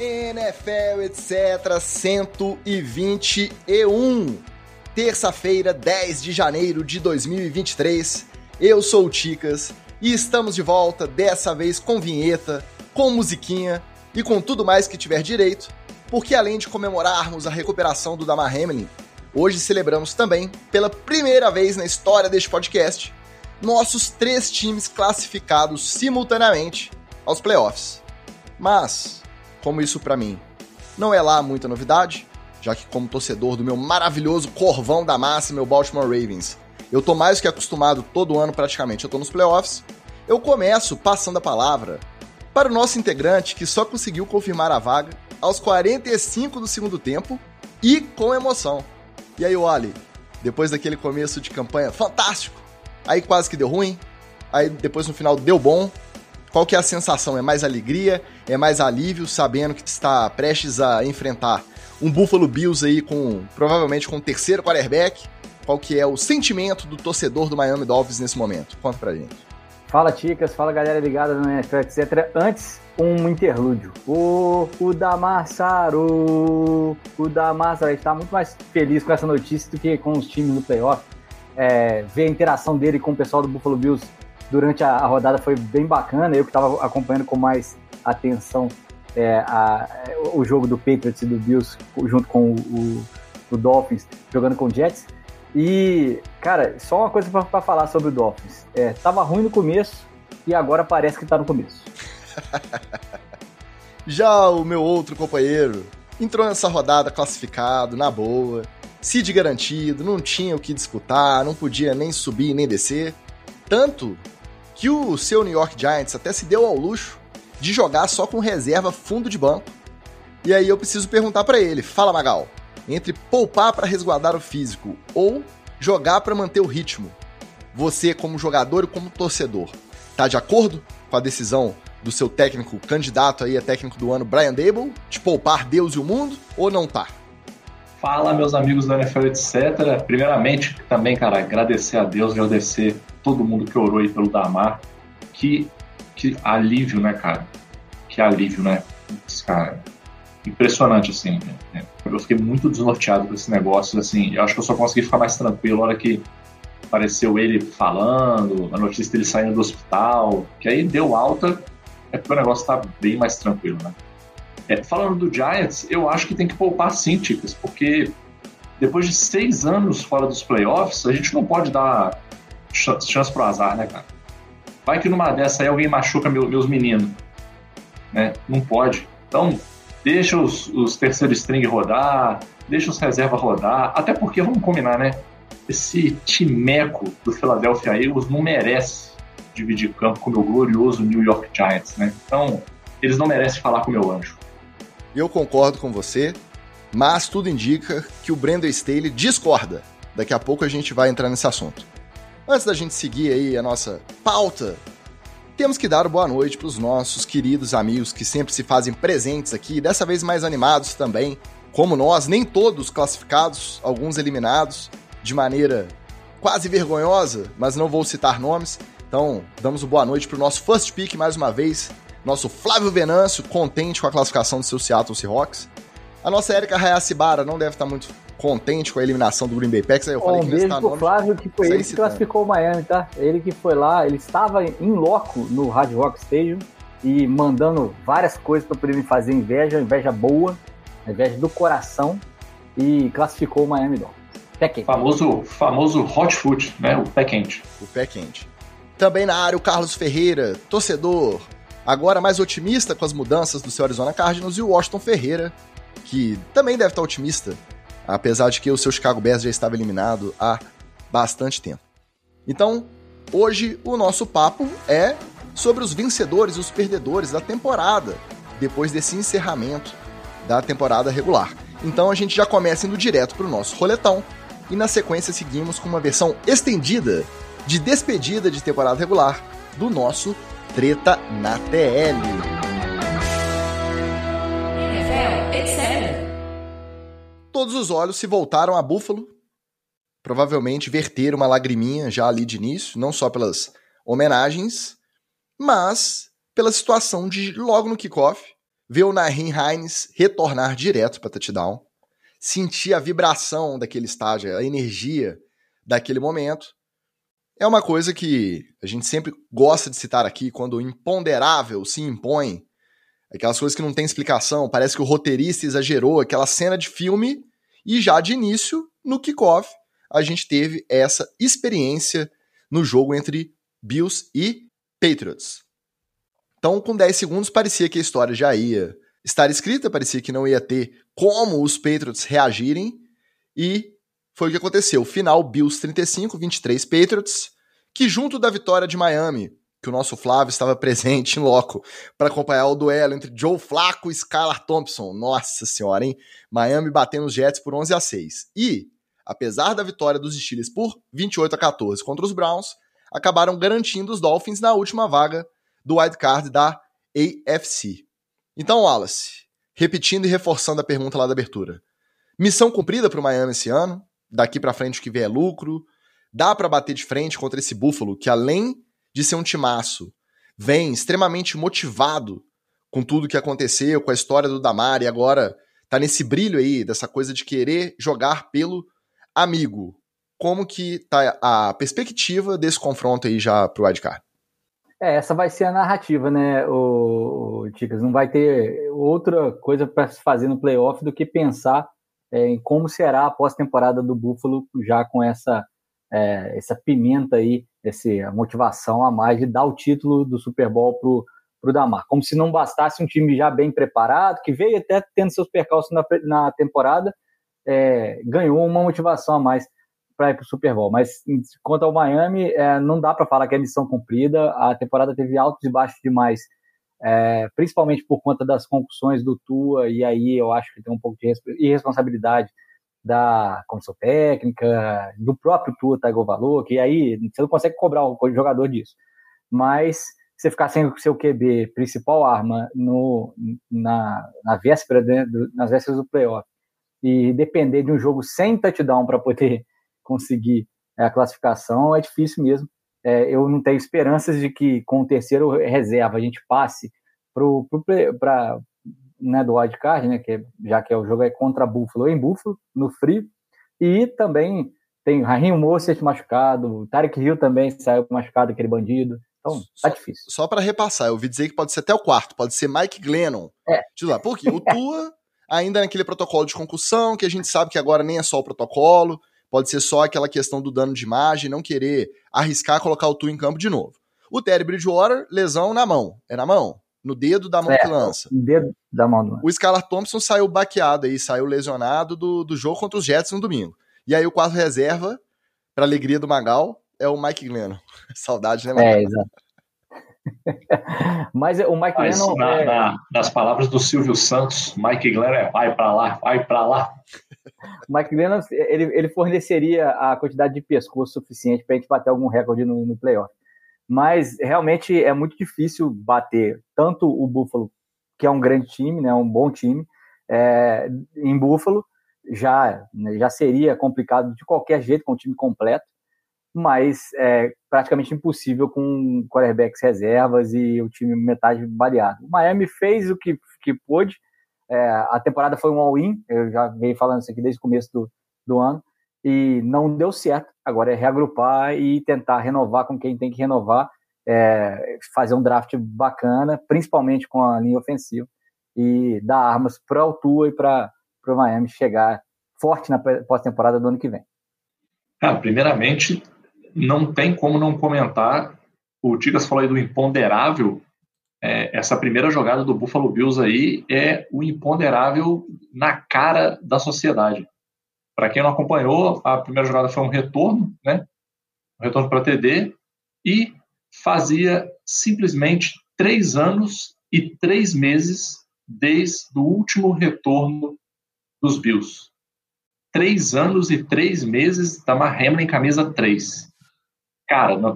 NFL, etc. 121. Terça-feira, 10 de janeiro de 2023. Eu sou o Ticas e estamos de volta, dessa vez com vinheta, com musiquinha e com tudo mais que tiver direito, porque além de comemorarmos a recuperação do Damar Hamlin, hoje celebramos também, pela primeira vez na história deste podcast, nossos três times classificados simultaneamente aos playoffs. Mas como isso para mim. Não é lá muita novidade, já que como torcedor do meu maravilhoso corvão da massa, meu Baltimore Ravens, eu tô mais que acostumado todo ano praticamente, eu tô nos playoffs, eu começo passando a palavra para o nosso integrante que só conseguiu confirmar a vaga aos 45 do segundo tempo e com emoção. E aí, Wally, depois daquele começo de campanha fantástico, aí quase que deu ruim, aí depois no final deu bom, qual que é a sensação? É mais alegria? É mais alívio sabendo que está prestes a enfrentar um Buffalo Bills aí com provavelmente com o terceiro quarterback? Qual que é o sentimento do torcedor do Miami Dolphins nesse momento? Conta pra gente. Fala, Ticas, fala galera ligada no NFL, etc. Antes, um interlúdio. O, o Damassaro, o Damassaro está muito mais feliz com essa notícia do que com os times no playoff. É, ver a interação dele com o pessoal do Buffalo Bills durante a, a rodada foi bem bacana. Eu que estava acompanhando com mais atenção é, a, o jogo do Patriots e do Bills junto com o, o Dolphins jogando com o Jets. E, cara, só uma coisa para falar sobre o Dolphins. É, tava ruim no começo e agora parece que tá no começo. Já o meu outro companheiro entrou nessa rodada classificado, na boa, seed garantido, não tinha o que disputar, não podia nem subir nem descer. Tanto que o seu New York Giants até se deu ao luxo de jogar só com reserva fundo de banco. E aí eu preciso perguntar para ele, fala Magal, entre poupar para resguardar o físico ou jogar para manter o ritmo, você como jogador e como torcedor, tá de acordo com a decisão do seu técnico candidato aí a técnico do ano, Brian Dable, de poupar Deus e o mundo ou não tá? Fala, meus amigos da NFL, etc. Primeiramente, também, cara, agradecer a Deus agradecer todo mundo que orou aí pelo Damar. Que, que alívio, né, cara? Que alívio, né? Cara, impressionante, assim. Né? Eu fiquei muito desnorteado com esse negócio, assim. Eu acho que eu só consegui ficar mais tranquilo na hora que apareceu ele falando, a notícia dele saindo do hospital, que aí deu alta, é porque o negócio tá bem mais tranquilo, né? É, falando do Giants, eu acho que tem que poupar sim, Ticas, porque depois de seis anos fora dos playoffs, a gente não pode dar chance pro azar, né, cara? Vai que numa dessa aí alguém machuca meu, meus meninos. Né? Não pode. Então, deixa os, os terceiro string rodar, deixa os reserva rodar, até porque, vamos combinar, né? Esse timeco do Philadelphia Eagles não merece dividir campo com o meu glorioso New York Giants, né? Então, eles não merecem falar com o meu anjo. Eu concordo com você, mas tudo indica que o Brandon Staley discorda. Daqui a pouco a gente vai entrar nesse assunto. Antes da gente seguir aí a nossa pauta, temos que dar boa noite para os nossos queridos amigos que sempre se fazem presentes aqui, dessa vez mais animados também, como nós, nem todos classificados, alguns eliminados, de maneira quase vergonhosa, mas não vou citar nomes. Então, damos boa noite para o nosso first pick mais uma vez, nosso Flávio Venâncio, contente com a classificação do seu Seattle Seahawks. A nossa Erika Hayashibara não deve estar muito contente com a eliminação do Green Bay Packers. Aí eu falei um que beijo pro Flávio, que foi ele que classificou o Miami, tá? Ele que foi lá, ele estava em loco no Hard Rock Stadium e mandando várias coisas para poder me fazer inveja, inveja boa, inveja do coração, e classificou o Miami Dolphins. Pé quente. Famoso, famoso hot foot, né? O pé quente. O pé quente. Também na área o Carlos Ferreira, torcedor, agora mais otimista com as mudanças do seu Arizona Cardinals, e o Washington Ferreira, que também deve estar otimista, apesar de que o seu Chicago Bears já estava eliminado há bastante tempo. Então, hoje o nosso papo é sobre os vencedores e os perdedores da temporada, depois desse encerramento da temporada regular. Então a gente já começa indo direto para o nosso roletão e na sequência seguimos com uma versão estendida de despedida de temporada regular do nosso Treta na TL. Todos os olhos se voltaram a Buffalo. Provavelmente verter uma lagriminha já ali de início, não só pelas homenagens, mas pela situação de logo no kickoff ver o Nahin Hines retornar direto para touchdown, sentir a vibração daquele estágio, a energia daquele momento, é uma coisa que a gente sempre gosta de citar aqui quando o imponderável se impõe, aquelas coisas que não tem explicação, parece que o roteirista exagerou, aquela cena de filme, e já de início, no kickoff, a gente teve essa experiência no jogo entre Bills e Patriots. Então, com 10 segundos, parecia que a história já ia estar escrita, parecia que não ia ter como os Patriots reagirem, e foi o que aconteceu. Final, Bills 35, 23 Patriots, que junto da vitória de Miami, que o nosso Flávio estava presente em loco para acompanhar o duelo entre Joe Flacco e Skylar Thompson. Nossa senhora, hein? Miami batendo os Jets por 11 a 6. E apesar da vitória dos Steelers por 28 a 14 contra os Browns, acabaram garantindo os Dolphins na última vaga do wildcard da AFC. Então, Wallace, repetindo e reforçando a pergunta lá da abertura. Missão cumprida para o Miami esse ano, daqui para frente o que vier é lucro, dá para bater de frente contra esse Buffalo que além de ser um timaço, vem extremamente motivado com tudo que aconteceu, com a história do Damar e agora tá nesse brilho aí dessa coisa de querer jogar pelo Amigo, como que tá a perspectiva desse confronto aí já pro wildcard? É, essa vai ser a narrativa, né, o, o Ticas? Não vai ter outra coisa para se fazer no playoff do que pensar é, em como será a pós-temporada do Buffalo já com essa, é, essa pimenta aí, essa motivação a mais de dar o título do Super Bowl pro, pro Damar. Como se não bastasse um time já bem preparado, que veio até tendo seus percalços na, na temporada, é, ganhou uma motivação a mais para ir para o Super Bowl. Mas quanto ao Miami, é, não dá para falar que é missão cumprida. A temporada teve altos e baixos demais, é, principalmente por conta das concussões do Tua, e aí eu acho que tem um pouco de irresponsabilidade da comissão técnica, do próprio Tua Tagovailoa, que aí você não consegue cobrar o jogador disso. Mas você ficar sem o seu QB, principal arma, no, na, na véspera, de, nas vésperas do playoff, e depender de um jogo sem touchdown para poder conseguir é, a classificação é difícil mesmo. É, eu não tenho esperanças de que com o terceiro reserva a gente passe para né, do wildcard, né, que é, já que é o jogo é contra Buffalo em Buffalo, no frio, e também tem Raheem Mostert machucado, Tarek Hill também saiu machucado, aquele bandido. Então, tá difícil. Só para repassar, eu ouvi dizer que pode ser até o quarto, pode ser Mike Glennon. É. Titular. Por quê? O Tua ainda naquele protocolo de concussão, que a gente sabe que agora nem é só o protocolo, pode ser só aquela questão do dano de imagem, não querer arriscar colocar o Tu em campo de novo. O Terry Bridgewater, lesão na mão. É na mão? No dedo da mão é, que lança. dedo da mão. O Skylar Thompson saiu baqueado aí, saiu lesionado do, do jogo contra os Jets no domingo. E aí o quarto reserva, para alegria do Magal, é o Mike Glennon. Saudade, né, Magal? É, exato. Mas o Mike Mas, Lennon. Na, é... na, nas palavras do Silvio Santos, Mike Glennon é vai para lá, vai para lá. O Mike Lennon ele, ele forneceria a quantidade de pescoço suficiente para a gente bater algum recorde no, no playoff. Mas realmente é muito difícil bater tanto o Buffalo, que é um grande time, né, um bom time, é, em Buffalo já, né, já seria complicado de qualquer jeito com o time completo mas é praticamente impossível com quarterbacks reservas e o time metade variado. O Miami fez o que, que pôde, é, a temporada foi um all-in, eu já venho falando isso aqui desde o começo do, do ano, e não deu certo. Agora é reagrupar e tentar renovar com quem tem que renovar, é, fazer um draft bacana, principalmente com a linha ofensiva, e dar armas para o Tua e para o Miami chegar forte na pós-temporada do ano que vem. Ah, primeiramente, não tem como não comentar. O Tigas falou aí do imponderável. É, essa primeira jogada do Buffalo Bills aí é o imponderável na cara da sociedade. Para quem não acompanhou, a primeira jogada foi um retorno, né? Um retorno para TD e fazia simplesmente três anos e três meses desde o último retorno dos Bills. Três anos e três meses da Hamlin em camisa 3 cara, não,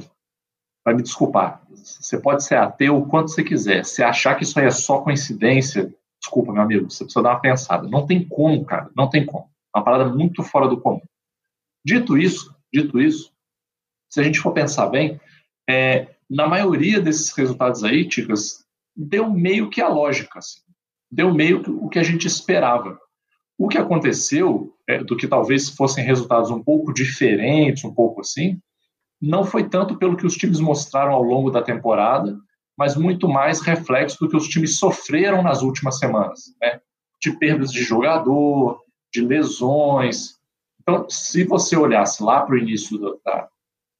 vai me desculpar. Você pode ser ateu o quanto você quiser. Se achar que isso aí é só coincidência, desculpa, meu amigo, você precisa dar uma pensada. Não tem como, cara, não tem como. Uma parada muito fora do comum. Dito isso, dito isso, se a gente for pensar bem, é, na maioria desses resultados aí, Ticas, deu meio que a lógica. Assim. deu meio que o que a gente esperava. O que aconteceu, é, do que talvez fossem resultados um pouco diferentes, um pouco assim, não foi tanto pelo que os times mostraram ao longo da temporada, mas muito mais reflexo do que os times sofreram nas últimas semanas, né? de perdas de jogador, de lesões. Então, se você olhasse lá para o início da,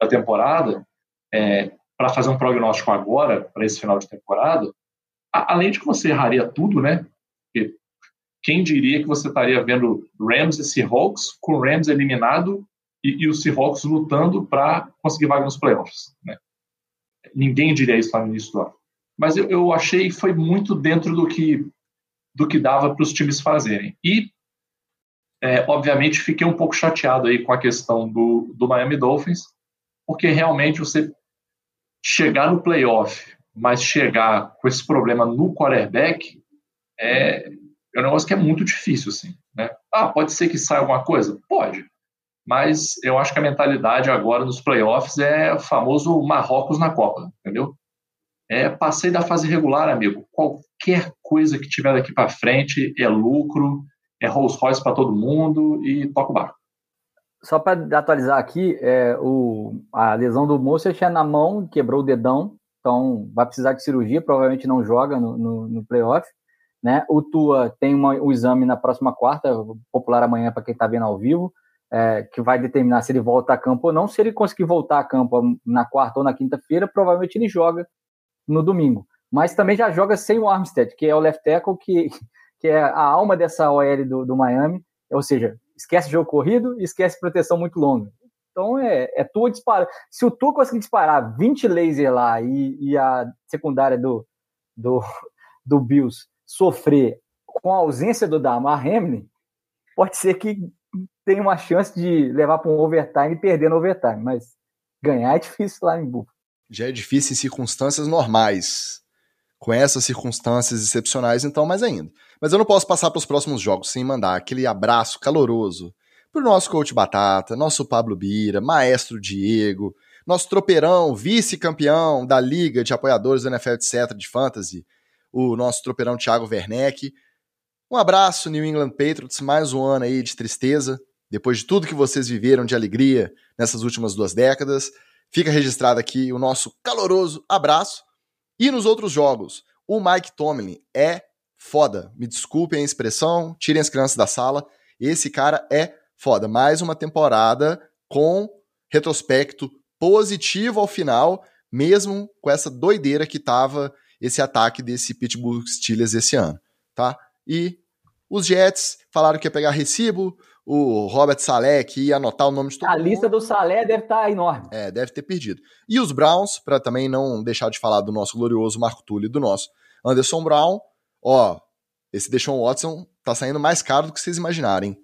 da temporada, é, para fazer um prognóstico agora, para esse final de temporada, a, além de que você erraria tudo, né? Porque quem diria que você estaria vendo Rams e Seahawks com o Rams eliminado e, e os Seahawks lutando para conseguir vaga nos playoffs, né? Ninguém diria isso lá no início do ano. Mas eu, eu achei foi muito dentro do que do que dava para os times fazerem. E, é, obviamente, fiquei um pouco chateado aí com a questão do, do Miami Dolphins, porque realmente você chegar no playoff, mas chegar com esse problema no quarterback é, é um negócio que é muito difícil, assim. Né? Ah, pode ser que saia alguma coisa? Pode. Mas eu acho que a mentalidade agora nos playoffs é o famoso Marrocos na Copa, entendeu? É, passei da fase regular, amigo. Qualquer coisa que tiver daqui para frente é lucro, é Rolls Royce para todo mundo e toca o barco. Só para atualizar aqui, é, o, a lesão do Mostert é na mão, quebrou o dedão, então vai precisar de cirurgia, provavelmente não joga no, no, no playoff. Né? O Tua tem uma, um exame na próxima quarta, popular amanhã para quem está vendo ao vivo, é, que vai determinar se ele volta a campo ou não. Se ele conseguir voltar a campo na quarta ou na quinta-feira, provavelmente ele joga no domingo. Mas também já joga sem o Armstead, que é o left tackle, que, que é a alma dessa OL do, do Miami. Ou seja, esquece jogo corrido e esquece proteção muito longa. Então é, é tua dispara. Se o tu conseguir disparar 20 laser lá e, e a secundária do, do, do Bills sofrer com a ausência do Damar Hamlin, pode ser que tenha uma chance de levar para um overtime e perder no overtime, mas ganhar é difícil lá em Buffalo já é difícil em circunstâncias normais. Com essas circunstâncias excepcionais, então, mais ainda. Mas eu não posso passar para os próximos jogos sem mandar aquele abraço caloroso para o nosso coach Batata, nosso Pablo Bira, maestro Diego, nosso tropeirão, vice-campeão da Liga de Apoiadores do NFL, etc., de Fantasy, o nosso tropeirão Thiago Werneck. Um abraço, New England Patriots, mais um ano aí de tristeza, depois de tudo que vocês viveram de alegria nessas últimas duas décadas. Fica registrado aqui o nosso caloroso abraço. E nos outros jogos, o Mike Tomlin é foda. Me desculpem a expressão, tirem as crianças da sala. Esse cara é foda. Mais uma temporada com retrospecto positivo ao final, mesmo com essa doideira que tava esse ataque desse Pittsburgh Steelers esse ano, tá? E os Jets falaram que ia pegar recibo, o Robert Saleh que ia anotar o nome de todo a mundo. A lista do Saleh deve estar tá enorme. É, deve ter perdido. E os Browns, para também não deixar de falar do nosso glorioso Marco Túlio e do nosso Anderson Brown, ó, esse Deshaun Watson tá saindo mais caro do que vocês imaginarem.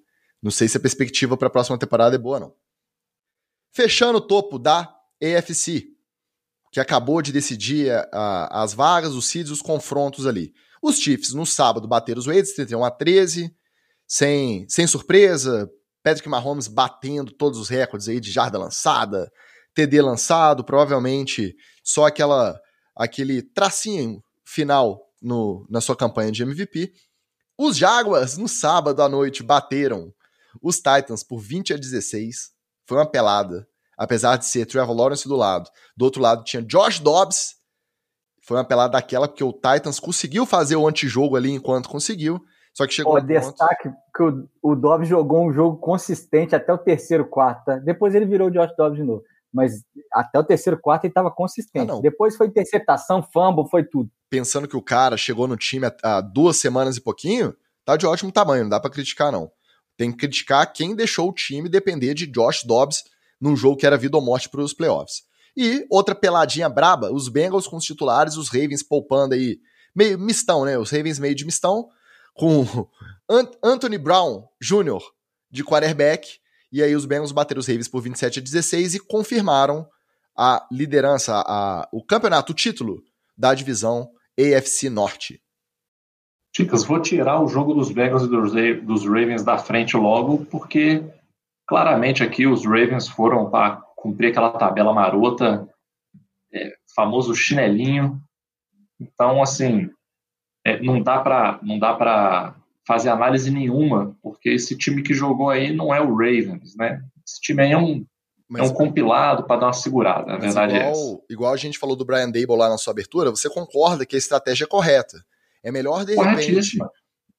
Não sei se a perspectiva para a próxima temporada é boa, não. Fechando o topo da AFC, que acabou de decidir a, as vagas, os seeds, os confrontos ali. Os Chiefs, no sábado, bateram os Raiders, 31 a 13 sem, sem surpresa, Patrick Mahomes batendo todos os recordes aí de jarda lançada, TD lançado, provavelmente só aquela aquele tracinho final no, na sua campanha de MVP. Os Jaguars, no sábado à noite, bateram os Titans por 20 a 16. Foi uma pelada, apesar de ser Trevor Lawrence do lado. Do outro lado tinha Josh Dobbs. Foi uma pelada daquela porque o Titans conseguiu fazer o antijogo ali enquanto conseguiu. Só que chegou. Pô, destaque ponto... que o, o Dobbs jogou um jogo consistente até o terceiro quarto. Tá? Depois ele virou o Josh Dobbs de novo. Mas até o terceiro quarto ele estava consistente. Ah, Depois foi interceptação, fumble, foi tudo. Pensando que o cara chegou no time há duas semanas e pouquinho, tá de ótimo tamanho, não dá para criticar, não. Tem que criticar quem deixou o time depender de Josh Dobbs num jogo que era vida ou morte para os playoffs. E outra peladinha braba, os Bengals com os titulares, os Ravens poupando aí, meio mistão, né? Os Ravens meio de mistão, com Anthony Brown Jr. de quarterback. E aí os Bengals bateram os Ravens por 27 a 16 e confirmaram a liderança, a, o campeonato, o título da divisão AFC Norte. Chicas, vou tirar o jogo dos Bengals e dos, dos Ravens da frente logo, porque claramente aqui os Ravens foram para cumprir aquela tabela marota, é, famoso chinelinho. Então, assim, é, não dá para não dá para fazer análise nenhuma, porque esse time que jogou aí não é o Ravens, né? Esse time aí é um, mas, é um compilado para dar uma segurada, a verdade igual, é essa. Igual a gente falou do Brian Dable lá na sua abertura, você concorda que a estratégia é correta. É melhor, de repente,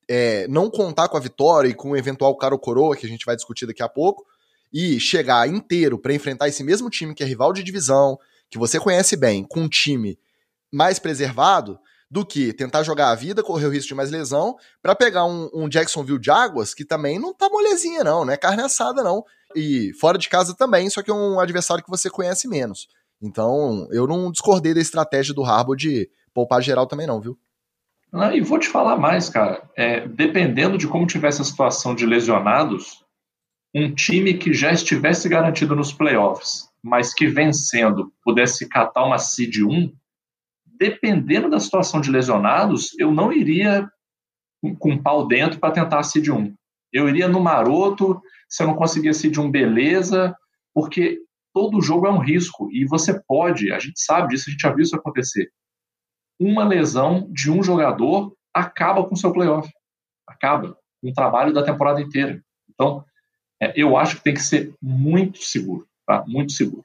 é, não contar com a vitória e com o eventual caro coroa, que a gente vai discutir daqui a pouco, e chegar inteiro para enfrentar esse mesmo time que é rival de divisão, que você conhece bem, com um time mais preservado, do que tentar jogar a vida, correr o risco de mais lesão, para pegar um, um Jacksonville Jaguars, que também não tá molezinha, não, não é carne assada, não. E fora de casa também, só que é um adversário que você conhece menos. Então, eu não discordei da estratégia do Harbour de poupar geral também, não, viu? Ah, e vou te falar mais, cara. É, dependendo de como tivesse a situação de lesionados, um time que já estivesse garantido nos playoffs, mas que vencendo pudesse catar uma seed 1, dependendo da situação de lesionados, eu não iria com, com pau dentro para tentar seed 1. Eu iria no maroto, se eu não conseguir seed 1, beleza, porque todo jogo é um risco e você pode, a gente sabe disso, a gente já viu isso acontecer uma lesão de um jogador acaba com o seu playoff. Acaba com o trabalho da temporada inteira. Então, é, eu acho que tem que ser muito seguro, tá? Muito seguro.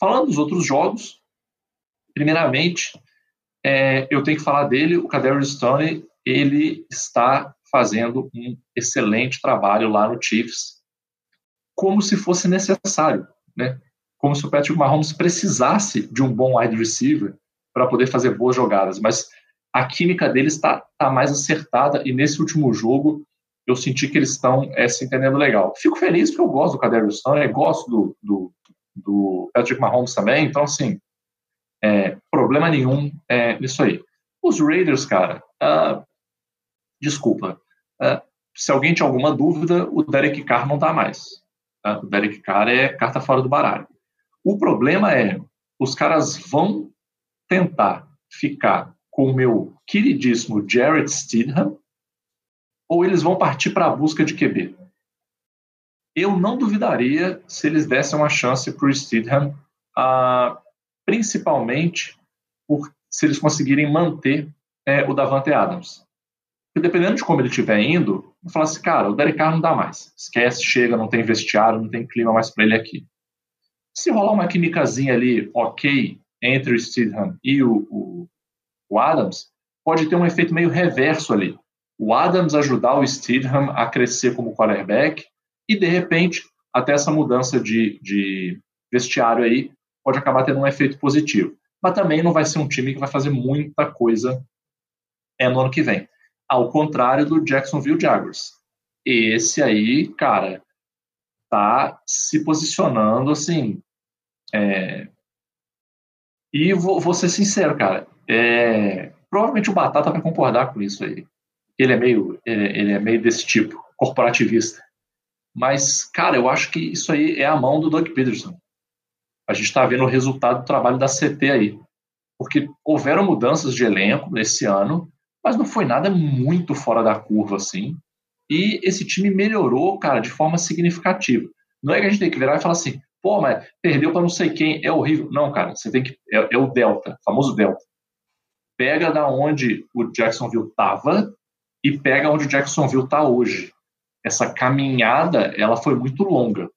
Falando dos outros jogos, primeiramente, é, eu tenho que falar dele, o Kadarius Stone, ele está fazendo um excelente trabalho lá no Chiefs, como se fosse necessário, né? Como se o Patrick Mahomes precisasse de um bom wide receiver para poder fazer boas jogadas, mas a química deles está tá mais acertada e nesse último jogo eu senti que eles estão é, se entendendo legal. Fico feliz porque eu gosto do Kadarius Stone, gosto do, do, do, Patrick Mahomes também, então assim, é, problema nenhum é, nisso aí. Os Raiders, cara, uh, desculpa, uh, se alguém tinha alguma dúvida, o Derek Carr não dá mais. Uh, o Derek Carr é carta fora do baralho. O problema é, os caras vão tentar ficar com o meu queridíssimo Jared Stidham ou eles vão partir para a busca de QB? Eu não duvidaria se eles dessem uma chance para o Stidham, uh, principalmente por, se eles conseguirem manter é, o Davante Adams. Porque dependendo de como ele estiver indo, eu falo assim, cara, o Derek Carr não dá mais. Esquece, chega, não tem vestiário, não tem clima mais para ele aqui. Se rolar uma químicazinha ali, ok, entre o Stidham e o, o, o, Adams, pode ter um efeito meio reverso ali. O Adams ajudar o Stidham a crescer como quarterback e, de repente, até essa mudança de, de vestiário aí pode acabar tendo um efeito positivo. Mas também não vai ser um time que vai fazer muita coisa é, no ano que vem. Ao contrário do Jacksonville Jaguars. Esse aí, cara, tá se posicionando assim, é, e vou, vou ser sincero, cara. É, provavelmente o Batata vai concordar com isso aí. Ele é meio, ele, ele é meio desse tipo, corporativista. Mas, cara, eu acho que isso aí é a mão do Doug Peterson. A gente está vendo o resultado do trabalho da CT aí. Porque houveram mudanças de elenco nesse ano, mas não foi nada muito fora da curva assim. E esse time melhorou, cara, de forma significativa. Não é que a gente tem que virar e falar assim, Pô, mas perdeu para não sei quem, é horrível. Não, cara, você tem que. É, é o Delta, famoso Delta. Pega da onde o Jacksonville estava e pega onde o Jacksonville está hoje. Essa caminhada, ela foi muito longa.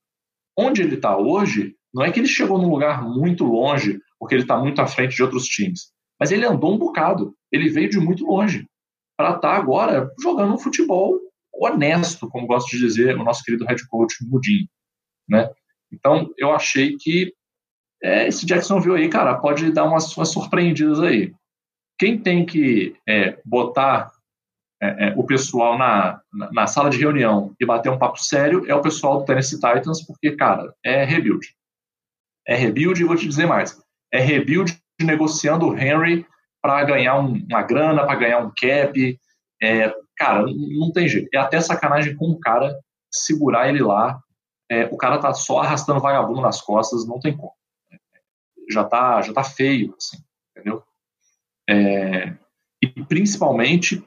Onde ele está hoje, não é que ele chegou num lugar muito longe, porque ele está muito à frente de outros times. Mas ele andou um bocado. Ele veio de muito longe. Para estar tá agora jogando um futebol honesto, como gosta de dizer o nosso querido head coach Mudinho. Né? Então, eu achei que é, esse Jacksonville aí, cara, pode dar umas, umas surpreendidas aí. Quem tem que é, botar é, é, o pessoal na, na, na, sala de reunião e bater um papo sério é o pessoal do Tennessee Titans, porque, cara, é rebuild. É rebuild e vou te dizer mais. É rebuild negociando o Henry para ganhar um, uma grana, para ganhar um cap. É, cara, não tem jeito. É até sacanagem com o cara segurar ele lá é, o cara tá só arrastando vagabundo nas costas, não tem como. Já tá, já tá feio, assim, entendeu? É, e principalmente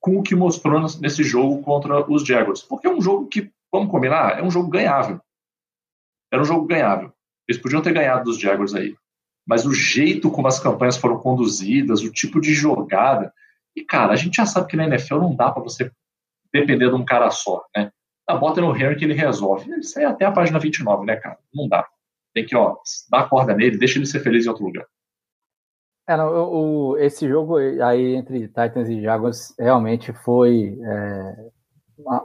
com o que mostrou nesse jogo contra os Jaguars. Porque é um jogo que, vamos combinar, é um jogo ganhável. Era um jogo ganhável. Eles podiam ter ganhado dos Jaguars aí. Mas o jeito como as campanhas foram conduzidas, o tipo de jogada, E, cara, a gente já sabe que na NFL não dá para você depender de um cara só, né? Ah, bota no Henry que ele resolve. Isso aí é até a página 29, né, cara? Não dá. Tem que, ó, dar a corda nele, deixa ele ser feliz em outro lugar. É, não, o, o, esse jogo aí entre Titans e Jaguars realmente foi é,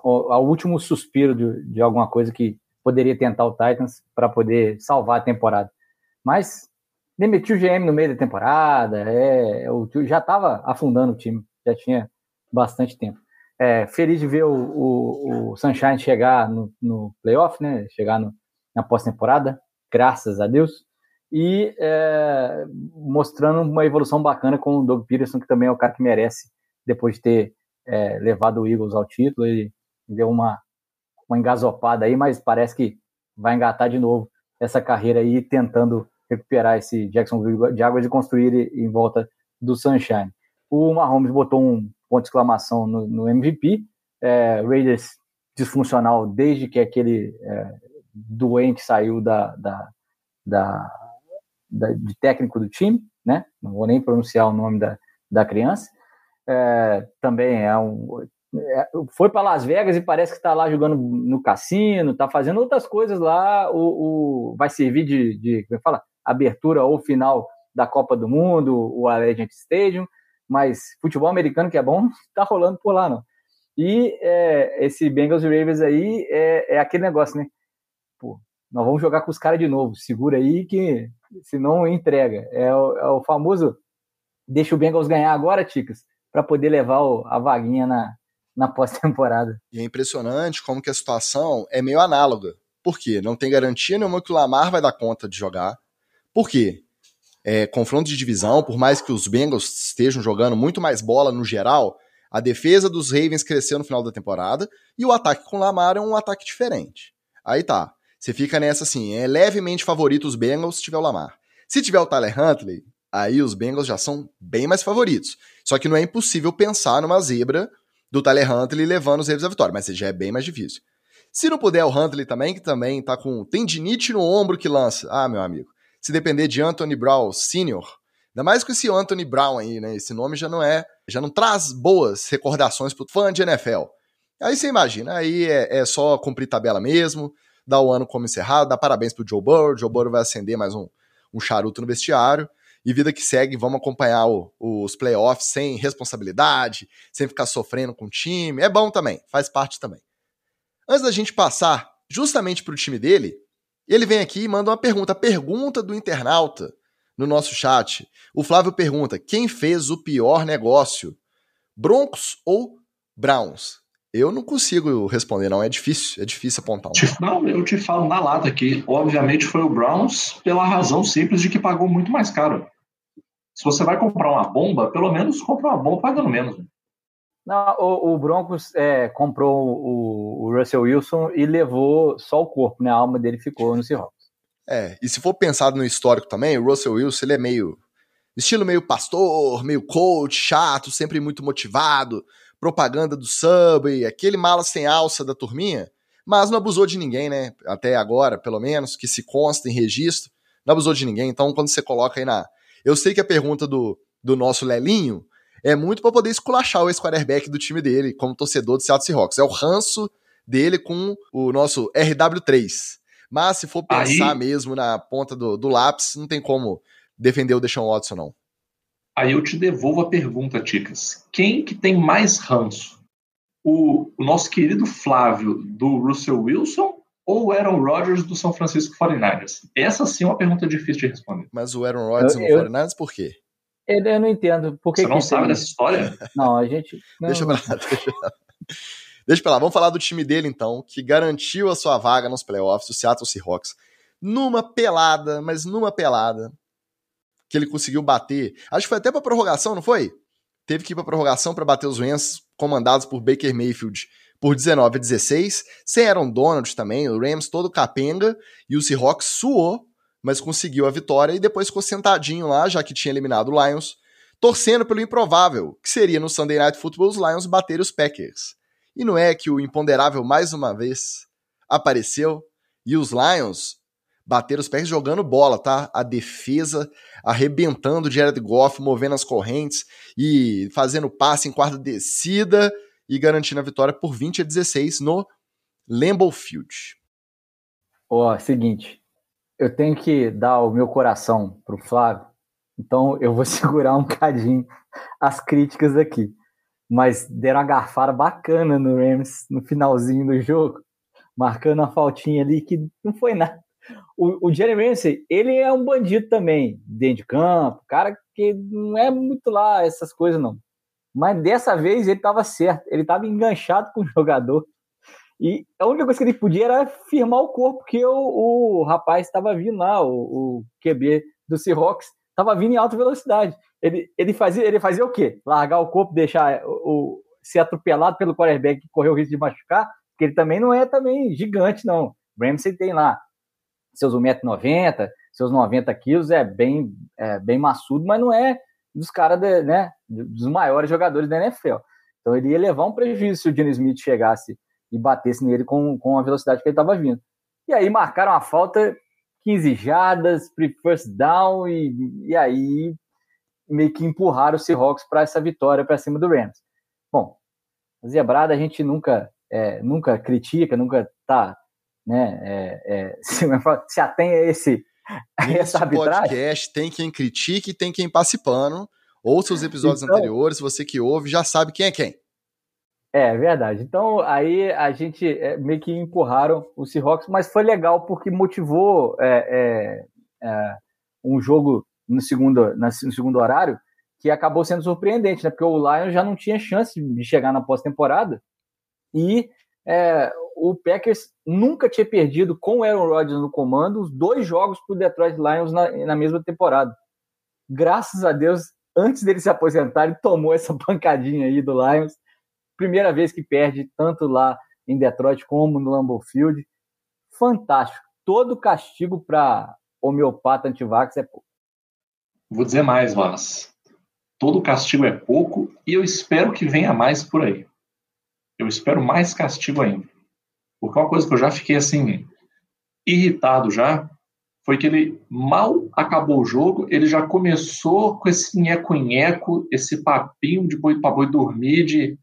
o último suspiro de, de alguma coisa que poderia tentar o Titans para poder salvar a temporada. Mas demitiu o GM no meio da temporada, é, o, já estava afundando o time, já tinha bastante tempo. É, feliz de ver o, o, o Sunshine chegar no, no, playoff, né? Chegar no, na pós-temporada, graças a Deus. E é, mostrando uma evolução bacana com o Doug Peterson, que também é o cara que merece, depois de ter é, levado o Eagles ao título. Ele deu uma, uma engasopada aí, mas parece que vai engatar de novo essa carreira aí, tentando recuperar esse Jacksonville de águas e construir em volta do Sunshine. O Mahomes botou um ponto de exclamação no, no MVP. É, Raiders disfuncional desde que aquele é, doente saiu da, da, da, da, de técnico do time, né? Não vou nem pronunciar o nome da, da criança. É, também é um foi para Las Vegas e parece que está lá jogando no cassino, está fazendo outras coisas lá. O, o vai servir de, de como é fala? abertura ou final da Copa do Mundo, o Allegiant Stadium mas futebol americano que é bom, tá rolando por lá, não. E é, esse Bengals Ravens aí é, é, aquele negócio, né? Pô, nós vamos jogar com os caras de novo, segura aí que senão entrega. É o, é o famoso deixa o Bengals ganhar agora, Ticas, para poder levar o, a vaguinha na, na pós-temporada. E é impressionante como que a situação é meio análoga. Por quê? Não tem garantia nenhuma que o Lamar vai dar conta de jogar. Por quê? é, confronto de divisão, por mais que os Bengals estejam jogando muito mais bola no geral, a defesa dos Ravens cresceu no final da temporada e o ataque com Lamar é um ataque diferente. Aí tá. Você fica nessa assim, é levemente favorito os Bengals se tiver o Lamar. Se tiver o Tyler Huntley, aí os Bengals já são bem mais favoritos. Só que não é impossível pensar numa zebra do Tyler Huntley levando os Ravens à vitória, mas já é bem mais difícil. Se não puder o Huntley também, que também tá com tendinite no ombro que lança. Ah, meu amigo se depender de Anthony Brown Sr., ainda mais com esse Anthony Brown aí, né? Esse nome já não é, já não traz boas recordações pro fã de NFL. Aí você imagina, aí é, é só cumprir tabela mesmo, dar o ano como encerrado, dar parabéns pro Joe Burrow, Joe Burrow vai acender mais um, um charuto no vestiário, e vida que segue, vamos acompanhar o, os playoffs sem responsabilidade, sem ficar sofrendo com o time, é bom também, faz parte também. Antes da gente passar justamente pro time dele, ele vem aqui e manda uma pergunta, pergunta do internauta no nosso chat. O Flávio pergunta: quem fez o pior negócio? Broncos ou Browns? Eu não consigo responder, não. É difícil, é difícil apontar. Um. Não, eu te falo na lata aqui. Obviamente foi o Browns pela razão simples de que pagou muito mais caro. Se você vai comprar uma bomba, pelo menos compra uma bomba pagando menos. Não, o, o Broncos é, comprou o, o, Russell Wilson e levou só o corpo, né? A alma dele ficou no Seahawks. É, e se for pensado no histórico também, o Russell Wilson ele é meio. estilo meio pastor, meio coach, chato, sempre muito motivado, propaganda do Subway, aquele mala sem alça da turminha, mas não abusou de ninguém, né? Até agora, pelo menos, que se consta em registro, não abusou de ninguém. Então, quando você coloca aí na. Eu sei que a pergunta do, do nosso Lelinho é muito para poder esculachar o ex-quarterback do time dele, como torcedor do Seattle Seahawks. É o ranço dele com o nosso RW3. Mas se for pensar Aí... mesmo na ponta do, do lápis, não tem como defender o Deshaun Watson, não. Aí eu te devolvo a pergunta, Ticas. Quem que tem mais ranço? O, o nosso querido Flávio do Russell Wilson ou o Aaron Rodgers do São Francisco 49ers? Essa sim é uma pergunta difícil de responder. Mas o Aaron Rodgers eu, no eu... 49ers por quê? Eu não entendo. Por que Você não que sabe tem... dessa história? Não, a gente. Não, deixa pra lá, deixa pra lá. Deixa pra lá. Vamos falar do time dele, então, que garantiu a sua vaga nos playoffs, o Seattle Seahawks. Numa pelada, mas numa pelada, que ele conseguiu bater. Acho que foi até pra prorrogação, não foi? Teve que ir pra prorrogação para bater os Rams, comandados por Baker Mayfield, por 19 a 16. Sem Aaron Donald também, o Rams todo capenga, e o Seahawks suou mas conseguiu a vitória e depois ficou sentadinho lá, já que tinha eliminado o Lions, torcendo pelo improvável, que seria no Sunday Night Football os Lions bater os Packers. E não é que o imponderável mais uma vez apareceu e os Lions bater os pés jogando bola, tá? A defesa arrebentando Jared Goff, movendo as correntes e fazendo passe em quarta descida e garantindo a vitória por 20 a 16 no Lambeau Field. Ó, oh, seguinte, eu tenho que dar o meu coração pro Flávio, então eu vou segurar um cadinho as críticas aqui. Mas deram uma garfada bacana no Rams no finalzinho do jogo, marcando uma faltinha ali que não foi nada. O, o Jerry Ramsey, ele é um bandido também, dentro de campo, cara que não é muito lá essas coisas, não. Mas dessa vez ele estava certo, ele estava enganchado com o jogador. E a única coisa que ele podia era firmar o corpo, porque o, o rapaz estava vindo lá, o, o QB do Seahawks, estava vindo em alta velocidade. Ele, ele, fazia, ele fazia o quê? Largar o corpo, deixar o, o ser atropelado pelo quarterback que correu o risco de machucar, porque ele também não é também gigante, não. Ramsey tem lá seus 1,90m, seus 90 quilos, é bem, é bem maçudo, mas não é dos caras, né, dos maiores jogadores da NFL. Então ele ia levar um prejuízo se o Gene Smith chegasse e batesse nele com, com a velocidade que ele estava vindo. E aí marcaram a falta 15 jardas, first down, e, e aí meio que empurraram o Seahawks para essa vitória para cima do Rams. Bom, a zebrada a gente nunca, é, nunca critica, nunca tá, né, é, é, se, se atém a esse essa podcast tem quem critique e tem quem passe pano. Ouça os episódios então, anteriores, você que ouve já sabe quem é quem. É verdade. Então aí a gente é, meio que empurraram o Seahawks, mas foi legal porque motivou é, é, é um jogo no segundo, no segundo horário que acabou sendo surpreendente, né? Porque o Lions já não tinha chance de chegar na pós-temporada e é, o Packers nunca tinha perdido com o Aaron Rodgers no comando os dois jogos para o Detroit Lions na, na mesma temporada. Graças a Deus, antes dele se aposentar, ele tomou essa pancadinha aí do Lions Primeira vez que perde tanto lá em Detroit como no Lambeau Field. Fantástico. Todo castigo para homeopata antivax é pouco. Vou dizer mais, Wallace. Todo castigo é pouco e eu espero que venha mais por aí. Eu espero mais castigo ainda. Porque uma coisa que eu já fiquei assim irritado já foi que ele mal acabou o jogo, ele já começou com esse nheco-nheco, esse papinho de boi para boi dormir, de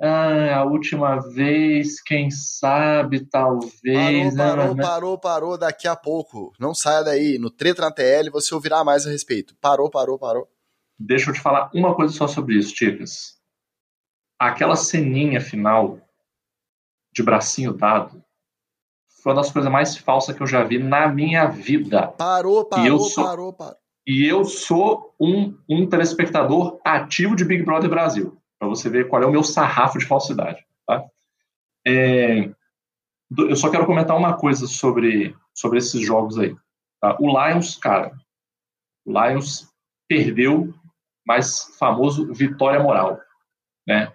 ah, a última vez, quem sabe, talvez. Parou, parou, né? parou, parou, daqui a pouco. Não saia daí. No Treta na TL você ouvirá mais a respeito. Parou, parou, parou. Deixa eu te falar uma coisa só sobre isso, Ticas. Aquela ceninha final de bracinho dado foi uma das coisas mais falsas que eu já vi na minha vida. Parou, parou, sou, parou, parou. E eu sou um, um telespectador ativo de Big Brother Brasil para você ver qual é o meu sarrafo de falsidade. Tá? É, eu só quero comentar uma coisa sobre, sobre esses jogos aí. Tá? O Lions, cara, o Lions perdeu, mais famoso vitória moral. Né?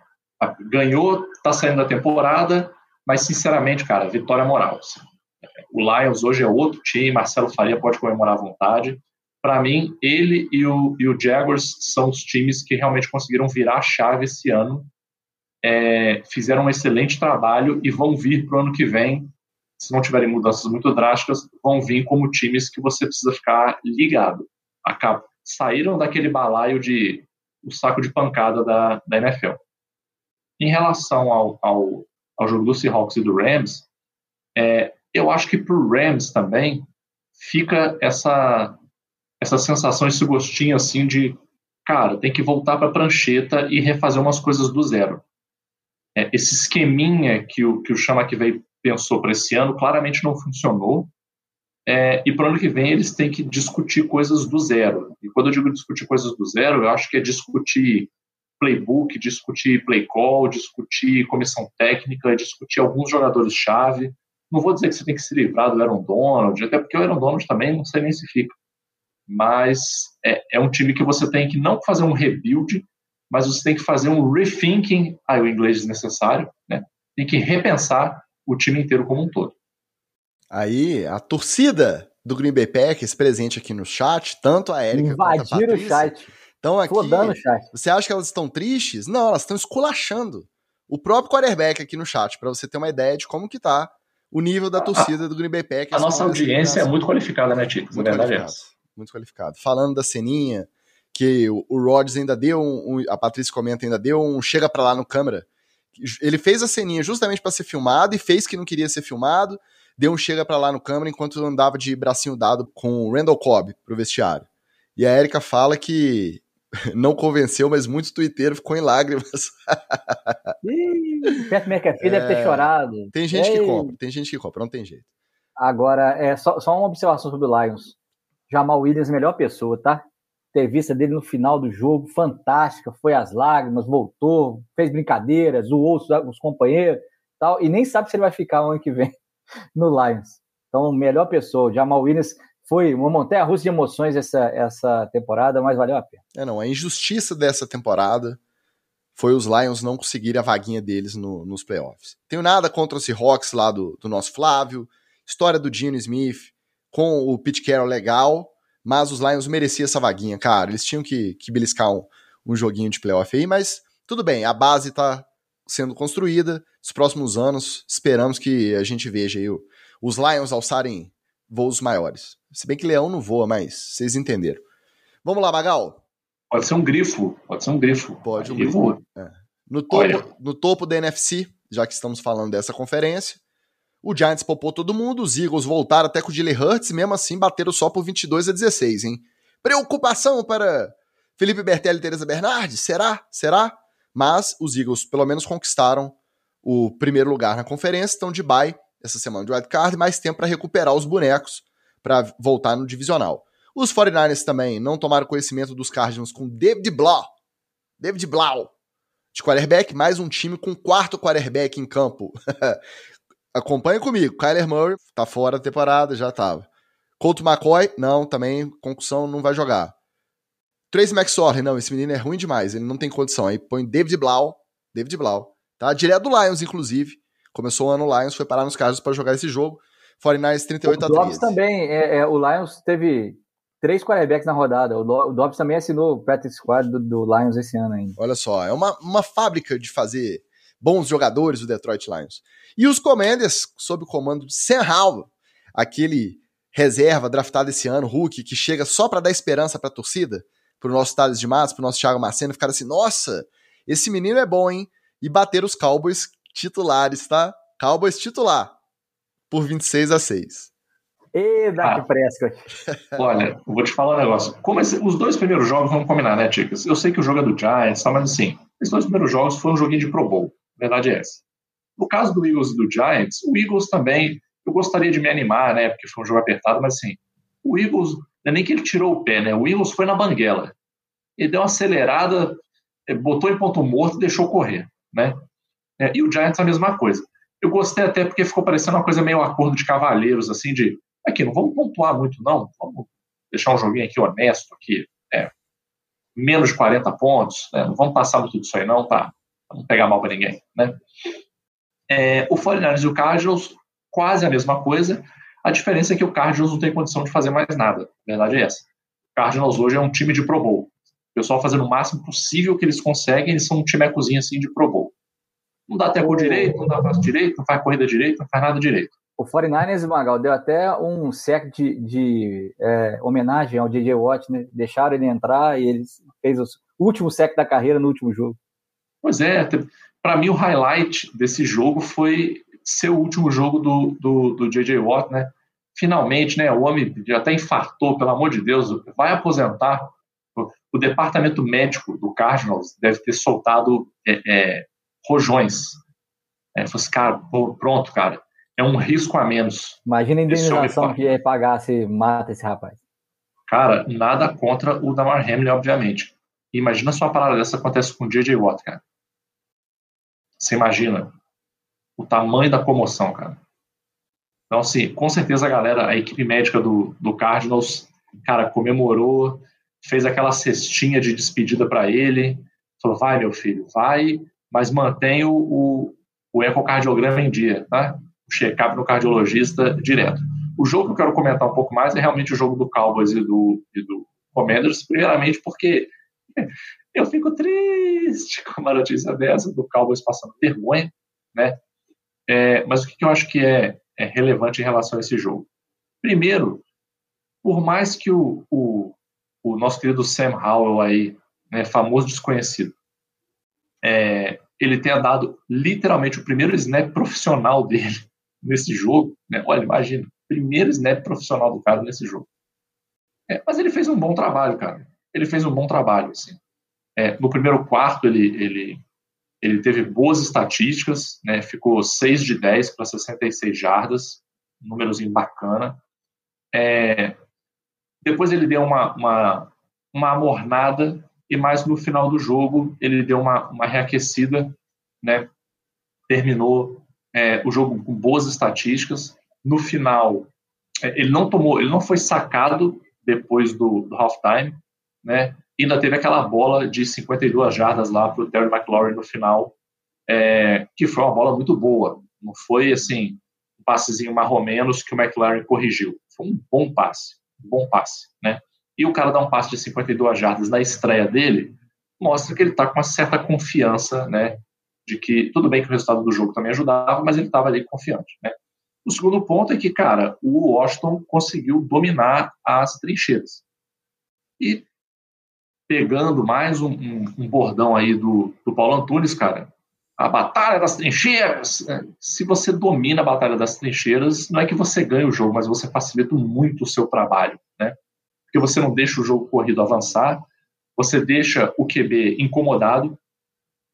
Ganhou, tá saindo da temporada, mas sinceramente, cara, vitória moral. Assim. O Lions hoje é outro time, Marcelo Faria pode comemorar à vontade para mim, ele e o, e o Jaguars são os times que realmente conseguiram virar a chave esse ano. É, fizeram um excelente trabalho e vão vir para o ano que vem, se não tiverem mudanças muito drásticas, vão vir como times que você precisa ficar ligado. Acab saíram daquele balaio de o saco de pancada da, da NFL. Em relação ao, ao, ao jogo do Seahawks e do Rams, é, eu acho que para o Rams também fica essa essa sensação, esse gostinho assim de, cara, tem que voltar para a prancheta e refazer umas coisas do zero. É, esse esqueminha que o, que o Chama que veio pensou para esse ano claramente não funcionou. É, e para o ano que vem eles têm que discutir coisas do zero. E quando eu digo discutir coisas do zero, eu acho que é discutir playbook, discutir play call, discutir comissão técnica, discutir alguns jogadores-chave. Não vou dizer que você tem que se livrar do Aaron Donald, até porque o Aaron Donald também não sei nem se fica mas é, é, um time que você tem que não fazer um rebuild, mas você tem que fazer um rethinking, aí o inglês desnecessário, né? Tem que repensar o time inteiro como um todo. Aí, a torcida do Green Bay Packers presente aqui no chat, tanto a Erika quanto a Patrícia, o chat. Estão aqui. Você acha que elas estão tristes? Não, elas estão esculachando o próprio quarterback aqui no chat, para você ter uma ideia de como que tá o nível da torcida a, do Green Bay Packers. A nossa audiência é muito qualificada, né, Tito? Muito verdade é qualificado, é muito qualificado. Falando da ceninha, que o, o Rodgers ainda deu um, um, a Patrícia comenta, ainda deu um chega para lá no câmera. Ele fez a ceninha justamente para ser filmado e fez que não queria ser filmado, deu um chega para lá no câmera enquanto andava de bracinho dado com o Randall Cobb pro vestiário. E a Erika fala que não convenceu, mas muito twitteiro ficou em lágrimas. Ih, Pat McAfee é, deve ter é, chorado. Tem gente Ei. que compra, tem gente que compra, não tem jeito. Agora, é só, só uma observação sobre o Lions. Jamal Williams, melhor pessoa, tá? Entrevista dele no final do jogo, fantástica, foi às lágrimas, voltou, fez brincadeiras, zoou os, os companheiros tal, e nem sabe se ele vai ficar o ano que vem no Lions. Então, melhor pessoa, Jamal Williams foi uma montanha russa de emoções essa, essa temporada, mas valeu a pena. É, não, a injustiça dessa temporada foi os Lions não conseguirem a vaguinha deles no, nos playoffs. Tenho nada contra os Seahawks lá do, do nosso Flávio, história do Dino Smith com o Pete Carroll legal, mas os Lions mereciam essa vaguinha, cara. Eles tinham que, que beliscar um, um joguinho de playoff aí, mas tudo bem, a base tá sendo construída. Nos próximos anos, esperamos que a gente veja aí os Lions alçarem voos maiores. Se bem que leão não voa, mas vocês entenderam. Vamos lá, Magal. Pode ser um grifo, pode ser um grifo. Pode um grifo. É. No, topo, no topo da NFC, já que estamos falando dessa conferência, o Giants popou todo mundo, os Eagles voltaram até com o Jalen Hurts, mesmo assim bateram só por 22 a 16, hein? Preocupação para Felipe Bertelli e Teresa Bernardi? Será? Será? Mas os Eagles pelo menos conquistaram o primeiro lugar na conferência, estão de bye essa semana de wildcard, mais tempo para recuperar os bonecos para voltar no divisional. Os 49ers também não tomaram conhecimento dos Cardinals com David Blau. David Blau. De quarterback, mais um time com quarto quarterback em campo. Acompanha comigo. Kyler Murray tá fora da temporada, já tava. Colt McCoy, não, também concussão, não vai jogar. Trace McSorley, não, esse menino é ruim demais, ele não tem condição. Aí põe David Blau, David Blau, tá? Direto do Lions, inclusive. Começou o ano Lions, foi parar nos casos para jogar esse jogo. 49ers 38 a 13. O Dobbs também, é, é, o Lions teve três quarterbacks na rodada. O, o Dobbs também assinou o practice squad do, do, Lions esse ano ainda. Olha só, é uma, uma fábrica de fazer bons jogadores o Detroit Lions. E os Commanders, sob o comando de Sam Howell, aquele reserva draftado esse ano, Hulk, que chega só para dar esperança para a torcida, para o nosso Thales de Matos, para o nosso Thiago Marceno, ficar assim, nossa, esse menino é bom, hein? E bater os Cowboys titulares, tá? Cowboys titular por 26 a 6. E Dak ah, Prescott. Olha, vou te falar um negócio. Como esse, os dois primeiros jogos, vamos combinar, né, Ticas? Eu sei que o jogo é do Giants, tá, mas assim, esses dois primeiros jogos foram um joguinho de Pro Bowl. A verdade é essa. No caso do Eagles e do Giants, o Eagles também, eu gostaria de me animar, né, porque foi um jogo apertado, mas assim, o Eagles, não é nem que ele tirou o pé, né, o Eagles foi na banguela. Ele deu uma acelerada, eh, botou em ponto morto e deixou correr, né? É, e o Giants a mesma coisa. Eu gostei até porque ficou parecendo uma coisa meio acordo de cavaleiros, assim, de aqui, não vamos pontuar muito, não. Vamos deixar um joguinho aqui honesto, aqui, é, menos de 40 pontos, né? não vamos passar muito disso aí, não, tá? Não pegar mal para ninguém, né? É, o 49ers e o Cardinals, quase a mesma coisa. A diferença é que o Cardinals não tem condição de fazer mais nada. A verdade é essa. O Cardinals hoje é um time de Pro Bowl. O pessoal fazendo o máximo possível que eles conseguem, eles são um timecozinho assim de Pro Bowl. Não dá tempo direito, não dá passo direito, não faz corrida direito, não faz nada direito. O 49ers, Magal, deu até um sec de, de é, homenagem ao DJ Watt, né? Deixaram ele entrar e ele fez o último sec da carreira no último jogo. Pois é, para mim o highlight desse jogo foi ser o último jogo do, do, do JJ Watt, né? Finalmente, né? O homem já até infartou, pelo amor de Deus, vai aposentar. O, o departamento médico do Cardinals deve ter soltado é, é, rojões. É, falei assim, cara, pronto, cara, é um risco a menos. Imagina a indenização que ia pagar se mata esse rapaz. Cara, nada contra o Damar Hamlin, obviamente. Imagina se uma parada dessa acontece com o J.J. Watt, cara. Você imagina o tamanho da comoção, cara. Então, assim, com certeza a galera, a equipe médica do, do Cardinals, cara, comemorou, fez aquela cestinha de despedida para ele, falou, vai, meu filho, vai, mas mantém o, o, o ecocardiograma em dia, tá? O check-up no cardiologista direto. O jogo que eu quero comentar um pouco mais é realmente o jogo do Cowboys e do, e do Commanders, primeiramente porque eu fico triste com uma notícia dessa, do Cowboys passando vergonha, né? É, mas o que, eu acho que é, é, relevante em relação a esse jogo. Primeiro, por mais que o, o, o nosso querido Sam Howell aí, né, famoso desconhecido, é, ele tenha dado literalmente o primeiro snap profissional dele nesse jogo, né? Olha, imagina, primeiro snap profissional do cara nesse jogo. É, mas ele fez um bom trabalho, cara. Ele fez um bom trabalho, assim. É, no primeiro quarto, ele, ele, ele teve boas estatísticas, né? Ficou 6 de 10 para 66 jardas, númerozinho bacana. É, depois ele deu uma, uma, uma amornada e mais no final do jogo ele deu uma, uma reaquecida, né? Terminou é, o jogo com boas estatísticas. No final, é, ele não tomou, ele não foi sacado depois do, do halftime, né? Ainda teve aquela bola de 52 jardas lá para o Terry McLaurin no final, é, que foi uma bola muito boa. Não foi assim um passezinho menos que o McLaurin corrigiu. Foi um bom passe, um bom passe, né? E o cara dá um passe de 52 jardas na estreia dele, mostra que ele está com uma certa confiança, né? De que tudo bem que o resultado do jogo também ajudava, mas ele estava ali confiante, né? O segundo ponto é que, cara, o Washington conseguiu dominar as trincheiras. E pegando mais um, um, um bordão aí do, do Paulo Antunes, cara, a batalha das trincheiras. Né? Se você domina a batalha das trincheiras, não é que você ganha o jogo, mas você facilita muito o seu trabalho, né? Porque você não deixa o jogo corrido avançar, você deixa o QB incomodado,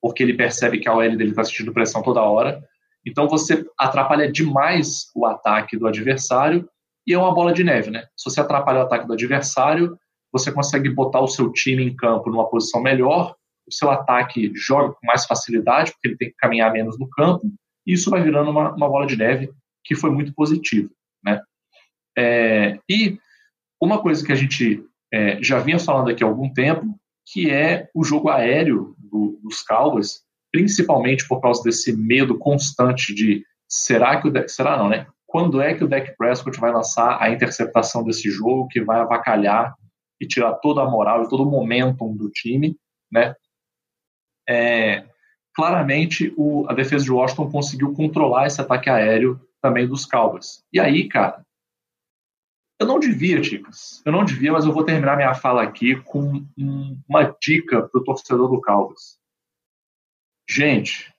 porque ele percebe que a OL dele está sentindo pressão toda hora, então você atrapalha demais o ataque do adversário e é uma bola de neve, né? Se você atrapalha o ataque do adversário, você consegue botar o seu time em campo numa posição melhor, o seu ataque joga com mais facilidade, porque ele tem que caminhar menos no campo, e isso vai virando uma, uma bola de neve que foi muito positivo, né? É, e uma coisa que a gente é, já vinha falando aqui há algum tempo, que é o jogo aéreo do, dos Cowboys, principalmente por causa desse medo constante de será que o Dak, será não, né? Quando é que o Dak Prescott vai lançar a interceptação desse jogo que vai avacalhar e tirar toda a moral e todo o momentum do time, né? É, claramente o, a defesa de Washington conseguiu controlar esse ataque aéreo também dos Cowboys. E aí, cara, eu não devia, Ticas, eu não devia, mas eu vou terminar minha fala aqui com um, uma dica para o torcedor do Cowboys. Gente,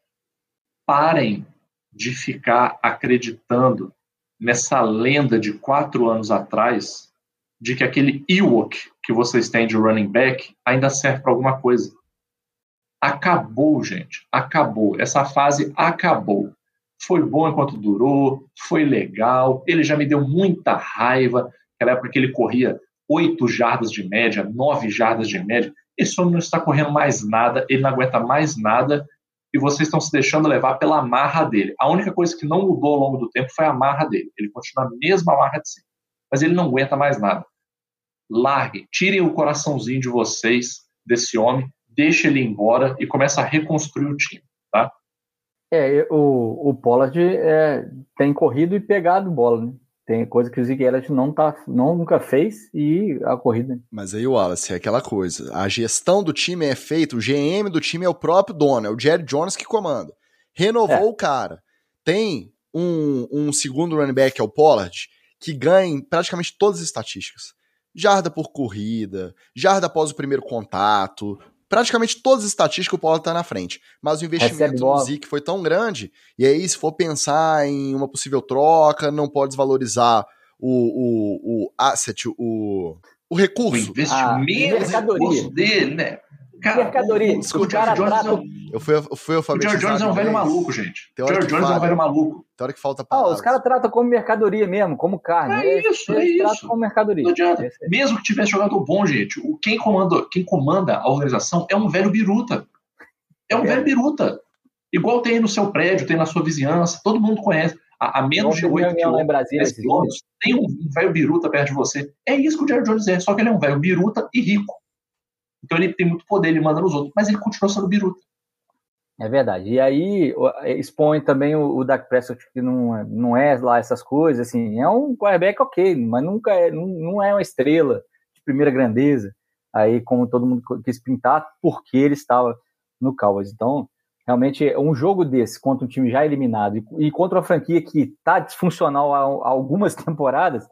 parem de ficar acreditando nessa lenda de quatro anos atrás de que aquele Ewok que vocês têm de running back ainda serve para alguma coisa. Acabou, gente. Acabou. Essa fase acabou. Foi bom enquanto durou, foi legal. Ele já me deu muita raiva. Naquela época que ele corria 8 jardas de média, 9 jardas de média. Esse homem não está correndo mais nada, ele não aguenta mais nada e vocês estão se deixando levar pela marra dele. A única coisa que não mudou ao longo do tempo foi a marra dele. Ele continua a mesma marra de sempre. Mas ele não aguenta mais nada. Largue, tirem o coraçãozinho de vocês desse homem, deixe ele embora e comece a reconstruir o time, tá? É, o, o Pollard é, tem corrido e pegado bola, né? Tem coisa que o Elliott não, tá, não nunca fez e a corrida. Mas aí, Wallace, é aquela coisa. A gestão do time é feita, o GM do time é o próprio dono, é o Jerry Jones que comanda. Renovou é. o cara. Tem um, um segundo running back, é o Pollard, que ganha praticamente todas as estatísticas. Jarda por corrida, jarda após o primeiro contato, praticamente todas as estatísticas o Paulo tá na frente. Mas o investimento no Zeke foi tão grande, e aí se for pensar em uma possível troca, não pode desvalorizar o, o, o asset, o, o recurso. O investimento, ah, recurso dele, né? Cara, mercadoria. O, o George Jones trata... eu fui, eu fui O George Jones é um velho maluco, gente. O George Jones é um velho maluco. Tem hora que falta palavras. Ah, os caras tratam como mercadoria mesmo, como carne. É isso, é Eles é isso. como mercadoria. Não adianta. Mesmo que tivesse jogador bom, gente, o, quem, comanda, quem comanda a organização é um velho biruta. É um é. velho biruta. Igual tem no seu prédio, tem na sua vizinhança, todo mundo conhece. A, a menos de 8 quilômetros, tem um, um velho biruta perto de você. É isso que o Jerry Jones é, só que ele é um velho biruta e rico. Então ele tem muito poder, ele manda nos outros, mas ele continua sendo biruta. É verdade. E aí expõe também o, o Dak Prescott, que não, não é lá essas coisas, assim, é um quarterback ok, mas nunca é, não, não é uma estrela de primeira grandeza. Aí, como todo mundo quis pintar, porque ele estava no Cowboys. Então, Realmente, um jogo desse contra um time já eliminado e, e contra uma franquia que está disfuncional há, há, algumas temporadas,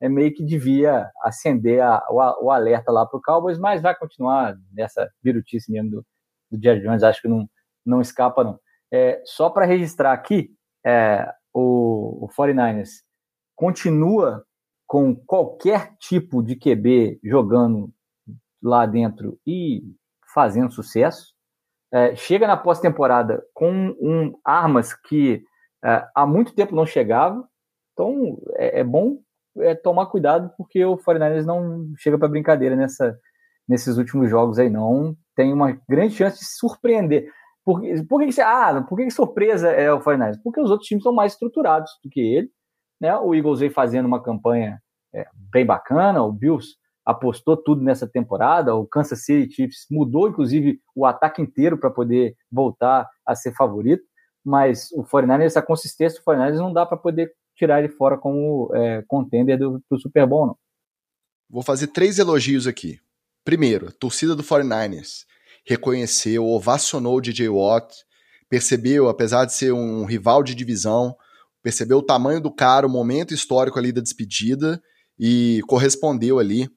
é meio que devia acender a, o, o, alerta lá para o Cowboys, mas vai continuar nessa virutice mesmo do, do Jerry Jones, acho que não, não escapa não. É, só para registrar aqui, é, o, o 49ers continua com qualquer tipo de QB jogando lá dentro e fazendo sucesso é, chega na pós-temporada com um, armas que é, há muito tempo não chegava. Então é, é bom é, tomar cuidado porque o 49ers não chega para brincadeira nessa, nesses últimos jogos aí, não. Tem uma grande chance de surpreender. Por, por que, que, ah, por que, que surpresa é o 49ers? Porque os outros times são mais estruturados do que ele. Né? O Eagles vem fazendo uma campanha é, bem bacana, o Bills apostou tudo nessa temporada. O Kansas City Chiefs mudou, inclusive, o ataque inteiro para poder voltar a ser favorito. Mas o 49ers, essa consistência do 49ers não dá para poder tirar ele fora como é, contender do, do Super Bowl, não. Vou fazer três elogios aqui. Primeiro, torcida do 49ers reconheceu, ovacionou o DJ Watt, percebeu, apesar de ser um rival de divisão, percebeu o tamanho do cara, o momento histórico ali da despedida e correspondeu ali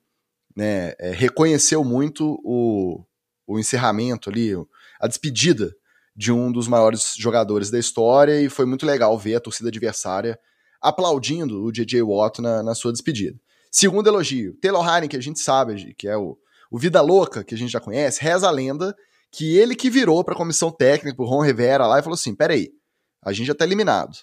né, é, reconheceu muito o, o encerramento ali, a despedida de um dos maiores jogadores da história e foi muito legal ver a torcida adversária aplaudindo o J.J. Watt na, na sua despedida. Segundo elogio, Taylor Heine, que a gente sabe, que é o, o Vida Louca, que a gente já conhece, reza a lenda que ele que virou para a comissão técnica, o Ron Rivera lá e falou assim, peraí, a gente já tá eliminado.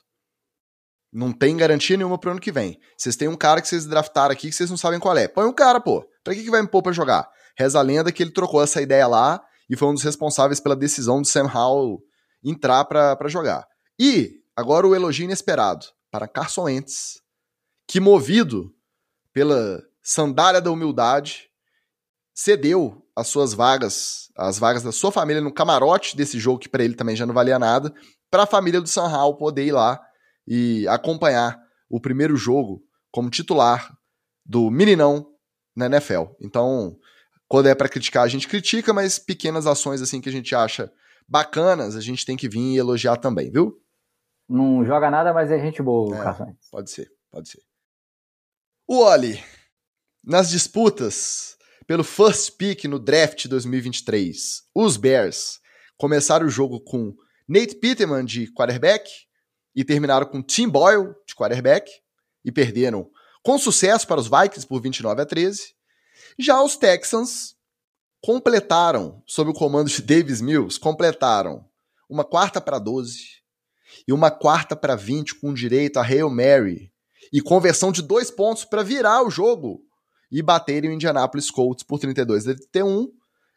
Não tem garantia nenhuma pro ano que vem. Vocês têm um cara que vocês draftaram aqui que vocês não sabem qual é. Põe um cara, pô. Pra que, que vai me pôr pra jogar? Reza a lenda que ele trocou essa ideia lá e foi um dos responsáveis pela decisão de Sam Howell entrar para jogar. E agora o elogio inesperado para Carson Wentz, que movido pela sandália da humildade, cedeu as suas vagas, as vagas da sua família no camarote desse jogo que para ele também já não valia nada, para a família do Howell poder ir lá e acompanhar o primeiro jogo como titular do meninão na NFL. Então, quando é para criticar, a gente critica, mas pequenas ações assim que a gente acha bacanas, a gente tem que vir e elogiar também, viu? Não joga nada, mas é gente boa, é, Pode ser, pode ser. O Oli, nas disputas pelo first pick no draft 2023, os Bears começaram o jogo com Nate Peterman de quarterback, e terminaram com Tim Boyle de quarterback e perderam com sucesso para os Vikings por 29 a 13. Já os Texans completaram, sob o comando de Davis Mills, completaram uma quarta para 12 e uma quarta para 20 com direito a Hail Mary e conversão de dois pontos para virar o jogo e baterem o Indianapolis Colts por 32 a 31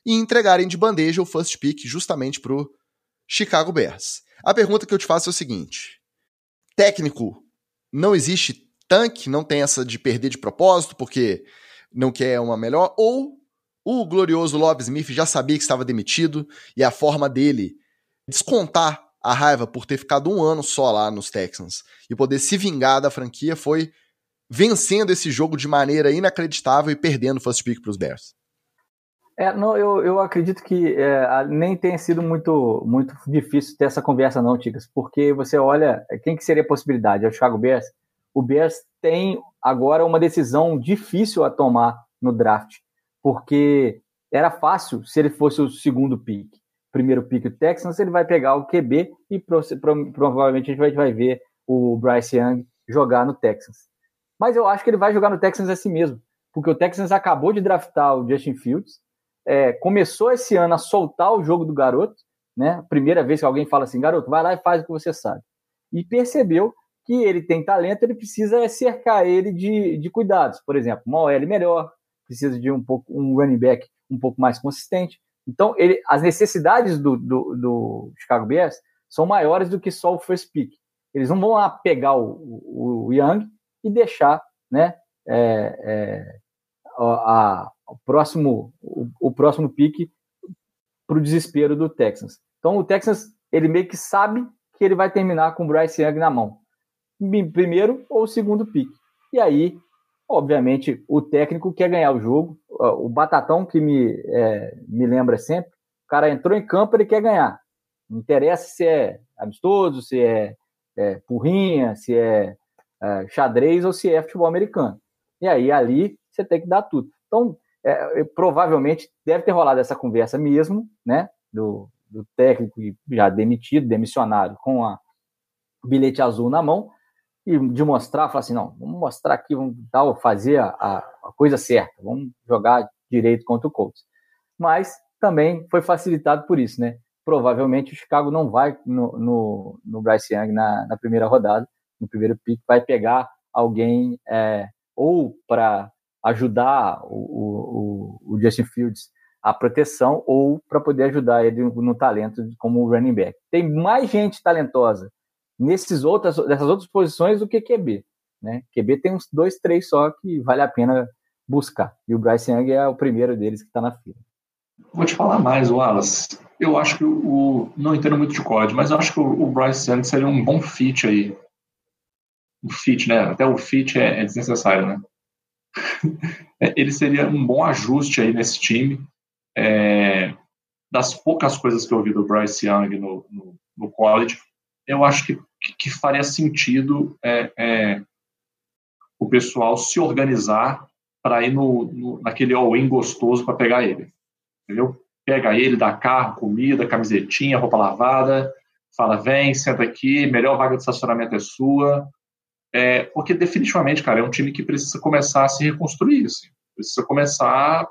e entregarem de bandeja o first pick justamente para o Chicago Bears. A pergunta que eu te faço é o seguinte: técnico, não existe tanque, não tem essa de perder de propósito porque não quer uma melhor, ou o glorioso Love Smith já sabia que estava demitido e a forma dele descontar a raiva por ter ficado um ano só lá nos Texans e poder se vingar da franquia foi vencendo esse jogo de maneira inacreditável e perdendo o first pick para os Bears. É, não, eu, eu acredito que é, nem tenha sido muito, muito difícil ter essa conversa, não, Ticas, porque você olha quem que seria a possibilidade? É o Chicago Bears. O Bears tem agora uma decisão difícil a tomar no draft, porque era fácil se ele fosse o segundo pick. Primeiro pick o Texans, ele vai pegar o QB e pro, pro, provavelmente a gente vai, vai ver o Bryce Young jogar no Texans. Mas eu acho que ele vai jogar no Texans assim mesmo, porque o Texans acabou de draftar o Justin Fields, é, começou esse ano a soltar o jogo do garoto, né? Primeira vez que alguém fala assim, garoto, vai lá e faz o que você sabe. E percebeu que ele tem talento, ele precisa cercar ele de, de cuidados. Por exemplo, uma OL melhor, precisa de um pouco um running back um pouco mais consistente. Então, ele, as necessidades do, do, do Chicago Bears são maiores do que só o first pick. Eles não vão lá pegar o, o, o Young e deixar né, é, é, a, o próximo, o, o próximo pique para o desespero do Texans. Então o Texans ele meio que sabe que ele vai terminar com o Bryce Young na mão, primeiro ou segundo pique. E aí, obviamente, o técnico quer ganhar o jogo. O Batatão que me, é, me lembra sempre, o cara entrou em campo ele quer ganhar. Não interessa se é amistoso, se é, é porrinha, se é, é, xadrez ou se é futebol americano. E aí, ali, você tem que dar tudo. Então, é, provavelmente deve ter rolado essa conversa mesmo, né? Do, do técnico já demitido, demissionário, com a bilhete azul na mão, e de mostrar, falar assim, não, vamos mostrar aqui, vamos dar, fazer a, a, coisa certa, vamos jogar direito contra o Colts. Mas também foi facilitado por isso, né? Provavelmente o Chicago não vai no, no, no Bryce Young na, na primeira rodada, no primeiro pick, vai pegar alguém é, ou para ajudar o, o, o, Justin Fields a proteção ou para poder ajudar ele no, talento como running back. Tem mais gente talentosa nesses outras, dessas outras posições do que QB. Né? QB tem uns dois, três só que vale a pena buscar. E o Bryce Young é o primeiro deles que está na fila. Vou te falar mais, Wallace. Eu acho que o. Não entendo muito de código, mas eu acho que o Bryce Young seria um bom fit aí. O fit, né? Até o fit é, é desnecessário, né? Ele seria um bom ajuste aí nesse time. É, das poucas coisas que eu ouvi do Bryce Young no, no, no college, eu acho que, que faria sentido é, é, o pessoal se organizar para ir no, no, naquele all-in gostoso para pegar ele. Entendeu? Pega ele, dá carro, comida, camisetinha, roupa lavada, fala: vem, senta aqui, melhor vaga de estacionamento é sua. É, porque definitivamente, cara, é um time que precisa começar a se reconstruir. Assim. Precisa começar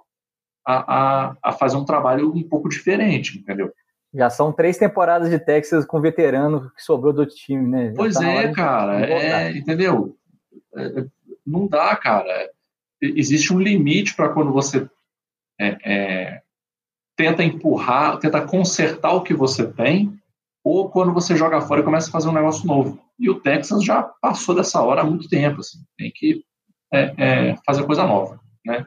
a, a, a fazer um trabalho um pouco diferente, entendeu? Já são três temporadas de Texas com veterano que sobrou do time, né? Já pois tá é, cara. É, entendeu? É, não dá, cara. Existe um limite para quando você é, é, tenta empurrar, tenta consertar o que você tem, ou quando você joga fora e começa a fazer um negócio novo. E o Texas já passou dessa hora há muito tempo. Assim. Tem que é, é, fazer coisa nova, né?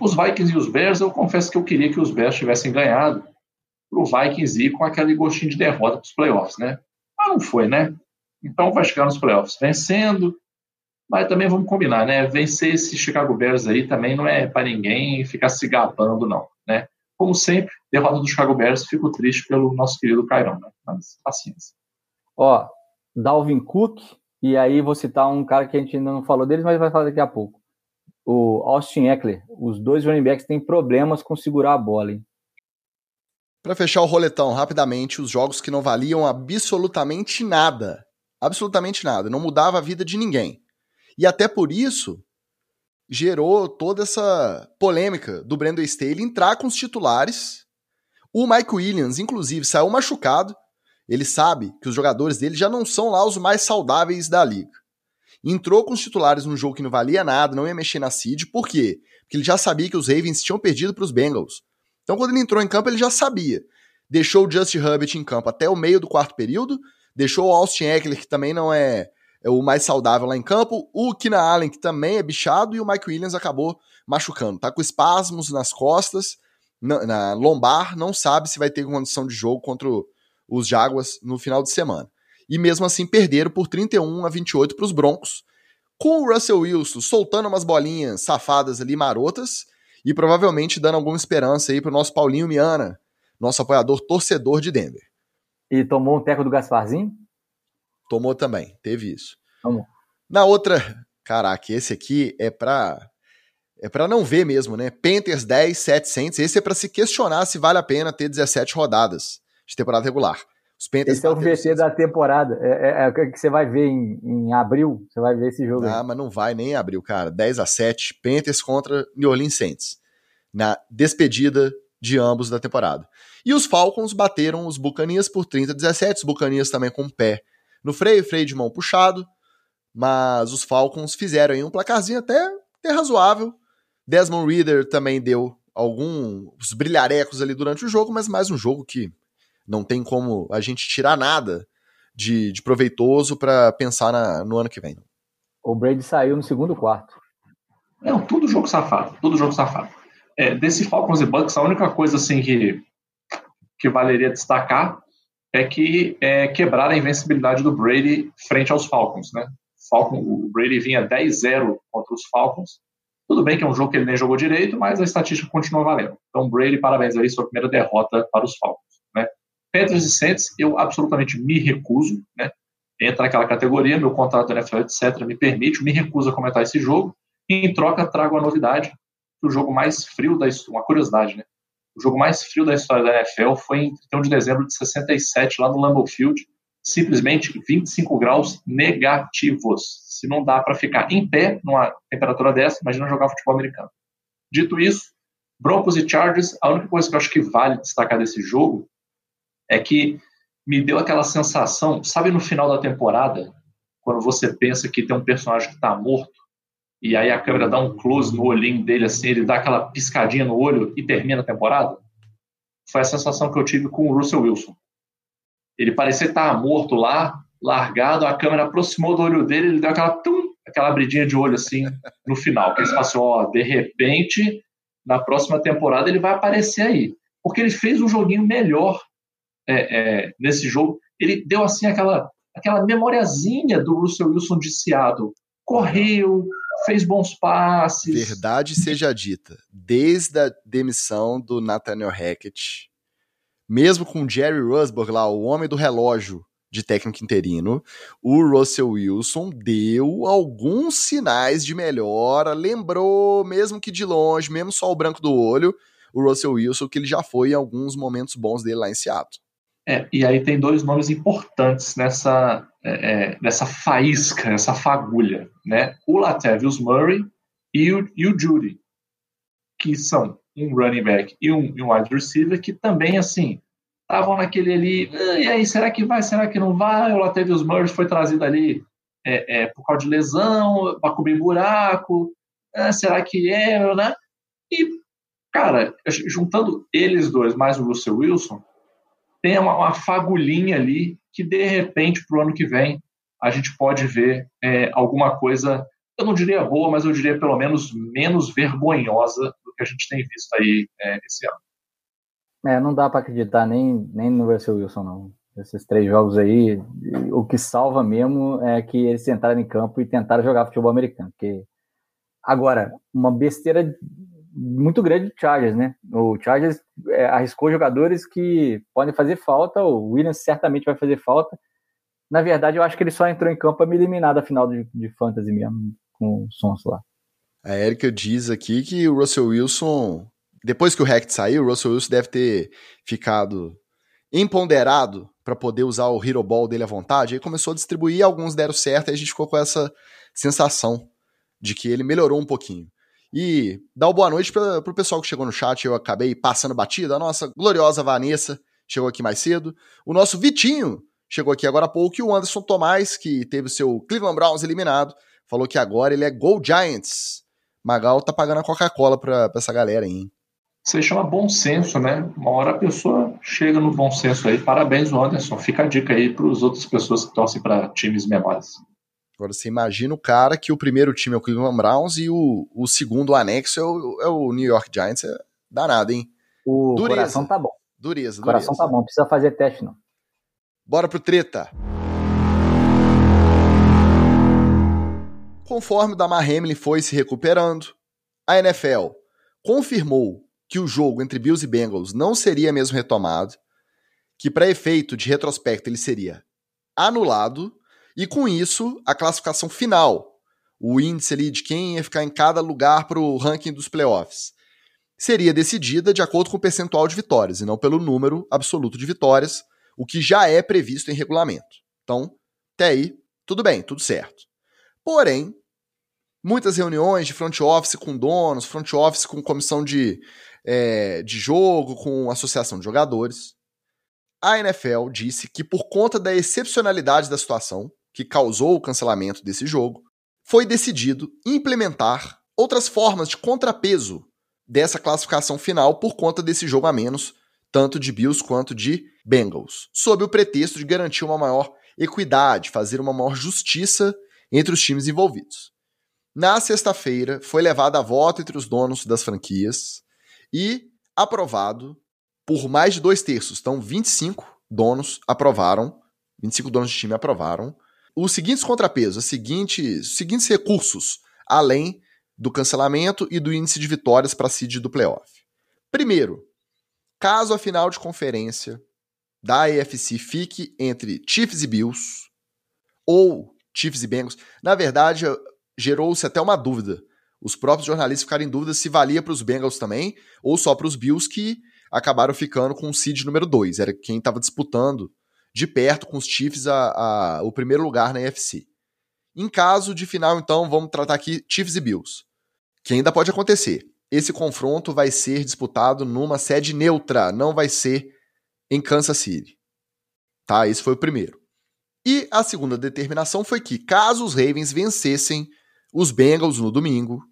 os Vikings e os Bears, eu confesso que eu queria que os Bears tivessem ganhado, para o Vikings ir com aquele gostinho de derrota para os playoffs, né? Mas não foi, né? Então vai chegar nos playoffs vencendo, mas também vamos combinar, né? Vencer esse Chicago Bears aí também não é para ninguém ficar se gabando, não, né? Como sempre, derrota do Chicago Bears, fico triste pelo nosso querido Cairão, né? Mas paciência. Ó, Dalvin Cook, e aí vou citar um cara que a gente ainda não falou deles, mas vai falar daqui a pouco. O Austin Eckler. Os dois running backs têm problemas com segurar a bola, hein? Para fechar o roletão rapidamente, os jogos que não valiam absolutamente nada. Absolutamente nada. Não mudava a vida de ninguém. E até por isso gerou toda essa polêmica do Brandon Staley entrar com os titulares. O Mike Williams, inclusive, saiu machucado. Ele sabe que os jogadores dele já não são lá os mais saudáveis da liga. Entrou com os titulares num jogo que não valia nada, não ia mexer na seed. Por quê? Porque ele já sabia que os Ravens tinham perdido para os Bengals. Então, quando ele entrou em campo, ele já sabia. Deixou o Justin Herbert em campo até o meio do quarto período, deixou o Austin Eckler, que também não é, é o mais saudável lá em campo, o Kina Allen, que também é bichado, e o Mike Williams acabou machucando. Tá com espasmos nas costas, na, na lombar, não sabe se vai ter condição de jogo contra os Jaguars no final de semana. E mesmo assim perderam por 31 a 28 para os Broncos, com o Russell Wilson soltando umas bolinhas safadas ali, marotas, e provavelmente dando alguma esperança aí pro nosso Paulinho Miana, nosso apoiador torcedor de Denver. E tomou um teco do Gasparzinho? Tomou também, teve isso. Tomou. Na outra, caraca, esse aqui é pra é para não ver mesmo, né? Panthers 10, 700. Esse é para se questionar se vale a pena ter 17 rodadas de temporada regular. Os Panthers esse é o VT da temporada. É, é, é, o que você vai ver em, em abril. Você vai ver esse jogo. Ah, aí. mas não vai nem em abril, cara. 10 a 7 Panthers contra New Orleans Saints na despedida de ambos da temporada. E os Falcons bateram os Bucanias por 30 a 17, os Bucanias também com o pé no freio, freio de mão puxado, mas os Falcons fizeram aí um placarzinho até, até razoável. Desmond Reader também deu alguns brilharecos ali durante o jogo, mas mais um jogo que não tem como a gente tirar nada de, de proveitoso para pensar na, no ano que vem. O Brady saiu no segundo quarto. Não, tudo jogo safado, tudo jogo safado. É, desse Falcons e Bucks, a única coisa assim que, que valeria destacar é que é, quebrar a invencibilidade do Brady frente aos Falcons, né? Falcon, o Brady vinha 10-0 contra os Falcons. Tudo bem que é um jogo que ele nem jogou direito, mas a estatística continua valendo. Então, Brady, parabéns aí, sua primeira derrota para os Falcons? Panthers e Saints, eu absolutamente me recuso, né? Entra naquela categoria, meu contrato da NFL, etc., me permite, me recuso a comentar esse jogo, e em troca trago a novidade que o jogo mais frio da história, uma curiosidade, né? O jogo mais frio da história da NFL foi em 31 de dezembro de 67, lá no Lambeau Field, simplesmente 25 graus negativos. Se não dá para ficar em pé numa temperatura dessa, imagina jogar futebol americano. Dito isso, Broncos e Chargers, a única coisa que eu acho que vale destacar desse jogo é que me deu aquela sensação, sabe no final da temporada, quando você pensa que tem um personagem que está morto, e aí a câmera dá um close no olhinho dele, assim, ele dá aquela piscadinha no olho e termina a temporada? Foi a sensação que eu tive com o Russell Wilson. Ele parecia estar morto lá, largado, a câmera aproximou do olho dele, ele deu aquela, tum, aquela abridinha de olho assim no final. Que eles passou, ó, de repente, na próxima temporada ele vai aparecer aí. Porque ele fez um joguinho melhor é, é, nesse jogo. Ele deu assim aquela, aquela memoriazinha do Russell Wilson de Seattle. Correu, fez bons passes. Verdade seja dita, desde a demissão do Nathaniel Hackett, mesmo com Jerry Rusburg lá, o homem do relógio de técnico interino, o Russell Wilson deu alguns sinais de melhora, lembrou, mesmo que de longe, mesmo só o branco do olho, o Russell Wilson, que ele já foi em alguns momentos bons dele lá em Seattle. É, e aí tem dois nomes importantes nessa, é, é nessa faísca, nessa fagulha, né? O Latavius Murray e o, e o Judy, que são um running back e um, e um wide receiver que também, assim, estavam naquele ali, ah, e aí, será que vai, será que não vai? O Latavius Murray foi trazido ali é, é, por causa de lesão, para cobrir buraco, ah, será que é, né? E, cara, juntando eles dois mais o Russell Wilson, tem uma, uma fagulhinha ali que, de repente, para o ano que vem, a gente pode ver é, alguma coisa, eu não diria boa, mas eu diria pelo menos menos vergonhosa que a gente tem visto aí é, esse ano. É, não dá para acreditar nem, nem no Russell Wilson, não. Esses três jogos aí, o que salva mesmo é que eles entraram em campo e tentaram jogar futebol americano. Porque agora, uma besteira muito grande do Chargers, né? O Chargers é, arriscou jogadores que podem fazer falta, o Williams certamente vai fazer falta. Na verdade, eu acho que ele só entrou em campo para me eliminar da final de, de Fantasy mesmo, com o Sons lá. A Erika diz aqui que o Russell Wilson, depois que o Hackett saiu, o Russell Wilson deve ter ficado empoderado para poder usar o Hero Ball dele à vontade. Aí começou a distribuir, alguns deram certo, e a gente ficou com essa sensação de que ele melhorou um pouquinho. E dá uma boa noite para o pessoal que chegou no chat, eu acabei passando batida. A nossa gloriosa Vanessa chegou aqui mais cedo. O nosso Vitinho chegou aqui agora há pouco. E o Anderson Tomás, que teve o seu Cleveland Browns eliminado, falou que agora ele é Go Giants. Magal tá pagando a Coca-Cola pra, essa galera aí, hein? Chama bom senso, né? Uma hora a pessoa chega no bom senso aí. Parabéns, Anderson. Fica a dica aí para as outras pessoas que torcem para times menores. Agora você imagina o cara que o primeiro time é o Cleveland Browns e o, o segundo o anexo é o, é o New York Giants. É danado, hein? O dureza. coração tá bom. Dureza, dureza. O coração tá bom, não precisa fazer teste, não. Bora pro treta. Conforme o Damar Hamlin foi se recuperando, a NFL confirmou que o jogo entre Bills e Bengals não seria mesmo retomado, que para efeito de retrospecto ele seria anulado, e com isso a classificação final, o índice ali de quem ia ficar em cada lugar para o ranking dos playoffs, seria decidida de acordo com o percentual de vitórias e não pelo número absoluto de vitórias, o que já é previsto em regulamento. Então, até aí, tudo bem, tudo certo. Porém, muitas reuniões de front office com donos, front office com comissão de, é, de jogo, com associação de jogadores. A NFL disse que, por conta da excepcionalidade da situação que causou o cancelamento desse jogo, foi decidido implementar outras formas de contrapeso dessa classificação final por conta desse jogo a menos, tanto de Bills quanto de Bengals, sob o pretexto de garantir uma maior equidade, fazer uma maior justiça entre os times envolvidos. Na sexta-feira, foi levado a voto entre os donos das franquias e aprovado por mais de dois terços. Então, 25 donos aprovaram, 25 donos de time aprovaram os seguintes contrapesos, os seguintes, os seguintes recursos, além do cancelamento e do índice de vitórias para a seed do playoff. Primeiro, caso a final de conferência da AFC fique entre Chiefs e Bills ou Chiefs e Bengals. Na verdade, gerou-se até uma dúvida. Os próprios jornalistas ficaram em dúvida se valia para os Bengals também ou só para os Bills que acabaram ficando com o seed número 2. Era quem estava disputando de perto com os Chiefs a, a, o primeiro lugar na AFC. Em caso de final, então, vamos tratar aqui Chiefs e Bills, que ainda pode acontecer. Esse confronto vai ser disputado numa sede neutra, não vai ser em Kansas City. Tá? Esse foi o primeiro. E a segunda determinação foi que, caso os Ravens vencessem os Bengals no domingo,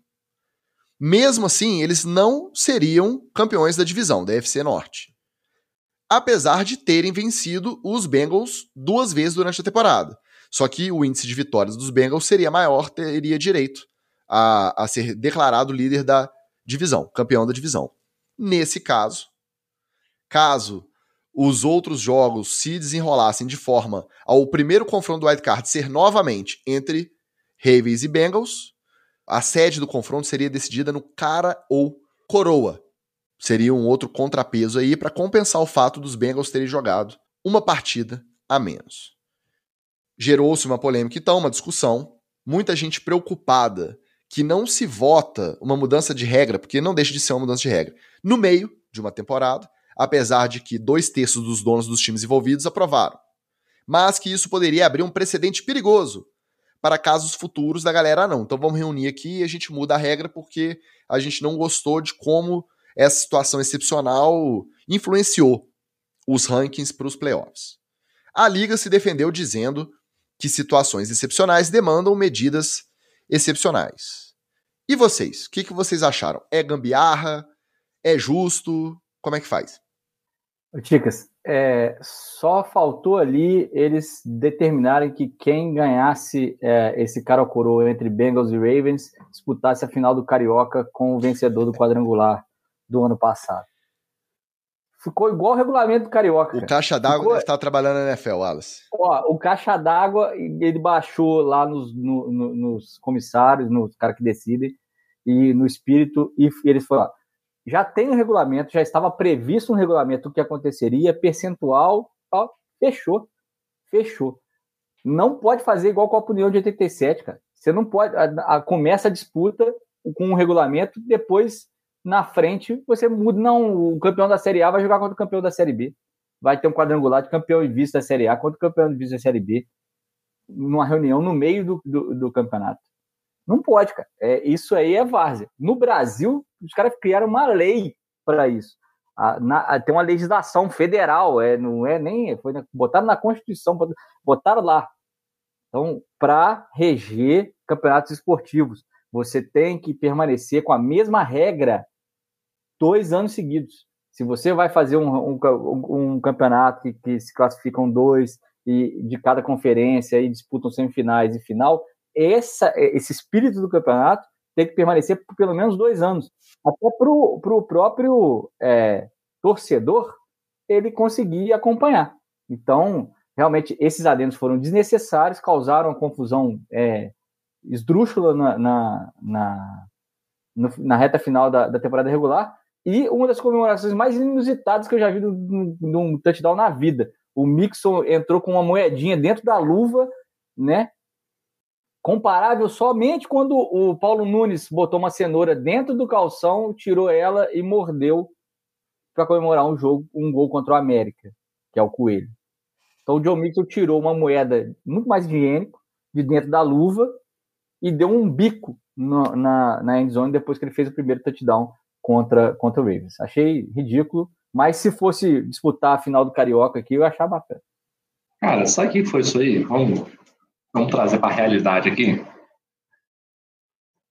mesmo assim, eles não seriam campeões da divisão, da FC Norte. Apesar de terem vencido os Bengals duas vezes durante a temporada. Só que o índice de vitórias dos Bengals seria maior, teria direito a, a ser declarado líder da divisão, campeão da divisão. Nesse caso, caso os outros jogos se desenrolassem de forma ao primeiro confronto do wildcard ser novamente entre Ravens e Bengals, a sede do confronto seria decidida no cara ou coroa. Seria um outro contrapeso aí para compensar o fato dos Bengals terem jogado uma partida a menos. Gerou-se uma polêmica então, uma discussão, muita gente preocupada que não se vota uma mudança de regra, porque não deixa de ser uma mudança de regra, no meio de uma temporada, apesar de que dois terços dos donos dos times envolvidos aprovaram. Mas que isso poderia abrir um precedente perigoso para casos futuros da galera, ah, não. Então vamos reunir aqui e a gente muda a regra porque a gente não gostou de como essa situação excepcional influenciou os rankings para os playoffs. A liga se defendeu dizendo que situações excepcionais demandam medidas excepcionais. E vocês? O que, que vocês acharam? É gambiarra? É justo? Como é que faz? Ticas, é, só faltou ali eles determinarem que quem ganhasse é, esse cara coroa entre Bengals e Ravens disputasse a final do Carioca com o vencedor do quadrangular do ano passado. Ficou igual o regulamento do Carioca. O caixa d'água Ficou... estar trabalhando na NFL, Wallace. Ó, o caixa d'água, ele baixou lá nos, no, no, nos comissários, nos caras que decidem, e no espírito, e eles falaram: já tem um regulamento, já estava previsto um regulamento o que aconteceria, percentual, ó, fechou. Fechou. Não pode fazer igual com a União de 87, cara. Você não pode. A, a, começa a disputa com um regulamento, depois, na frente, você muda. Não, o campeão da Série A vai jogar contra o campeão da Série B. Vai ter um quadrangular de campeão e vice da Série A contra o campeão e vice da Série B. Numa reunião no meio do, do, do campeonato. Não pode, cara. É, isso aí é várzea. No Brasil, os caras criaram uma lei para isso. A, na, a, tem uma legislação federal, é, não é nem. Foi, botaram na Constituição, botaram lá. Então, para reger campeonatos esportivos, você tem que permanecer com a mesma regra dois anos seguidos. Se você vai fazer um, um, um campeonato que, que, se classificam dois e de cada conferência e disputam semifinais e final, essa, esse espírito do campeonato tem que permanecer por pelo menos dois anos. Até para o próprio é, torcedor ele conseguir acompanhar. Então, realmente, esses adendos foram desnecessários, causaram confusão é, esdrúxula na, na, na, no, na, reta final da, da, temporada regular. E uma das comemorações mais inusitadas que eu já vi num touchdown na vida. O Mixon entrou com uma moedinha dentro da luva, né? comparável somente quando o Paulo Nunes botou uma cenoura dentro do calção, tirou ela e mordeu para comemorar um jogo, um gol contra o América, que é o Coelho. Então o John Mixon tirou uma moeda muito mais higiênico de dentro da luva e deu um bico no, na, na endzone depois que ele fez o primeiro touchdown contra, contra o Ravens. Achei ridículo, mas se fosse disputar a final do Carioca aqui, eu achava bacana. Cara, sabe o que foi isso aí? Vamos vamos trazer para a realidade aqui.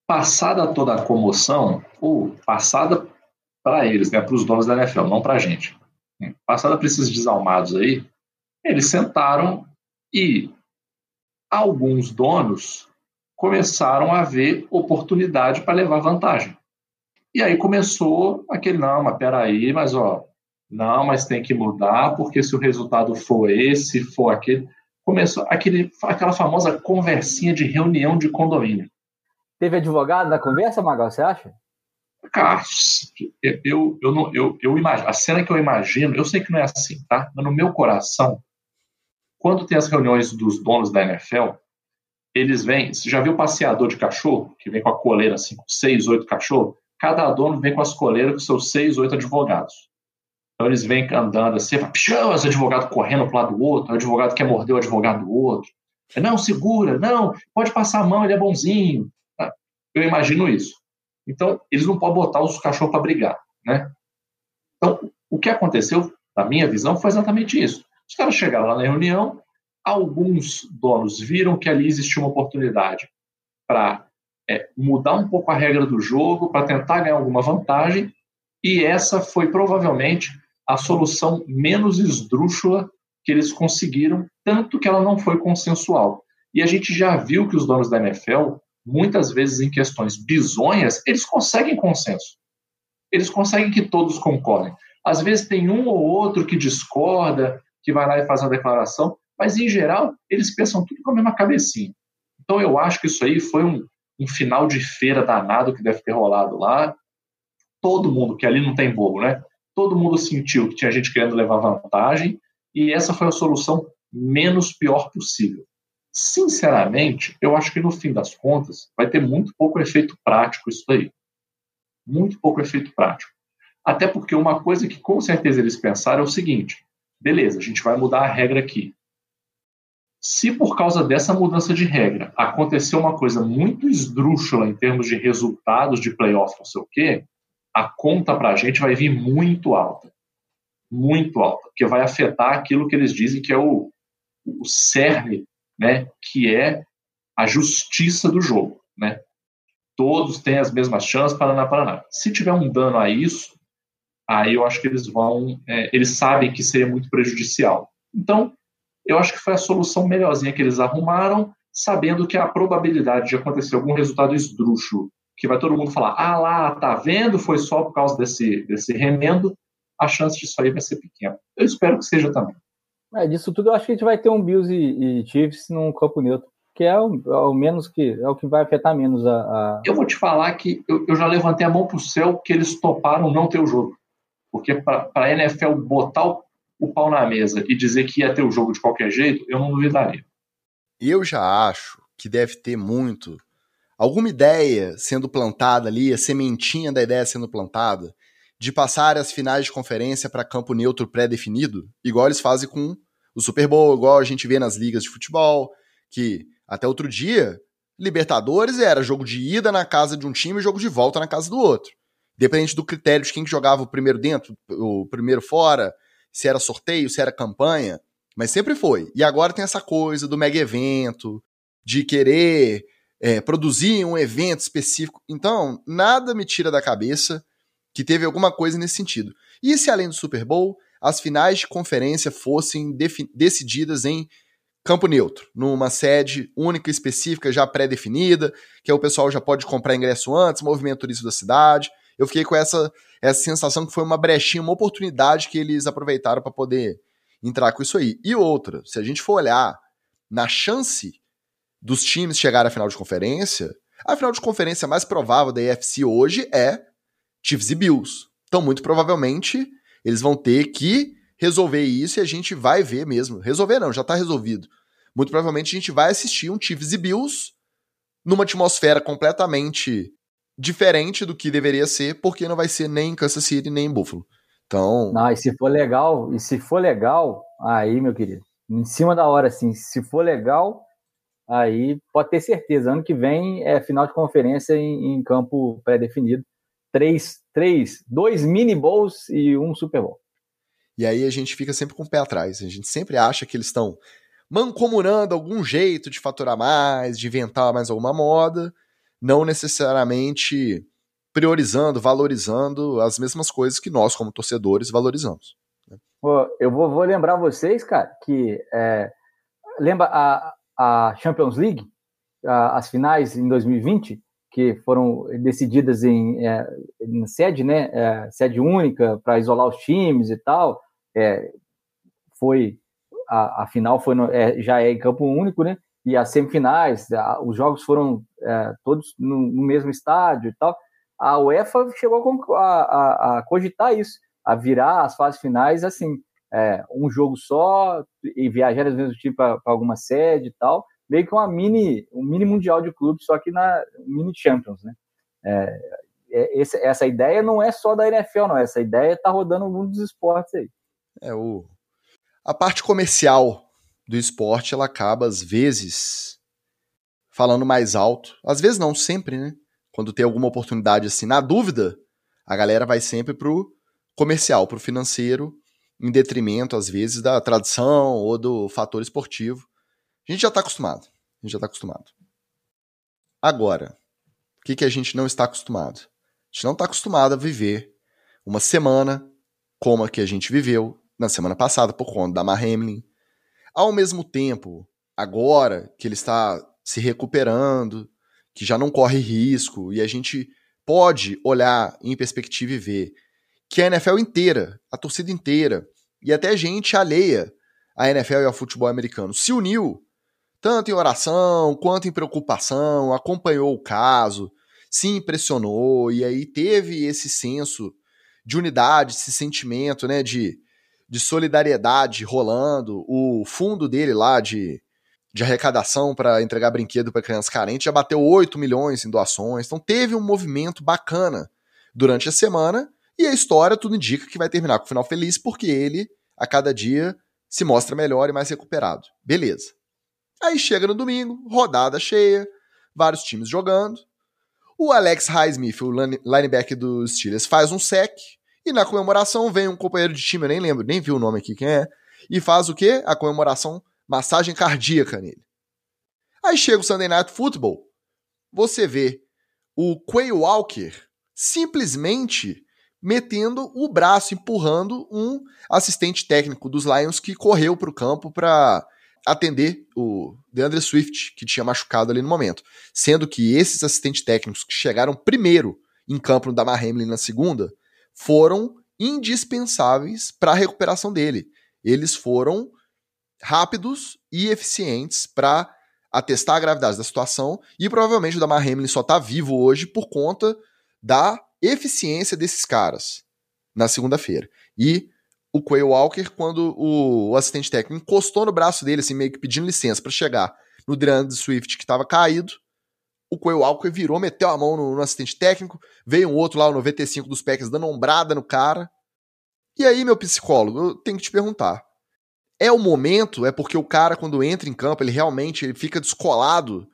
Passada toda a comoção, ou passada para eles, né, para os donos da NFL, não para a gente. Passada para esses desalmados aí, eles sentaram e alguns donos começaram a ver oportunidade para levar vantagem. E aí começou aquele, não, mas peraí, mas ó, não, mas tem que mudar, porque se o resultado for esse, for aquele começou aquele, aquela famosa conversinha de reunião de condomínio. Teve advogado na conversa, Magal, você acha? Cara, eu, eu, não, eu, eu imagino, a cena que eu imagino, eu sei que não é assim, tá? Mas no meu coração, quando tem as reuniões dos donos da NFL, eles vêm. Você já viu passeador de cachorro, que vem com a coleira assim, com seis, oito cachorros? Cada dono vem com as coleiras com seus seis, oito advogados. Então eles vêm andando assim, pichão, esse advogado correndo para lado do outro, o advogado quer morder o advogado do outro. Não, segura, não, pode passar a mão, ele é bonzinho. Tá? Eu imagino isso. Então, eles não podem botar os cachorros para brigar, né? Então, o que aconteceu, na minha visão, foi exatamente isso. Os caras chegaram lá na reunião, alguns donos viram que ali existia uma oportunidade para é, mudar um pouco a regra do jogo, para tentar ganhar alguma vantagem, e essa foi provavelmente a solução menos esdrúxula que eles conseguiram, tanto que ela não foi consensual. E a gente já viu que os donos da NFL muitas vezes em questões bizonhas, eles conseguem consenso. Eles conseguem que todos concordem. Às vezes tem um ou outro que discorda, que vai lá e faz uma declaração, mas em geral eles pensam tudo com a mesma cabecinha. Então eu acho que isso aí foi um, um final de feira danado que deve ter rolado lá. Todo mundo, que ali não tem bobo, né? Todo mundo sentiu que tinha gente querendo levar vantagem e essa foi a solução menos pior possível. Sinceramente, eu acho que no fim das contas vai ter muito pouco efeito prático isso daí. Muito pouco efeito prático. Até porque uma coisa que com certeza eles pensaram é o seguinte: beleza, a gente vai mudar a regra aqui. Se por causa dessa mudança de regra acontecer uma coisa muito esdrúxula em termos de resultados de playoff, não sei o quê, a conta para a gente vai vir muito alta. Muito alta, porque vai afetar aquilo que eles dizem que é o, o cerne né, que é a justiça do jogo, né? Todos têm as mesmas chances, Paraná, Paraná. Se tiver um dano a isso, aí eu acho que eles vão, é, eles sabem que seria muito prejudicial. Então, eu acho que foi a solução melhorzinha que eles arrumaram, sabendo que a probabilidade de acontecer algum resultado esdrúxulo, que vai todo mundo falar, ah lá, tá vendo, foi só por causa desse, desse remendo, a chance disso aí vai ser pequena. Eu espero que seja também. É, disso tudo eu acho que a gente vai ter um Bills e, e Chiefs num campo neutro, que é o, menos que é o que vai afetar menos a. a... Eu vou te falar que eu, eu já levantei a mão pro céu que eles toparam não ter o jogo. Porque para a NFL botar o, o pau na mesa e dizer que ia ter o jogo de qualquer jeito, eu não duvidaria. Eu já acho que deve ter muito alguma ideia sendo plantada ali, a sementinha da ideia sendo plantada, de passar as finais de conferência para campo neutro pré-definido, igual eles fazem com o Super Bowl, igual a gente vê nas ligas de futebol, que até outro dia, Libertadores era jogo de ida na casa de um time e jogo de volta na casa do outro. Dependente do critério de quem jogava o primeiro dentro, o primeiro fora, se era sorteio, se era campanha, mas sempre foi. E agora tem essa coisa do mega evento, de querer é, produzir um evento específico. Então, nada me tira da cabeça que teve alguma coisa nesse sentido. E se além do Super Bowl, as finais de conferência fossem decididas em campo neutro, numa sede única específica já pré-definida, que o pessoal já pode comprar ingresso antes, movimento turístico da cidade. Eu fiquei com essa, essa sensação que foi uma brechinha, uma oportunidade que eles aproveitaram para poder entrar com isso aí. E outra, se a gente for olhar na chance dos times chegarem à final de conferência, a final de conferência mais provável da EFC hoje é Chiefs e Bills. Então, muito provavelmente, eles vão ter que resolver isso e a gente vai ver mesmo. Resolver não, já está resolvido. Muito provavelmente a gente vai assistir um Chiefs e Bills numa atmosfera completamente diferente do que deveria ser, porque não vai ser nem em Kansas City nem em Buffalo. Então. Não, e se for legal, e se for legal, aí, meu querido, em cima da hora, assim, se for legal, aí pode ter certeza. Ano que vem é final de conferência em, em campo pré-definido três, três, dois mini bowls e um Super Bowl. E aí a gente fica sempre com o pé atrás. A gente sempre acha que eles estão mancomunando algum jeito de faturar mais, de inventar mais alguma moda, não necessariamente priorizando, valorizando as mesmas coisas que nós, como torcedores, valorizamos. Né? Eu vou, vou, lembrar vocês, cara, que é, lembra a, a Champions League, a, as finais em 2020, que foram decididas em, é, em sede, né, é, sede única para isolar os times e tal. É, foi a, a, final foi no, é, já é em campo único, né? E as semifinais, os jogos foram é, todos no, no, mesmo estádio e tal. a UEFA chegou a, a, a cogitar isso, a virar as fases finais assim, é, um jogo só e viajar às vezes time para alguma sede e tal, meio que uma mini, um mini mundial de clubes, só que na mini Champions, né? É, é, esse, essa ideia não é só da NFL, não. Essa ideia está rodando no mundo dos esportes aí. É o a parte comercial do esporte ela acaba às vezes falando mais alto, às vezes não sempre, né? Quando tem alguma oportunidade assim, na dúvida, a galera vai sempre pro comercial, pro financeiro, em detrimento às vezes da tradição ou do fator esportivo. A gente já está acostumado. A gente já está acostumado. Agora, o que, que a gente não está acostumado? A gente não está acostumado a viver uma semana como a que a gente viveu na semana passada por conta da Mar. Ao mesmo tempo, agora que ele está se recuperando, que já não corre risco e a gente pode olhar em perspectiva e ver que a NFL inteira, a torcida inteira e até gente alheia à NFL e ao futebol americano se uniu tanto em oração quanto em preocupação, acompanhou o caso, se impressionou e aí teve esse senso de unidade, esse sentimento, né, de, de solidariedade rolando. O fundo dele lá de, de arrecadação para entregar brinquedo para crianças carentes já bateu 8 milhões em doações. Então teve um movimento bacana durante a semana e a história tudo indica que vai terminar com o final feliz porque ele a cada dia se mostra melhor e mais recuperado. Beleza. Aí chega no domingo, rodada cheia, vários times jogando. O Alex Highsmith, o linebacker dos Steelers, faz um sec. E na comemoração vem um companheiro de time, eu nem lembro, nem vi o nome aqui quem é. E faz o quê? A comemoração, massagem cardíaca nele. Aí chega o Sunday Night Football. Você vê o Quay Walker simplesmente metendo o braço, empurrando um assistente técnico dos Lions que correu para o campo para atender o DeAndre Swift, que tinha machucado ali no momento. Sendo que esses assistentes técnicos que chegaram primeiro em campo no Damar Hamlin na segunda foram indispensáveis para a recuperação dele. Eles foram rápidos e eficientes para atestar a gravidade da situação e provavelmente o Damar Hamlin só está vivo hoje por conta da eficiência desses caras na segunda-feira. E o Quay Walker quando o, assistente técnico encostou no braço dele, assim, meio que pedindo licença para chegar no DeAndre Swift que estava caído. O Quay Walker virou, meteu a mão no, no, assistente técnico, veio um outro lá, o 95 dos Packers, dando ombrada no cara. E aí, meu psicólogo, eu tenho que te perguntar. É o momento, é porque o cara, quando entra em campo, ele realmente ele fica descolado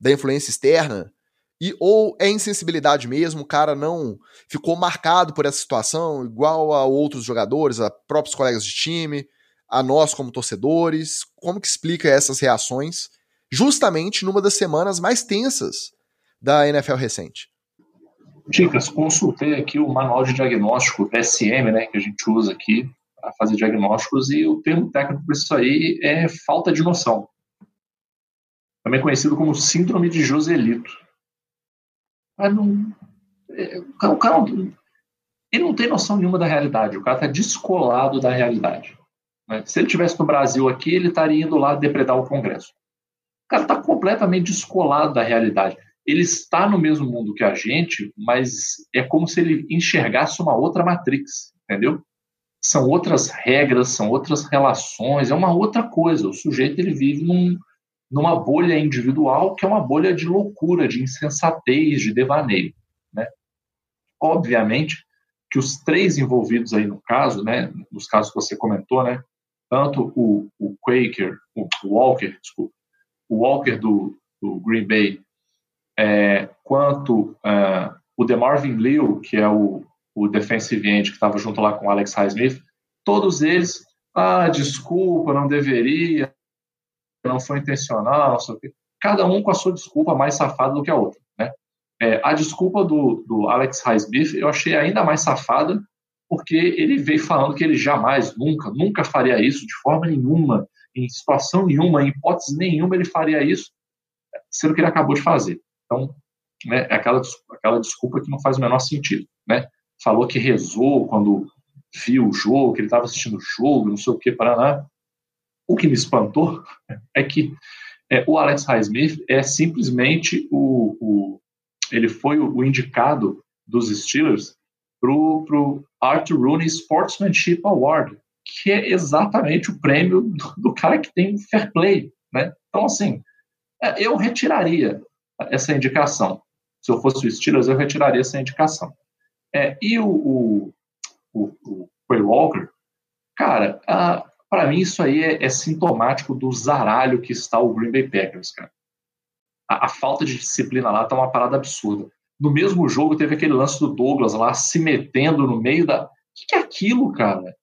da influência externa? E ou é insensibilidade mesmo, o cara não ficou marcado por essa situação, igual a outros jogadores, a próprios colegas de time, a nós como torcedores. Como que explica essas reações justamente numa das semanas mais tensas da NFL recente? Dicas, consultei aqui o manual de diagnóstico SM, né, que a gente usa aqui para fazer diagnósticos e o termo técnico para isso aí é falta de noção. Também conhecido como síndrome de Joselito. Mas não, é, o cara, ele não tem noção nenhuma da realidade, o cara está descolado da realidade. Né? Se ele tivesse no Brasil aqui, ele estaria indo lá depredar o Congresso. Cara está completamente descolado da realidade. Ele está no mesmo mundo que a gente, mas é como se ele enxergasse uma outra Matrix, entendeu? São outras regras, são outras relações, é uma outra coisa. O sujeito ele vive num, numa bolha individual que é uma bolha de loucura, de insensatez, de devaneio. Né? Obviamente que os três envolvidos aí no caso, né, nos casos que você comentou, né, tanto o, o Quaker, o Walker, desculpa, o Walker do, do Green Bay, é, quanto uh, o DeMarvin Leal, que é o, o defensive end que estava junto lá com o Alex Highsmith, todos eles, ah, desculpa, não deveria, não foi intencional, não sei o quê. Cada um com a sua desculpa mais safada do que a outra, né? É, a desculpa do, do Alex Highsmith eu achei ainda mais safada, porque ele veio falando que ele jamais, nunca, nunca faria isso, de forma nenhuma, em situação nenhuma, em hipótese nenhuma ele faria isso, sendo que ele acabou de fazer. Então, né, é aquela, aquela desculpa que não faz o menor sentido, né? Falou que rezou quando viu o jogo, que ele estava assistindo o jogo, não sei o que, para o que me espantou é que é, o Alex Highsmith é simplesmente o, o ele foi o, o, indicado dos Steelers para o Arthur Rooney Sportsmanship Award, que é exatamente o prêmio do, do cara que tem fair play. Né? Então, assim, é, eu retiraria essa indicação. Se eu fosse o Steelers, eu retiraria essa indicação. É, e o, o, o, o Quay Walker, cara, para mim isso aí é, é, sintomático do zaralho que está o Green Bay Packers, cara. A, a falta de disciplina lá tá uma parada absurda. No mesmo jogo teve aquele lance do Douglas lá se metendo no meio da. O que, que é aquilo, cara?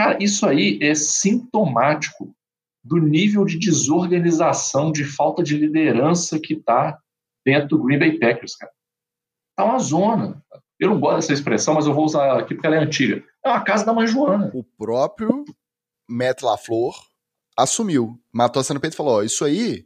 Cara, isso aí é sintomático do nível de desorganização, de falta de liderança que está dentro do Green Bay Packers, cara. Tá uma zona. Eu não gosto dessa expressão, mas eu vou usar aqui porque ela é antiga. É uma casa da mãe Joana. O próprio Matt LaFleur assumiu, matou a cena peito e falou: ó, isso aí,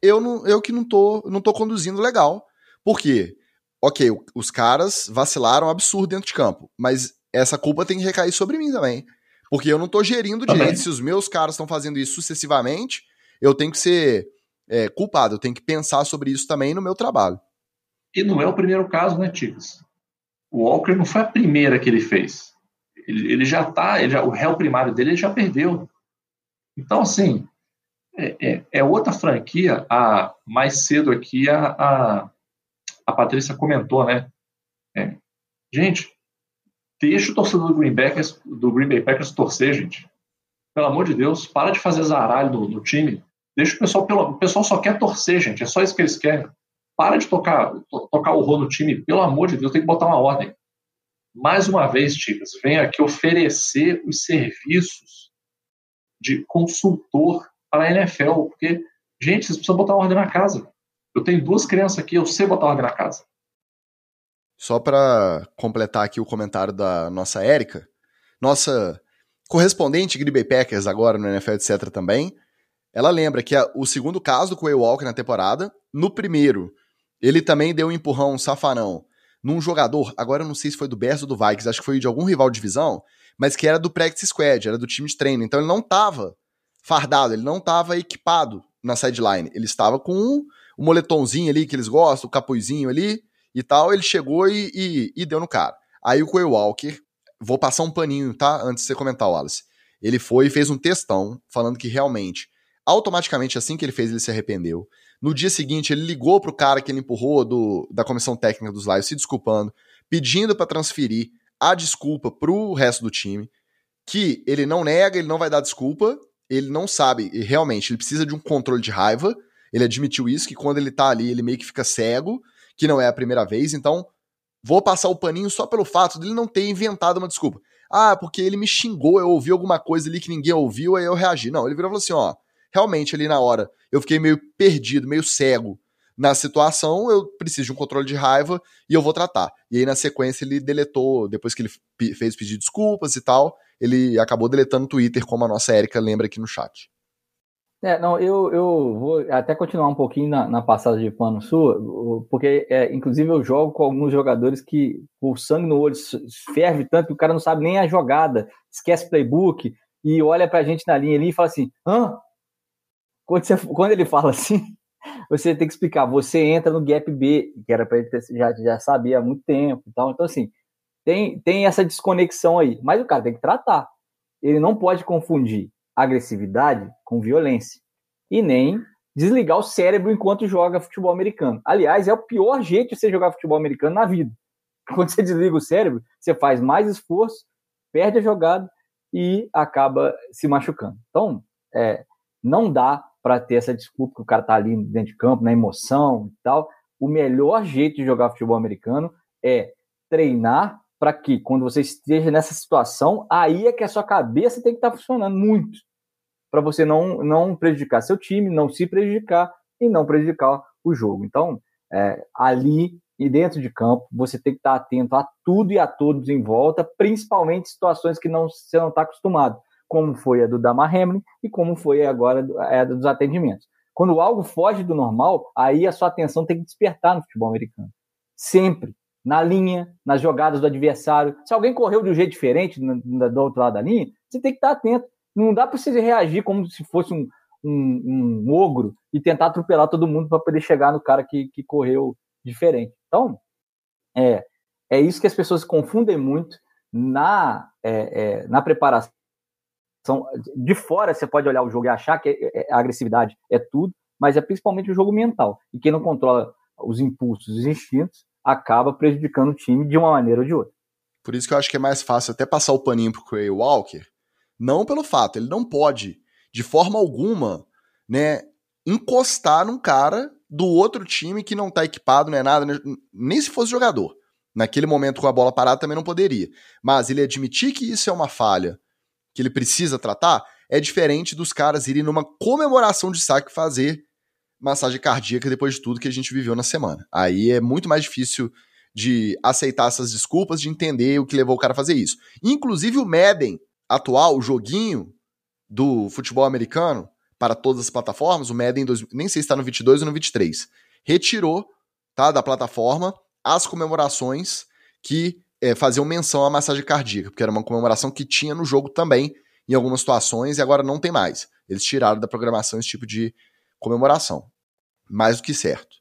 eu, não, eu que não tô, não tô conduzindo legal. Por quê? Ok, os caras vacilaram absurdo dentro de campo, mas essa culpa tem que recair sobre mim também. Porque eu não tô gerindo também. direito. Se os meus caras estão fazendo isso sucessivamente, eu tenho que ser é, culpado, eu tenho que pensar sobre isso também no meu trabalho. E não é o primeiro caso, né, Ticas? O Walker não foi a primeira que ele fez. Ele, ele já tá, ele já, o réu primário dele ele já perdeu. Então, assim, é, é, é, outra franquia. A, mais cedo aqui, a, a, a Patrícia comentou, né? É, gente, deixa o torcedor do Green, Packers, do Green Bay Packers torcer, gente. Pelo amor de Deus, para de fazer zaralho no, no time. Deixa o pessoal, pelo, o pessoal só quer torcer, gente. É só isso que eles querem. Para de tocar, to, tocar o rolo no time. Pelo amor de Deus, tem que botar uma ordem. Mais uma vez, Ticas, vem aqui oferecer os serviços de consultor para a NFL, porque, gente, vocês precisam botar uma ordem na casa. Eu tenho duas crianças aqui, eu sei botar ordem na casa. Só para completar aqui o comentário da nossa Érica, nossa correspondente Green Bay Packers agora no NFL, etc. também, ela lembra que a, o segundo caso do Quay Walker na temporada, no primeiro, ele também deu um empurrão, um safanão, num jogador, agora eu não sei se foi do Bears ou do Vikings, acho que foi de algum rival de divisão, mas que era do practice squad, era do time de treino, então ele não tava fardado, ele não tava equipado na sideline, ele estava com o moletomzinho ali que eles gostam, o capuzinho ali, e tal, ele chegou e, e, e deu no cara. Aí o Quay Walker, vou passar um paninho, tá? Antes de você comentar, Wallace. Ele foi e fez um textão falando que realmente, automaticamente assim que ele fez, ele se arrependeu. No dia seguinte, ele ligou pro cara que ele empurrou do, da comissão técnica dos Lions, se desculpando, pedindo para transferir a desculpa pro resto do time, que ele não nega, ele não vai dar desculpa, ele não sabe, e realmente, ele precisa de um controle de raiva, ele admitiu isso, que quando ele tá ali, ele meio que fica cego, que não é a primeira vez, então vou passar o paninho só pelo fato dele não ter inventado uma desculpa. Ah, porque ele me xingou, eu ouvi alguma coisa ali que ninguém ouviu, aí eu reagi. Não, ele virou e falou assim: ó, realmente ali na hora eu fiquei meio perdido, meio cego na situação, eu preciso de um controle de raiva e eu vou tratar. E aí na sequência ele deletou, depois que ele fez pedir desculpas e tal, ele acabou deletando o Twitter, como a nossa Érica lembra aqui no chat. É, não, eu, eu vou até continuar um pouquinho na, na passada de pano sua, porque, é, inclusive, eu jogo com alguns jogadores que o sangue no olho ferve tanto que o cara não sabe nem a jogada, esquece playbook e olha pra gente na linha ali e fala assim: hã? Quando, você, quando ele fala assim, você tem que explicar, você entra no gap B, que era pra ele ter, já, já sabia há muito tempo e tal. Então, assim, tem, tem essa desconexão aí, mas o cara tem que tratar. Ele não pode confundir agressividade com violência. E nem desligar o cérebro enquanto joga futebol americano. Aliás, é o pior jeito de você jogar futebol americano na vida. Quando você desliga o cérebro, você faz mais esforço, perde a jogada e acaba se machucando. Então, é, não dá para ter essa desculpa que o cara tá ali dentro de campo, na emoção e tal. O melhor jeito de jogar futebol americano é treinar para que, quando você esteja nessa situação, aí é que a sua cabeça tem que estar tá funcionando muito para você não, não prejudicar seu time, não se prejudicar e não prejudicar o jogo. Então, é, ali e dentro de campo, você tem que estar atento a tudo e a todos em volta, principalmente situações que não, você não está acostumado, como foi a do Damar Hamlin e como foi agora a dos atendimentos. Quando algo foge do normal, aí a sua atenção tem que despertar no futebol americano. Sempre. Na linha, nas jogadas do adversário. Se alguém correu de um jeito diferente do outro lado da linha, você tem que estar atento. Não dá para você reagir como se fosse um, um, um ogro e tentar atropelar todo mundo para poder chegar no cara que, que correu diferente. Então, é, É isso que as pessoas confundem muito na, é, é, na preparação. De fora você pode olhar o jogo e achar que é, é, a agressividade é tudo, mas é principalmente o jogo mental. E quem não controla os impulsos, os instintos, acaba prejudicando o time de uma maneira ou de outra. Por isso que eu acho que é mais fácil até passar o paninho pro Quay Walker, não pelo fato, ele não pode, de forma alguma, né, encostar num cara do outro time que não tá equipado, não é nada, nem se fosse jogador. Naquele momento com a bola parada também não poderia. Mas ele admitir que isso é uma falha que ele precisa tratar é diferente dos caras irem numa comemoração de saque fazer massagem cardíaca depois de tudo que a gente viveu na semana. Aí é muito mais difícil de aceitar essas desculpas, de entender o que levou o cara a fazer isso. Inclusive o Madden atual, o joguinho do futebol americano para todas as plataformas, o Madden, nem sei se está no 22 ou no 23, retirou tá, da plataforma as comemorações que é, faziam menção à massagem cardíaca, porque era uma comemoração que tinha no jogo também, em algumas situações, e agora não tem mais. Eles tiraram da programação esse tipo de comemoração. Mais do que certo.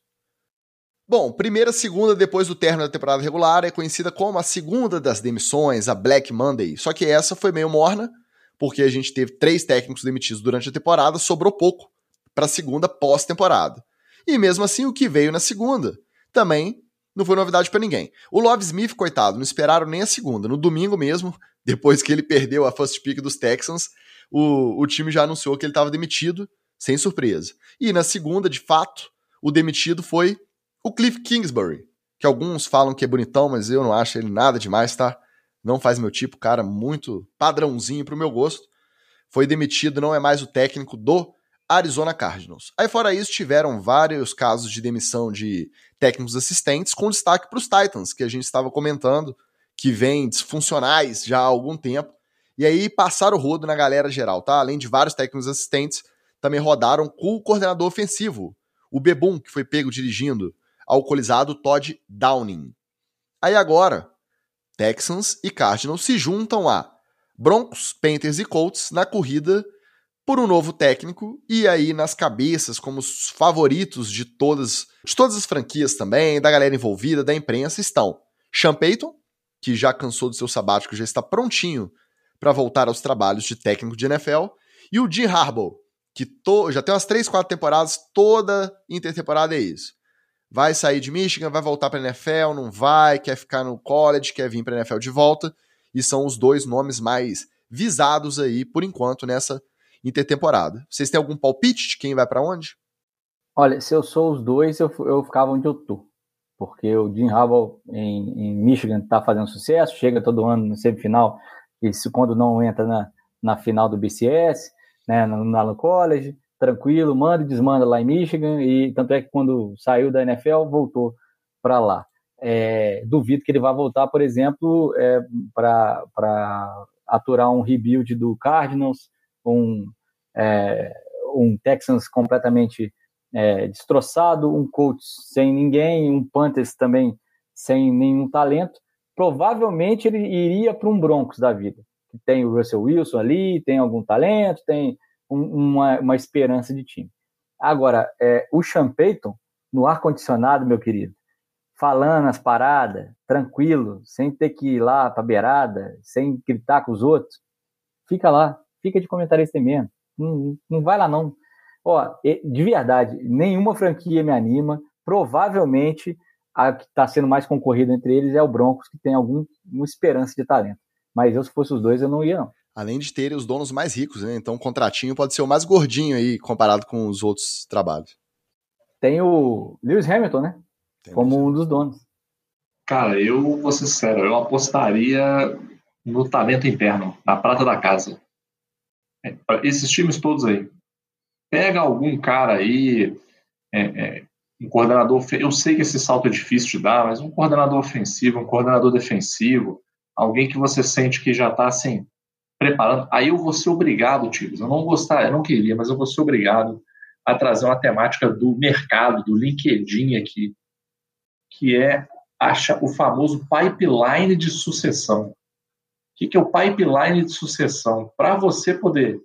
Bom, primeira segunda depois do término da temporada regular é conhecida como a segunda das demissões, a Black Monday. Só que essa foi meio morna, porque a gente teve três técnicos demitidos durante a temporada, sobrou pouco para a segunda pós-temporada. E mesmo assim, o que veio na segunda também não foi novidade para ninguém. O Love Smith, coitado, não esperaram nem a segunda. No domingo mesmo, depois que ele perdeu a first pick dos Texans, o, o time já anunciou que ele estava demitido, sem surpresa. E na segunda, de fato, o demitido foi o Cliff Kingsbury, que alguns falam que é bonitão, mas eu não acho ele nada demais, tá? Não faz meu tipo, cara, muito padrãozinho pro meu gosto. Foi demitido, não é mais o técnico do Arizona Cardinals. Aí fora isso, tiveram vários casos de demissão de técnicos assistentes, com destaque para os Titans, que a gente estava comentando, que vem disfuncionais já há algum tempo. E aí passaram o rodo na galera geral, tá? Além de vários técnicos assistentes, também rodaram com o coordenador ofensivo, o Bebum, que foi pego dirigindo alcoolizado Todd Downing. Aí agora, Texans e Cardinals se juntam a Broncos, Panthers e Colts na corrida por um novo técnico e aí nas cabeças como os favoritos de todas, de todas as franquias também, da galera envolvida, da imprensa estão Sean Payton, que já cansou do seu sabático, já está prontinho para voltar aos trabalhos de técnico de NFL, e o Jim Harbaugh, que to, já tem umas 3, 4 temporadas, toda intertemporada é isso vai sair de Michigan, vai voltar para NFL, não vai, quer ficar no college, quer vir para NFL de volta, e são os dois nomes mais visados aí por enquanto nessa intertemporada. Vocês têm algum palpite de quem vai para onde? Olha, se eu sou os dois, eu, eu ficava onde eu tô. Porque o Jim Harbaugh em, em Michigan está fazendo sucesso, chega todo ano no semifinal, isso quando não entra na, na final do BCS, né, no, no college tranquilo, manda e desmanda lá em Michigan, e tanto é que quando saiu da NFL, voltou para lá. É, duvido que ele vá voltar, por exemplo, é, para aturar um rebuild do Cardinals, um, é, um Texans completamente é, destroçado, um Colts sem ninguém, um Panthers também sem nenhum talento. Provavelmente ele iria para um Broncos da vida, tem o Russell Wilson ali, tem algum talento, tem uma, uma esperança de time. Agora, é, o Sean Payton, no ar-condicionado, meu querido, falando as paradas, tranquilo, sem ter que ir lá pra beirada, sem gritar com os outros, fica lá, fica de comentarista mesmo. Não, não vai lá, não. Ó, de verdade, nenhuma franquia me anima. Provavelmente a que está sendo mais concorrida entre eles é o Broncos, que tem alguma esperança de talento. Mas eu, se fosse os dois, eu não ia, não além de terem os donos mais ricos, né? Então o contratinho pode ser o mais gordinho aí comparado com os outros trabalhos. Tem o Lewis Hamilton, né? Tem Como um dos donos. Cara, eu vou ser sério, eu apostaria no talento interno, na prata da casa. É, esses times todos aí. Pega algum cara aí, é, é, um coordenador. Eu sei que esse salto é difícil de dar, mas um coordenador ofensivo, um coordenador defensivo, alguém que você sente que já está assim, preparando. Aí eu vou ser obrigado, Tigres, eu não gostar, eu não queria, mas eu vou ser obrigado a trazer uma temática do mercado, do LinkedIn aqui, que é acha o famoso pipeline de sucessão. O que é o pipeline de sucessão? Para você poder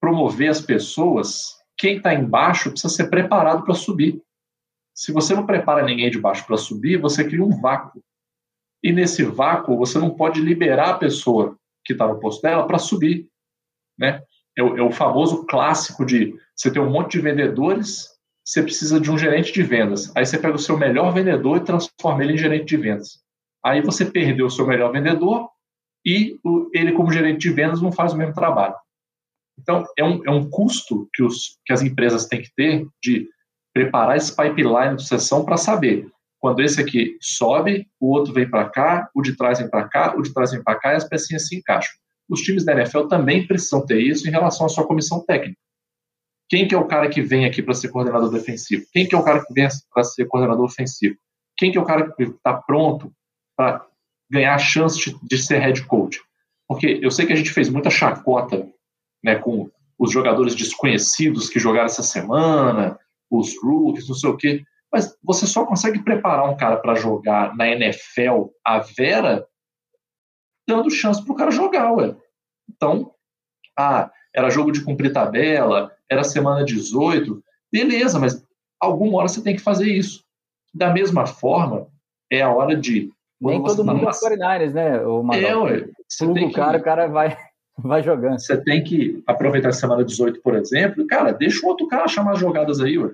promover as pessoas, quem está embaixo precisa ser preparado para subir. Se você não prepara ninguém de baixo para subir, você cria um vácuo. E nesse vácuo, você não pode liberar a pessoa que está no posto dela para subir. Né? É, o, é o famoso clássico de você ter um monte de vendedores, você precisa de um gerente de vendas. Aí você pega o seu melhor vendedor e transforma ele em gerente de vendas. Aí você perdeu o seu melhor vendedor e o, ele, como gerente de vendas, não faz o mesmo trabalho. Então, é um, é um custo que, os, que as empresas têm que ter de preparar esse pipeline de sucessão para saber quando esse aqui sobe, o outro vem para cá, o de trás vem para cá, o de trás vem para cá e as pecinhas se encaixam. Os times da NFL também precisam ter isso em relação à sua comissão técnica. Quem que é o cara que vem aqui para ser coordenador defensivo? Quem que é o cara que vem para ser coordenador ofensivo? Quem que é o cara que está pronto para ganhar a chance de, ser head coach? Porque eu sei que a gente fez muita chacota né, com os jogadores desconhecidos que jogaram essa semana, os rookies, não sei o quê. Mas você só consegue preparar um cara para jogar na NFL a Vera dando chance para o cara jogar, ué. Então, ah, era jogo de cumprir tabela, era semana 18, beleza, mas alguma hora você tem que fazer isso. Da mesma forma, é a hora de. Nem todo mundo é 49ers, né? O é, ué. Você tem o cara, que... o cara vai, vai jogando. Você tem que aproveitar a semana 18, por exemplo, cara, deixa o outro cara chamar as jogadas aí, ué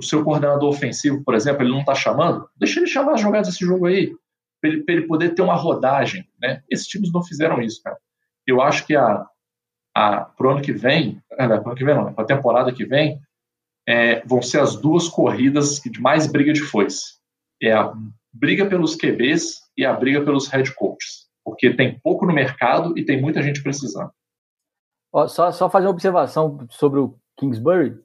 o seu coordenador ofensivo, por exemplo, ele não está chamando, deixa ele chamar as jogadas desse jogo aí, para ele, ele, poder ter uma rodagem. Né? Esses times não fizeram isso, cara. Eu acho que a, a, pro ano que vem, é, pro ano que vem não, para a temporada que vem, é, vão ser as duas corridas de mais briga de foice. É a briga pelos QBs e a briga pelos head coaches. Porque tem pouco no mercado e tem muita gente precisando. só, só fazer uma observação sobre o Kingsbury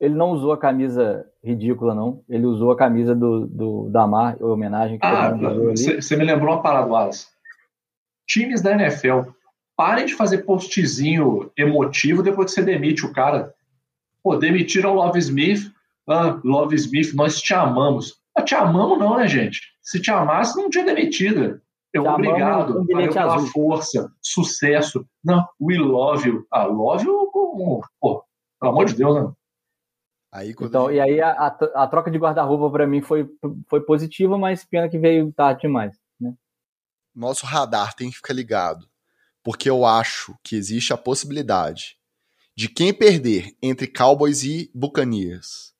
ele não usou a camisa ridícula, não. Ele usou a camisa do, do Damar, homenagem que ah, Você me lembrou uma parada, Wallace. Times da NFL, parem de fazer postzinho emotivo depois que você demite o cara. Pô, demitiram o Love Smith. Ah, Love Smith, nós te amamos. Ah, te amamos não, né, gente? Se te amasse, não tinha demitido. Eu, te obrigado. Valeu pela força, sucesso. Não, we love you. Ah, love you como... Pô, pelo amor de Deus, né? Aí, então, gente... E aí a, a, troca de guarda-roupa para mim foi, foi positiva, mas pena que veio tarde demais. Né? Nosso radar tem que ficar ligado, porque eu acho que existe a possibilidade de quem perder entre Cowboys e Buccaneers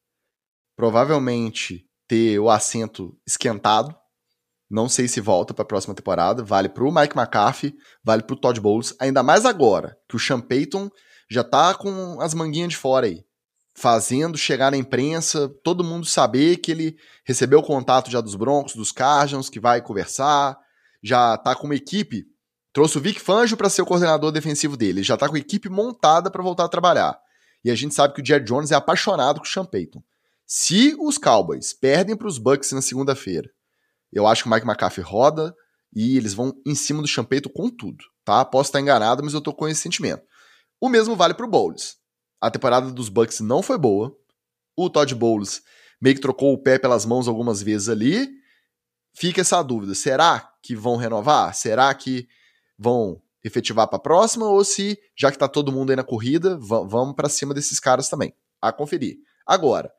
provavelmente ter o assento esquentado. Não sei se volta para a próxima temporada. Vale para o Mike McCarthy, vale para o Todd Bowles. Ainda mais agora que o Sean Payton já tá com as manguinhas de fora aí fazendo chegar na imprensa, todo mundo saber que ele recebeu o contato já dos Broncos, dos Cardinals, que vai conversar, já tá com uma equipe, trouxe o Vic Fangio para ser o coordenador defensivo dele, já tá com a equipe montada para voltar a trabalhar. E a gente sabe que o Jerry Jones é apaixonado com o Sean Payton. Se os Cowboys perdem para os Bucks na segunda-feira, eu acho que o Mike McCarthy roda e eles vão em cima do Sean Payton com tudo, tá? Posso estar enganado, mas eu tô com esse sentimento. O mesmo vale para o Bowles a temporada dos Bucks não foi boa. O Todd Bowles meio que trocou o pé pelas mãos algumas vezes ali. Fica essa dúvida: será que vão renovar? Será que vão efetivar para a próxima? Ou se, já que tá todo mundo aí na corrida, vamos para cima desses caras também? A conferir. Agora,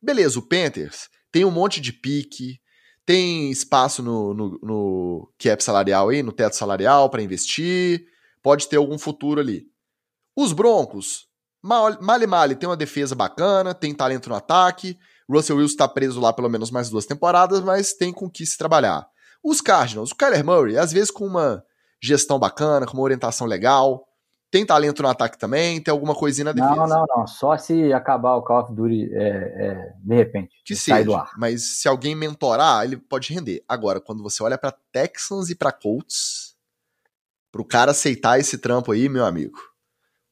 beleza, o Panthers tem um monte de pique, tem espaço no, no, no cap salarial aí, no teto salarial para investir, pode ter algum futuro ali. Os Broncos Mali Mali tem uma defesa bacana, tem talento no ataque. Russell Wilson está preso lá pelo menos mais duas temporadas, mas tem com que se trabalhar. Os Cardinals, o Kyler Murray, às vezes com uma gestão bacana, com uma orientação legal. Tem talento no ataque também, tem alguma coisinha na defesa. Não, não, não. Só se acabar o Call of Duty é, é, de repente. Que seja. Mas se alguém mentorar, ele pode render. Agora, quando você olha para Texans e para Colts, pro cara aceitar esse trampo aí, meu amigo,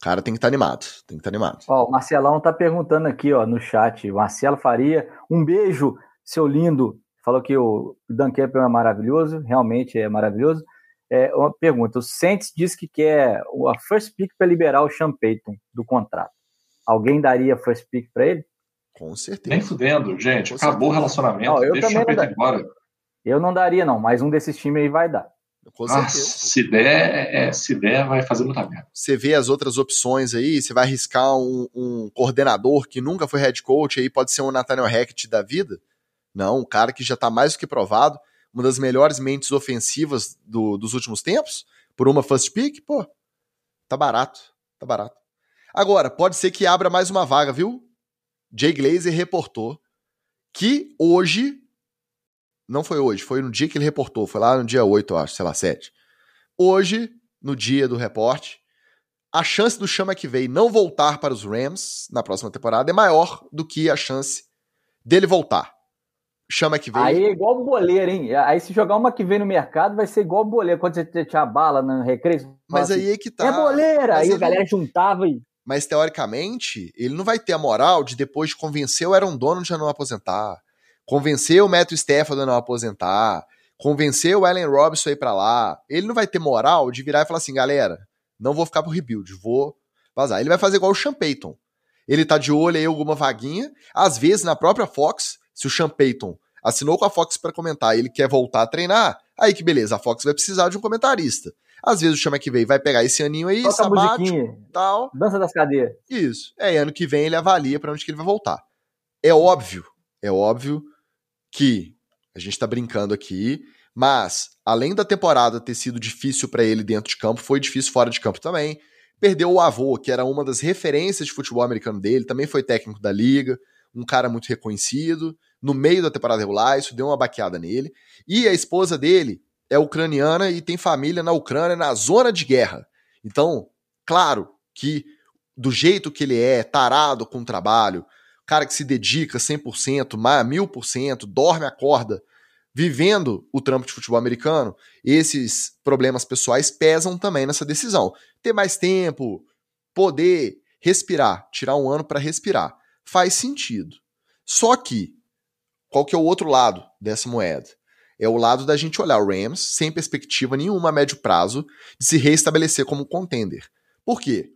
cara tem que estar tá animado, tem que estar tá animado. Ó, o Marcelão tá perguntando aqui, ó, no chat. Marcelo Faria, um beijo, seu lindo. Falou que o Dan Campbell é maravilhoso, realmente é maravilhoso. É, uma pergunta: o Saints diz que quer a first pick para liberar o Sean Payton do contrato. Alguém daria first pick para ele? Com certeza. Nem fudendo, gente. Com acabou certeza. o relacionamento. Não, eu deixa o Sean Payton embora. Eu não daria, não, mas um desses times aí vai dar. Com se der, é, se der, vai fazer muita merda. Você vê as outras opções aí, você vai arriscar um, um, coordenador que nunca foi head coach, aí pode ser um Nathaniel Hackett da vida? Não, um cara que já tá mais do que provado. uma das melhores mentes ofensivas do, dos últimos tempos, por uma first pick, pô, tá barato, tá barato. Agora, pode ser que abra mais uma vaga, viu? Jay Glazer reportou que hoje, não foi hoje, foi no dia que ele reportou, foi lá no dia 8, eu acho, sei lá, 7. Hoje, no dia do reporte, a chance do Chama que veio não voltar para os Rams na próxima temporada é maior do que a chance dele voltar. Chama que veio. Aí é igual boleiro, hein? Aí se jogar uma que vem no mercado, vai ser igual boleiro. Quando você tinha bala no recreio. Mas aí assim, é que tá. É boleira! Aí a galera juntava e. Mas teoricamente, ele não vai ter a moral de depois de convencer o Aaron Donald a não aposentar, convencer o Matthew Stafford a não aposentar, convencer o Allen Robinson a ir pra lá. Ele não vai ter moral de virar e falar assim, galera, não vou ficar pro rebuild, vou vazar. Ele vai fazer igual o Sean Payton. Ele tá de olho aí alguma vaguinha, às vezes na própria Fox, se o Sean Payton assinou com a Fox para comentar e ele quer voltar a treinar, aí que beleza, a Fox vai precisar de um comentarista. Às vezes o Chama que vem vai pegar esse aninho aí, Toca sabático, tal. Dança das cadeiras. Isso. É, ano que vem ele avalia para onde que ele vai voltar. É óbvio, é óbvio que a gente tá brincando aqui, mas além da temporada ter sido difícil para ele dentro de campo, foi difícil fora de campo também. Perdeu o avô, que era uma das referências de futebol americano dele, também foi técnico da liga, um cara muito reconhecido. No meio da temporada regular, isso deu uma baqueada nele. E a esposa dele é ucraniana e tem família na Ucrânia, na zona de guerra. Então, claro que do jeito que ele é, tarado com o trabalho, cara que se dedica 100%, mil por cento, dorme, acorda, vivendo o trampo de futebol americano, esses problemas pessoais pesam também nessa decisão. Ter mais tempo, poder respirar, tirar um ano para respirar, faz sentido. Só que, qual que é o outro lado dessa moeda? É o lado da gente olhar o Rams sem perspectiva nenhuma a médio prazo de se reestabelecer como contender. Por quê?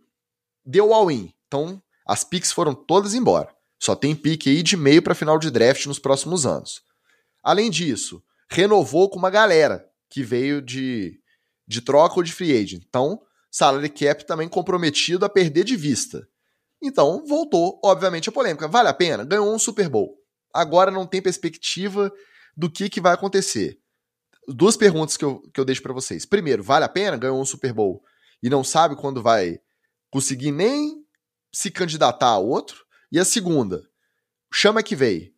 Deu all-in, então as picks foram todas embora. Só tem pique aí de meio para final de draft nos próximos anos. Além disso, renovou com uma galera que veio de, de troca ou de free agent. Então, salary cap também comprometido a perder de vista. Então, voltou, obviamente, a polêmica. Vale a pena? Ganhou um Super Bowl. Agora não tem perspectiva do que, que vai acontecer. Duas perguntas que eu, que eu deixo para vocês. Primeiro, vale a pena? Ganhou um Super Bowl e não sabe quando vai conseguir nem se candidatar a outro? E a segunda, chama que veio.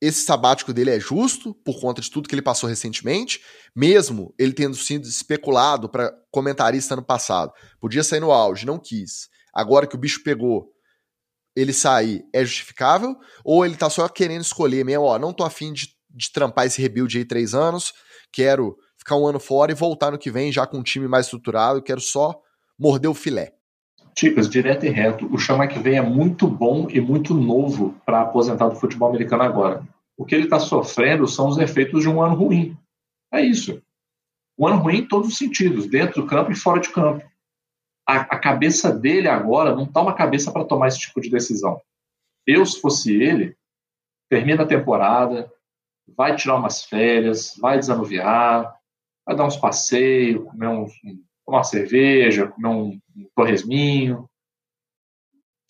Esse sabático dele é justo por conta de tudo que ele passou recentemente, mesmo ele tendo sido especulado para comentarista ano passado. Podia sair no auge, não quis. Agora que o bicho pegou, ele sair é justificável? Ou ele tá só querendo escolher mesmo, ó, não tô afim de de trampar esse rebuild aí três anos, quero ficar um ano fora e voltar no que vem já com um time mais estruturado, quero só morder o filé. Ticas, direto e reto, o Chama que vem é muito bom e muito novo para aposentar do futebol americano agora. O que ele está sofrendo são os efeitos de um ano ruim. É isso. Um ano ruim em todos os sentidos, dentro do campo e fora de campo. A, a cabeça dele agora não está uma cabeça para tomar esse tipo de decisão. Eu, se fosse ele, termina a temporada, vai tirar umas férias, vai desanuviar, vai dar uns passeios, comer um, tomar uma cerveja, comer um, um torresminho.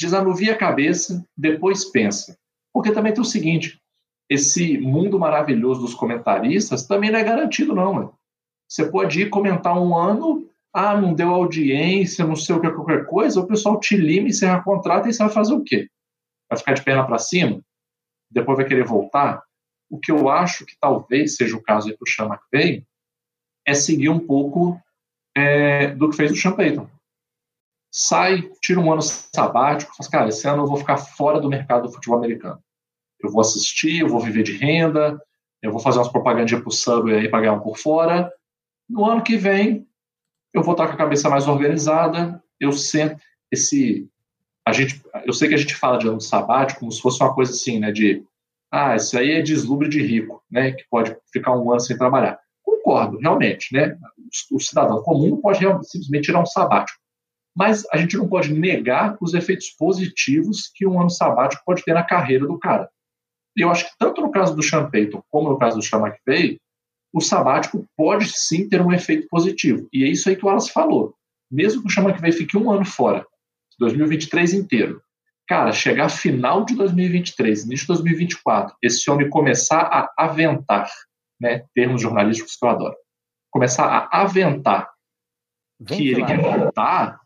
Desanuvia a cabeça, depois pensa. Porque também tem o seguinte, esse mundo maravilhoso dos comentaristas também não é garantido, não. Mano. Você pode ir comentar um ano, ah, não deu audiência, não sei o que, qualquer coisa, o pessoal te lima, encerra contrato e você vai fazer o quê? Vai ficar de perna para cima? Depois vai querer voltar? O que eu acho que talvez seja o caso aí para o Sean McVay é seguir um pouco é, do que fez o Sean Payton. Sai, tira um ano sabático, faz, cara, esse ano eu vou ficar fora do mercado do futebol americano. Eu vou assistir, eu vou viver de renda, eu vou fazer umas propagandinhas para o sub aí para ganhar um por fora. No ano que vem, eu vou estar com a cabeça mais organizada, eu sempre esse a gente eu sei que a gente fala de ano sabático como se fosse uma coisa assim, né, de ah, isso aí é deslumbre de rico, né, que pode ficar um ano sem trabalhar. Concordo, realmente, né? O cidadão comum pode simplesmente tirar um sabático. Mas a gente não pode negar os efeitos positivos que um ano sabático pode ter na carreira do cara. E eu acho que tanto no caso do Sean Payton como no caso do Sean McVay, o sabático pode sim ter um efeito positivo. E é isso aí que o Wallace falou. Mesmo que o Sean McVay fique um ano fora, 2023 inteiro, Cara, chegar final de 2023, início de 2024, esse homem começar a aventar né, termos jornalísticos que eu adoro. Começar a aventar ventilar. que ele quer voltar,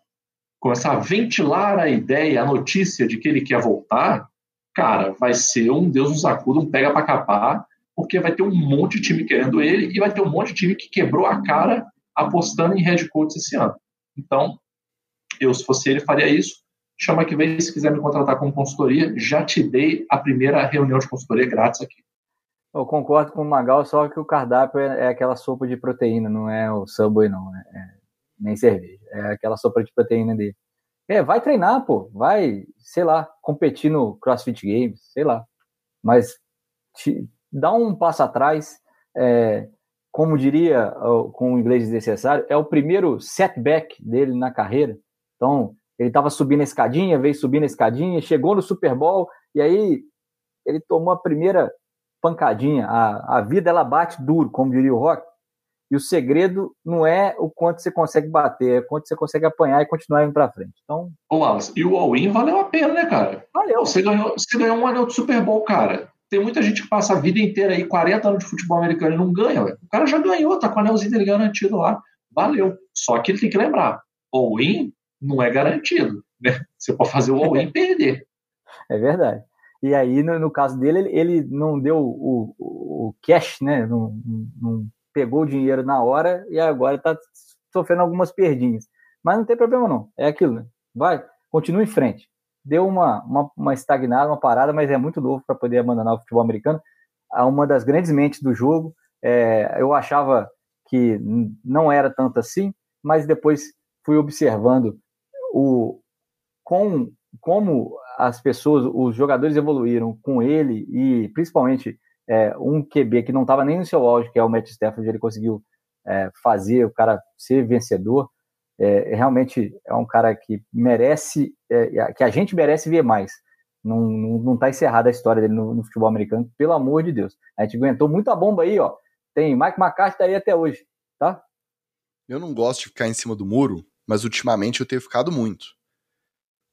começar a ventilar a ideia, a notícia de que ele quer voltar, cara, vai ser um Deus nos acuda, um pega para capar, porque vai ter um monte de time querendo ele e vai ter um monte de time que quebrou a cara apostando em head coach esse ano. Então, eu, se fosse ele, faria isso. Chama que vem, se quiser me contratar como consultoria, já te dei a primeira reunião de consultoria grátis aqui. Eu concordo com o Magal, só que o cardápio é, é aquela sopa de proteína, não é o Subway, não. É, é, nem cerveja. É aquela sopa de proteína dele. É, vai treinar, pô. Vai, sei lá, competir no CrossFit Games, sei lá. Mas te, dá um passo atrás. É, como diria com o inglês desnecessário, é o primeiro setback dele na carreira. Então, ele estava subindo a escadinha, veio subindo a escadinha, chegou no Super Bowl e aí ele tomou a primeira pancadinha. A, a vida ela bate duro, como diria o Rock. E o segredo não é o quanto você consegue bater, é o quanto você consegue apanhar e continuar indo para frente. Então, Ô, Wallace, e o all-in valeu a pena, né, cara? Valeu. Você ganhou, você ganhou um anel de Super Bowl, cara. Tem muita gente que passa a vida inteira aí, 40 anos de futebol americano e não ganha. Véio. O cara já ganhou, tá com o anelzinho dele garantido lá. Valeu. Só que ele tem que lembrar: all-in não é garantido. Né? Você pode fazer o all-in e perder. É verdade. E aí, no, no caso dele, ele, ele, não deu o, o, o cash, né? Não, não, pegou o dinheiro na hora e agora está sofrendo algumas perdinhas. Mas não tem problema, não. É aquilo, né? Vai, continua em frente deu uma, uma, uma estagnada, uma parada, mas é muito novo para poder abandonar o futebol americano. Uma das grandes mentes do jogo, é, eu achava que não era tanto assim, mas depois fui observando o com, como as pessoas, os jogadores evoluíram com ele e principalmente é, um QB que não estava nem no seu auge, que é o Matt Stafford, ele conseguiu é, fazer o cara ser vencedor é, realmente é um cara que merece, é, que a gente merece ver mais. Não, não, não tá encerrada a história dele no, no, futebol americano, pelo amor de Deus. A gente aguentou muita bomba aí, ó. Tem Mike McCarthy aí até hoje, tá? Eu não gosto de ficar em cima do muro, mas ultimamente eu tenho ficado muito.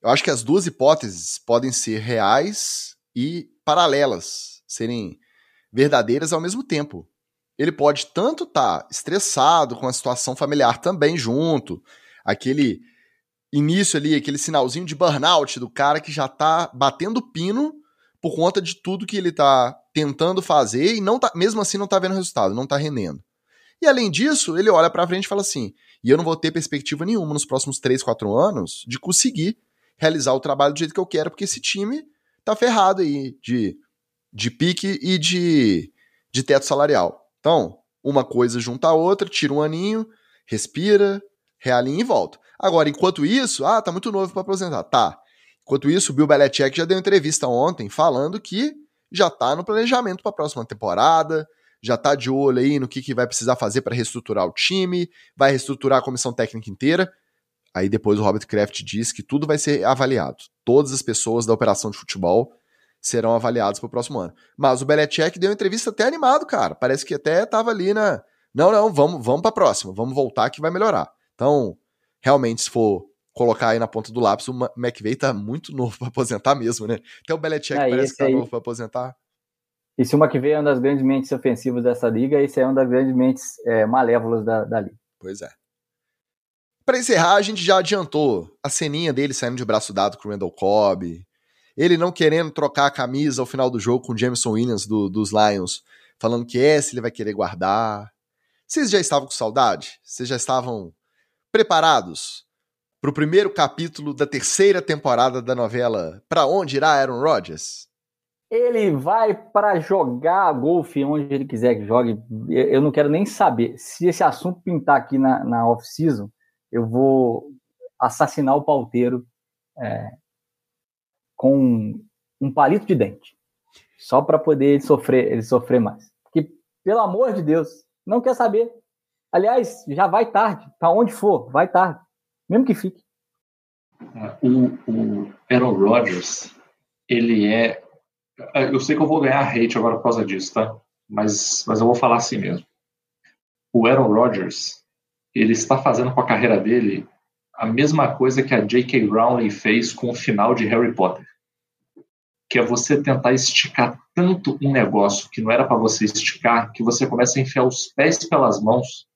Eu acho que as duas hipóteses podem ser reais e paralelas, serem verdadeiras ao mesmo tempo ele pode tanto estar tá estressado com a situação familiar também junto, aquele início ali, aquele sinalzinho de burnout do cara que já tá batendo pino por conta de tudo que ele tá tentando fazer e não tá, mesmo assim não tá vendo resultado, não tá rendendo. E além disso, ele olha para frente e fala assim: "E eu não vou ter perspectiva nenhuma nos próximos 3, 4 anos de conseguir realizar o trabalho do jeito que eu quero, porque esse time tá ferrado aí de de pique e de de teto salarial. Então, uma coisa junta a outra, tira um aninho, respira, realinha e volta. Agora, enquanto isso, ah, tá muito novo para aposentar. Tá. Enquanto isso, o Bill Belichick já deu entrevista ontem falando que já tá no planejamento para a próxima temporada, já tá de olho aí no que, que vai precisar fazer para reestruturar o time, vai reestruturar a comissão técnica inteira. Aí depois o Robert Kraft diz que tudo vai ser avaliado. Todas as pessoas da operação de futebol serão avaliados para o próximo ano. Mas o Belichick deu uma entrevista até animado, cara. Parece que até estava ali na. Não, não, vamos, vamos para a próxima, vamos voltar que vai melhorar. Então, realmente, se for colocar aí na ponta do lápis, o McVeigh tá muito novo para aposentar mesmo, né? Até o Belichick é, parece que tá aí... novo para aposentar. E se o McVeigh é uma das grandes mentes ofensivas dessa liga, esse é uma das grandes mentes é, malévolas da, da liga. Pois é. Para encerrar, a gente já adiantou a ceninha dele saindo de braço dado com o Randall Cobb, ele não querendo trocar a camisa ao final do jogo com o Jameson Williams do, dos Lions, falando que esse ele vai querer guardar. Vocês já estavam com saudade? Vocês já estavam preparados para o primeiro capítulo da terceira temporada da novela Para Onde Irá Aaron Rodgers? Ele vai para jogar golfe onde ele quiser que jogue. Eu não quero nem saber. Se esse assunto pintar aqui na, na off-season, eu vou assassinar o pauteiro é, com um palito de dente, só para poder ele sofrer, ele sofrer mais. Porque, pelo amor de Deus, não quer saber. Aliás, já vai tarde, para onde for, vai tarde, mesmo que fique. O, o Aaron Rodgers, ele é. Eu sei que eu vou ganhar hate agora por causa disso, tá? Mas, mas eu vou falar assim mesmo. O Aaron Rodgers, ele está fazendo com a carreira dele a mesma coisa que a J.K. Rowling fez com o final de Harry Potter que é você tentar esticar tanto um negócio que não era para você esticar, que você começa a enfiar os pés pelas mãos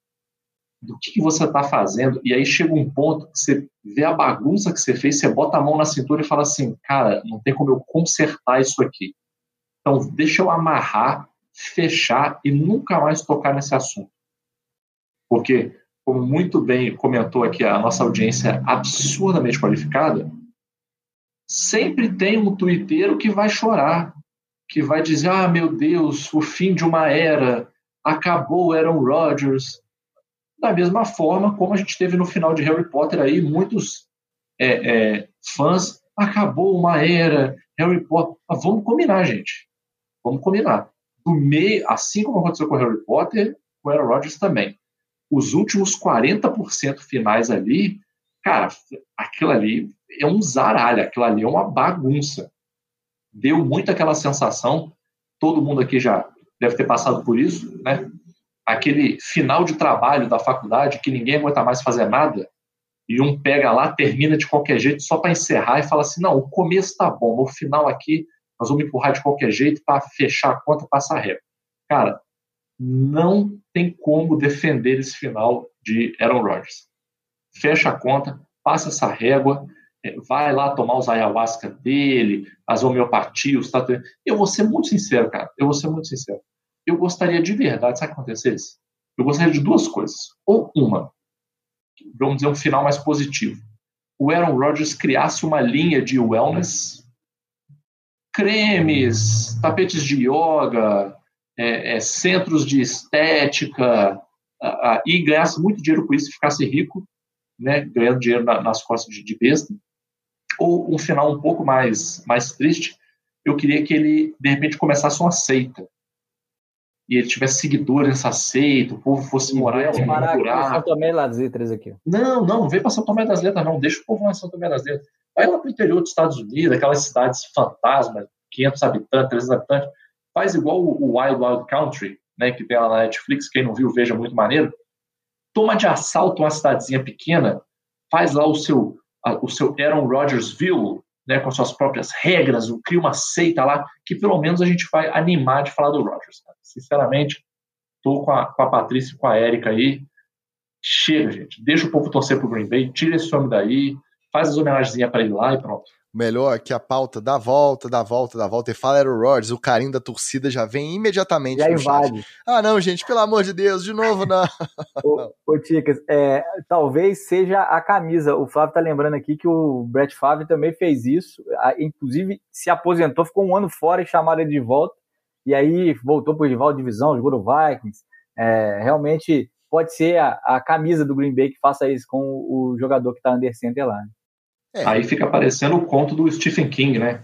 do que, que você está fazendo, e aí chega um ponto que você vê a bagunça que você fez, você bota a mão na cintura e fala assim, cara, não tem como eu consertar isso aqui. Então, deixa eu amarrar, fechar e nunca mais tocar nesse assunto. Porque, como muito bem comentou aqui a nossa audiência absurdamente qualificada, sempre tem um twitteiro que vai chorar, que vai dizer: ah, meu Deus, o fim de uma era, acabou Aaron Rodgers. Da mesma forma como a gente teve no final de Harry Potter aí, muitos é, é, fãs, acabou uma era, Harry Potter. Mas vamos combinar, gente. Vamos combinar. Do meio, assim como aconteceu com Harry Potter, com Aaron Rodgers também. Os últimos 40% finais ali, cara, aquilo ali é um zaralho, aquilo ali é uma bagunça. Deu muito aquela sensação, todo mundo aqui já deve ter passado por isso, né? Aquele final de trabalho da faculdade que ninguém aguenta mais fazer nada e um pega lá, termina de qualquer jeito só para encerrar e fala assim: não, o começo tá bom, no final aqui nós vamos empurrar de qualquer jeito para fechar a conta, passar régua. Cara, não tem como defender esse final de Aaron Rodgers. Fecha a conta, passa essa régua, é, vai lá tomar os ayahuasca dele, as homeopatias? Eu vou ser muito sincero, cara. Eu vou ser muito sincero. Eu gostaria de verdade, sabe acontecesse? Eu gostaria de duas coisas. Ou uma, vamos dizer, um final mais positivo. O Aaron Rodgers criasse uma linha de wellness, cremes, tapetes de yoga, é, é, centros de estética, a, a, e ganhasse muito dinheiro com isso e ficasse rico, né, ganhando dinheiro na, nas costas de, de besta ou um final um pouco mais, mais triste, eu queria que ele, de repente, começasse uma seita. E ele tivesse seguidores nessa seita, o povo fosse morar em algum lugar. São Tomé das Letras aqui. Não, não, não vem para São Tomé das Letras, não. Deixa o povo lá em São Tomé das Letras. Vai lá para o interior dos Estados Unidos, aquelas cidades fantasmas, 500 habitantes, 300 habitantes. Faz igual o Wild Wild Country, né, que tem lá na Netflix. Quem não viu, veja muito maneiro. Toma de assalto uma cidadezinha pequena, faz lá o seu o seu Aaron Rodgersville, né, com suas próprias regras, cria uma seita lá, que pelo menos a gente vai animar de falar do Rodgers. Sinceramente, tô com a, com a Patrícia e com a Érica aí. Chega, gente. Deixa o povo torcer pro Green Bay, tira esse homem daí, faz as homenagens para ele lá e pronto melhor que a pauta dá volta, dá volta, dá volta e fala era o Rodgers, o carinho da torcida já vem imediatamente já invade. Chat. Ah, não, gente, pelo amor de Deus, de novo não. ô, ô Ticas, é, talvez seja a camisa. O Flávio tá lembrando aqui que o Brett Favre também fez isso, inclusive se aposentou, ficou um ano fora e chamaram ele de volta, e aí voltou pro rival de divisão, jogou no Vikings. É, realmente pode ser a, a, camisa do Green Bay que faça isso com o, o jogador que tá under center lá. Né? É. Aí fica parecendo o conto do Stephen King, né?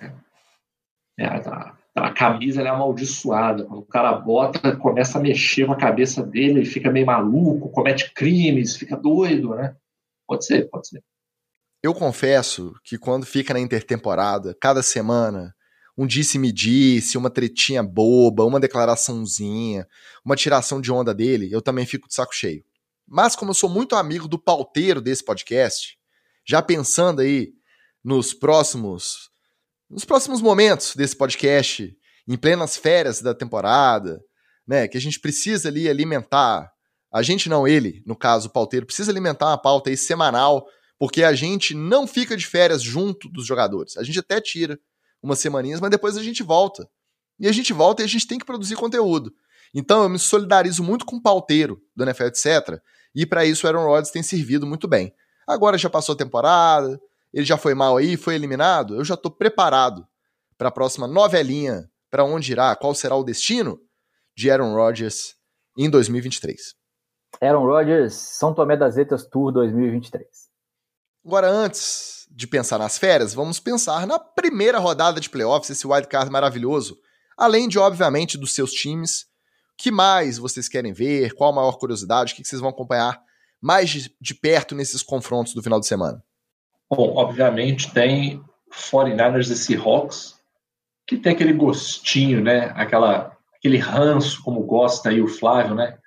É, a, a, camisa é amaldiçoada. Quando o cara bota, começa a mexer com a cabeça dele, ele fica meio maluco, comete crimes, fica doido, né? Pode ser, pode ser. Eu confesso que quando fica na intertemporada, cada semana, um disse-me-disse, uma tretinha boba, uma declaraçãozinha, uma tiração de onda dele, eu também fico de saco cheio. Mas como eu sou muito amigo do pauteiro desse podcast, já pensando aí nos próximos nos próximos momentos desse podcast, em plenas férias da temporada, né, que a gente precisa ali alimentar, a gente não ele, no caso o pauteiro, precisa alimentar uma pauta aí semanal, porque a gente não fica de férias junto dos jogadores. A gente até tira umas semaninhas, mas depois a gente volta. E a gente volta e a gente tem que produzir conteúdo. Então eu me solidarizo muito com o pauteiro do NFL, etc. E para isso o Aaron Rodgers tem servido muito bem. Agora já passou a temporada, ele já foi mal aí, foi eliminado. Eu já estou preparado para a próxima novelinha, para onde irá, qual será o destino de Aaron Rodgers em 2023. Aaron Rodgers, São Tomé das Letras Tour 2023. Agora, antes de pensar nas férias, vamos pensar na primeira rodada de playoffs, esse wildcard maravilhoso. Além de, obviamente, dos seus times. O que mais vocês querem ver? Qual a maior curiosidade? O que vocês vão acompanhar mais de, de perto nesses confrontos do final de semana? Bom, obviamente tem 49ers e Seahawks, que tem aquele gostinho, né? Aquela, aquele ranço, como gosta aí o Flávio, né?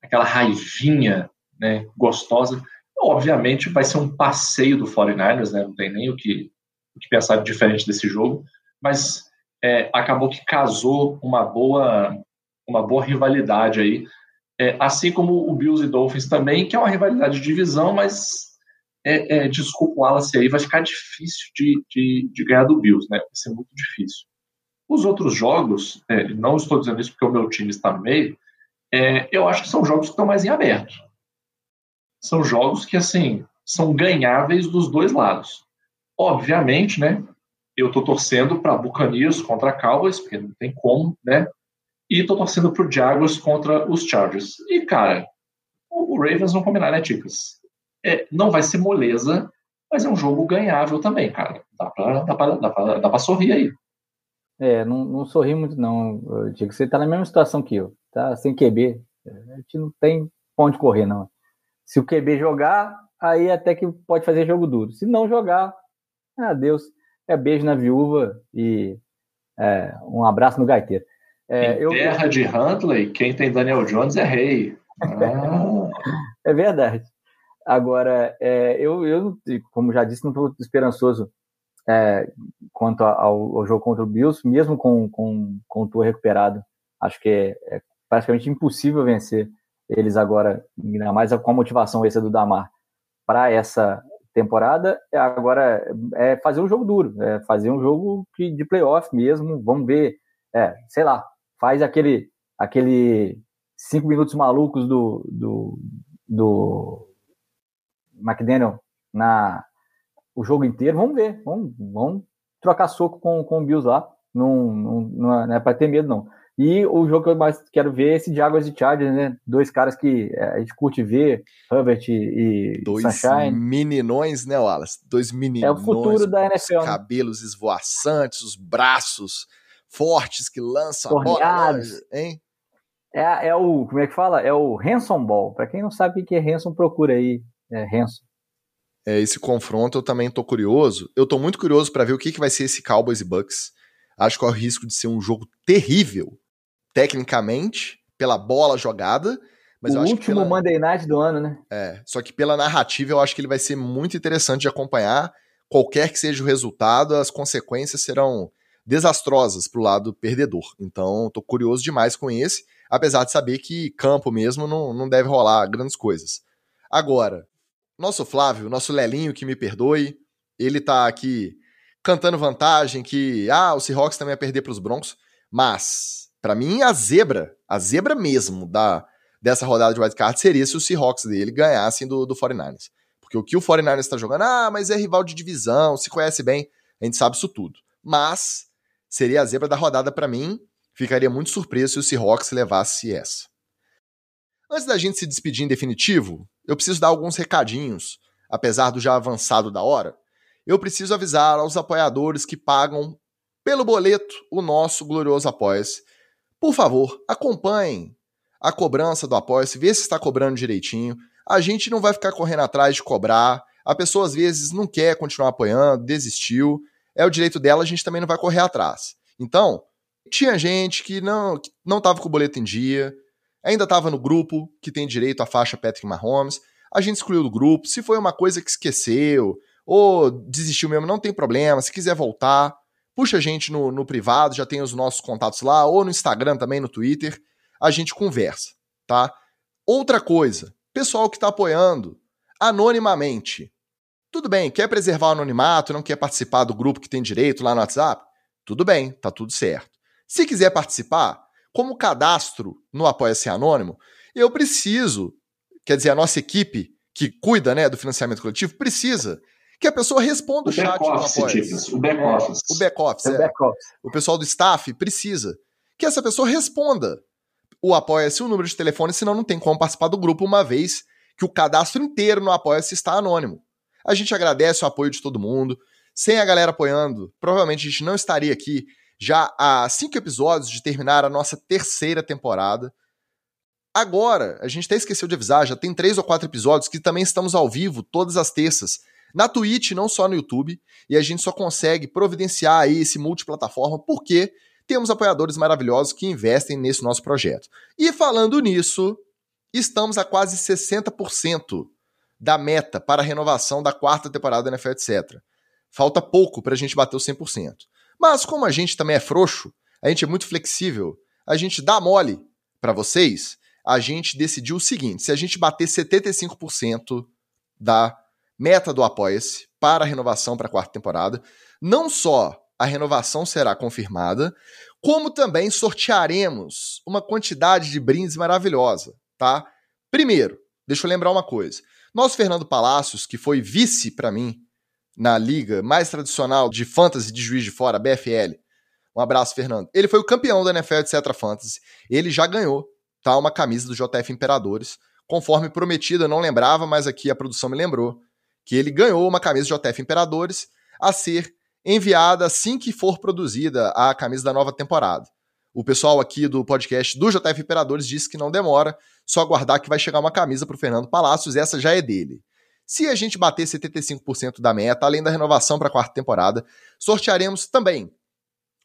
Aquela raivinha né? gostosa. Obviamente vai ser um passeio do 49ers, né? Não tem nem o que, o que pensar diferente desse jogo. Mas é, acabou que casou uma boa, uma boa rivalidade aí. É, assim como o Bills e Dolphins também, que é uma rivalidade de divisão, mas é, é, desculpa o Wallace aí, vai ficar difícil de, de, de, ganhar do Bills, né? Vai ser muito difícil. Os outros jogos, é, não estou dizendo isso porque o meu time está no meio, é, eu acho que são jogos que estão mais em aberto. São jogos que, assim, são ganháveis dos dois lados. Obviamente, né? Eu estou torcendo para Buccaneers contra Cowboys, porque não tem como, né? E estou torcendo para o Jaguars contra os Chargers. E, cara, o Ravens vão combinar, né, Ticas? É, não vai ser moleza, mas é um jogo ganhável também, cara. Dá pra, dá pra, dá pra, dá pra sorrir aí. É, não, não sorri muito, não. Digo, você tá na mesma situação que eu. Tá sem QB. A gente não tem ponto de correr, não. Se o QB jogar, aí até que pode fazer jogo duro. Se não jogar, adeus. É beijo na viúva e é, um abraço no gaiteiro. É, em eu... terra de Huntley, quem tem Daniel Jones é rei. Ah. é verdade. Agora, é, eu, eu, como já disse, não estou esperançoso é, quanto ao, ao, jogo contra o Bills, mesmo com, com, com o Tour recuperado. Acho que é, é, praticamente impossível vencer eles agora, ainda mais com a motivação essa do Damar para essa temporada. É, agora é fazer um jogo duro, é fazer um jogo de playoff mesmo. Vamos ver, é, sei lá, faz aquele, aquele cinco minutos malucos do, do, do McDaniel na o jogo inteiro. Vamos ver, vamos, vamos trocar soco com, com o Bills lá. Não, não, não é, é para ter medo, não. E o jogo que eu mais quero ver é esse Jaguars e Chargers, né? Dois caras que é, a gente curte ver, Herbert e Dois Sunshine. meninões, né, Wallace? Dois meninões. É o futuro da NFL. Os né? cabelos esvoaçantes, os braços fortes que lançam Torneados. a bola, hein? É, é o, como é que fala? É o Hanson Ball. Para quem não sabe o que é Hanson, procura aí. É Hanson. É, esse confronto eu também tô curioso. Eu tô muito curioso para ver o que, que vai ser esse Cowboys e Bucks. Acho que é o risco de ser um jogo terrível, tecnicamente, pela bola jogada. Mas o último pela... Monday Night do ano, né? É, só que pela narrativa eu acho que ele vai ser muito interessante de acompanhar. Qualquer que seja o resultado, as consequências serão desastrosas pro lado perdedor. Então, tô curioso demais com esse, apesar de saber que campo mesmo não, não deve rolar grandes coisas. Agora, nosso Flávio, nosso Lelinho, que me perdoe, ele tá aqui cantando vantagem que, ah, o Seahawks também vai perder para os Broncos, mas, para mim, a zebra, a zebra mesmo da dessa rodada de wildcard seria se os Seahawks dele ganhassem do, do 49ers. Porque o que o 49ers está jogando, ah, mas é rival de divisão, se conhece bem, a gente sabe isso tudo. Mas seria a zebra da rodada para mim, ficaria muito surpreso se o Seahawks levasse essa. Antes da gente se despedir em definitivo, eu preciso dar alguns recadinhos, apesar do já avançado da hora. Eu preciso avisar aos apoiadores que pagam pelo boleto o nosso glorioso Apoia-se. Por favor, acompanhem a cobrança do Apoia-se, vê se está cobrando direitinho. A gente não vai ficar correndo atrás de cobrar. A pessoa às vezes não quer continuar apoiando, desistiu. É o direito dela, a gente também não vai correr atrás. Então, tinha gente que não que não estava com o boleto em dia, ainda estava no grupo que tem direito à faixa Patrick Mahomes. A gente excluiu do grupo. Se foi uma coisa que esqueceu ou desistiu mesmo, não tem problema. Se quiser voltar, puxa a gente no, no privado, já tem os nossos contatos lá, ou no Instagram também, no Twitter. A gente conversa, tá? Outra coisa, pessoal que está apoiando anonimamente. Tudo bem, quer preservar o anonimato, não quer participar do grupo que tem direito lá no WhatsApp? Tudo bem, tá tudo certo. Se quiser participar, como cadastro no Apoia-se Anônimo, eu preciso, quer dizer, a nossa equipe que cuida né, do financiamento coletivo precisa que a pessoa responda o, o chat no Apoia-se. O back-office. O back-office, é. Back o pessoal do staff precisa que essa pessoa responda o Apoia-se, o número de telefone, senão não tem como participar do grupo, uma vez que o cadastro inteiro no Apoia-se está anônimo. A gente agradece o apoio de todo mundo. Sem a galera apoiando, provavelmente a gente não estaria aqui já há cinco episódios de terminar a nossa terceira temporada. Agora, a gente até esqueceu de avisar, já tem três ou quatro episódios que também estamos ao vivo todas as terças, na Twitch, não só no YouTube, e a gente só consegue providenciar aí esse multiplataforma porque temos apoiadores maravilhosos que investem nesse nosso projeto. E falando nisso, estamos a quase 60% da meta para a renovação da quarta temporada da NFL, etc. Falta pouco para a gente bater os 100%. Mas como a gente também é frouxo, a gente é muito flexível, a gente dá mole para vocês, a gente decidiu o seguinte: se a gente bater 75% da meta do Apoia-se para a renovação para a quarta temporada, não só a renovação será confirmada, como também sortearemos uma quantidade de brindes maravilhosa, tá? Primeiro, deixa eu lembrar uma coisa. Nosso Fernando Palacios, que foi vice para mim na liga mais tradicional de fantasy de juiz de fora, BFL. Um abraço, Fernando. Ele foi o campeão da NFL Cetra Fantasy. Ele já ganhou, tá? Uma camisa do JF Imperadores. Conforme prometido, eu não lembrava, mas aqui a produção me lembrou que ele ganhou uma camisa do JF Imperadores a ser enviada assim que for produzida a camisa da nova temporada. O pessoal aqui do podcast do JF Imperadores disse que não demora, só aguardar que vai chegar uma camisa para o Fernando Palácios, essa já é dele. Se a gente bater 75% da meta, além da renovação para a quarta temporada, sortearemos também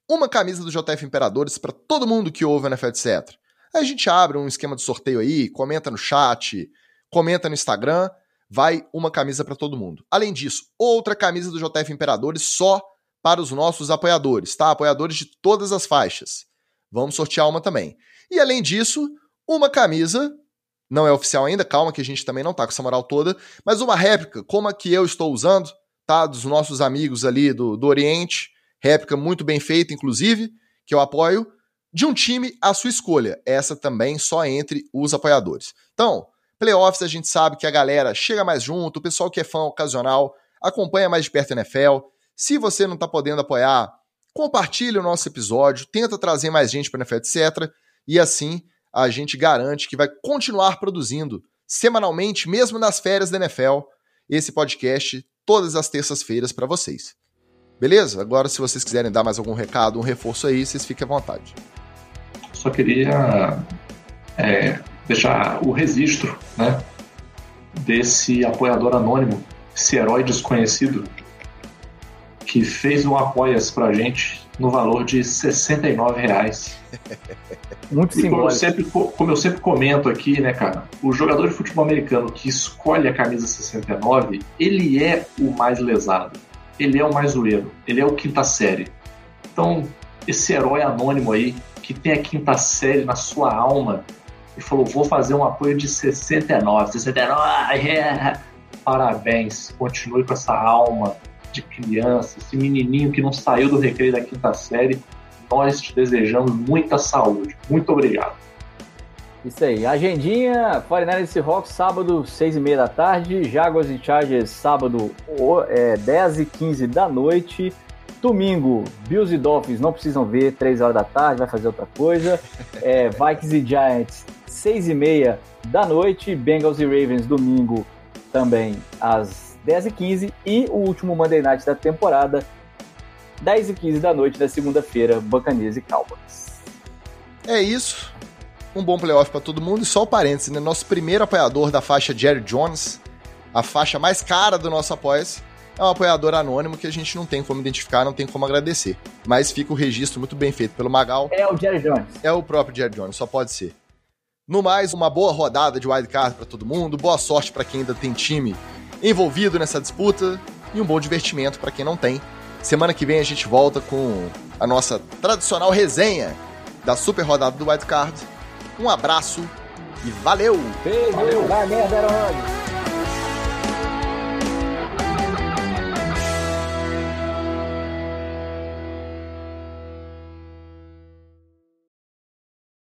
uma camisa do JF Imperadores para todo mundo que ouve o NFL, etc. Aí a gente abre um esquema de sorteio aí, comenta no chat, comenta no Instagram, vai uma camisa para todo mundo. Além disso, outra camisa do JF Imperadores só para os nossos apoiadores, tá? Apoiadores de todas as faixas. Vamos sortear uma também. E além disso, uma camisa, não é oficial ainda, calma que a gente também não tá com essa moral toda, mas uma réplica, como a que eu estou usando, tá? Dos nossos amigos ali do, do Oriente, réplica muito bem feita, inclusive, que eu apoio, de um time à sua escolha. Essa também só entre os apoiadores. Então, playoffs a gente sabe que a galera chega mais junto, o pessoal que é fã ocasional acompanha mais de perto a NFL. Se você não está podendo apoiar, compartilhe o nosso episódio, tenta trazer mais gente para a NFL, etc. E assim a gente garante que vai continuar produzindo semanalmente, mesmo nas férias da NFL, esse podcast todas as terças-feiras para vocês. Beleza? Agora, se vocês quiserem dar mais algum recado, um reforço aí, vocês fiquem à vontade. Só queria é, deixar o registro né, desse apoiador anônimo, esse herói desconhecido, que fez um apoia-se pra gente no valor de 69 reais. Muito simbólico. Como eu, sempre, como eu sempre comento aqui, né, cara, o jogador de futebol americano que escolhe a camisa 69, ele é o mais lesado ele é o mais zoeiro, ele é o quinta série. Então, esse herói anônimo aí, que tem a quinta série na sua alma, e falou: vou fazer um apoio de 69. 69, yeah. parabéns, continue com essa alma de criança, esse menininho que não saiu do recreio da quinta série. Nós te desejamos muita saúde. Muito obrigado. Isso aí. Agendinha, 49ers e Seahawks, sábado, 6 e meia da tarde. Jaguars e Chargers, sábado, é, 10 e 15 da noite. Domingo, Bills e Dolphins não precisam ver, 3 horas da tarde, vai fazer outra coisa. É, Vikings e Giants, 6 e meia da noite. Bengals e Ravens, domingo, também às 10 e 15 E o último Monday Night da temporada, 10 e 15 da noite da segunda-feira, Buccaneers e Cowboys. É isso um bom playoff para todo mundo. E só o parênteses, né? Nosso primeiro apoiador da faixa Jerry Jones, a faixa mais cara do nosso apoia é um apoiador anônimo que a gente não tem como identificar, não tem como agradecer. Mas fica o registro muito bem feito pelo Magal. É o Jerry Jones. É o próprio Jerry Jones, só pode ser. No mais, uma boa rodada de wildcard para todo mundo, boa sorte para quem ainda tem time envolvido nessa disputa e um bom divertimento para quem não tem. Semana que vem a gente volta com a nossa tradicional resenha da super rodada do wildcard um abraço e valeu! Beijo! Valeu. Vai merda, Herói!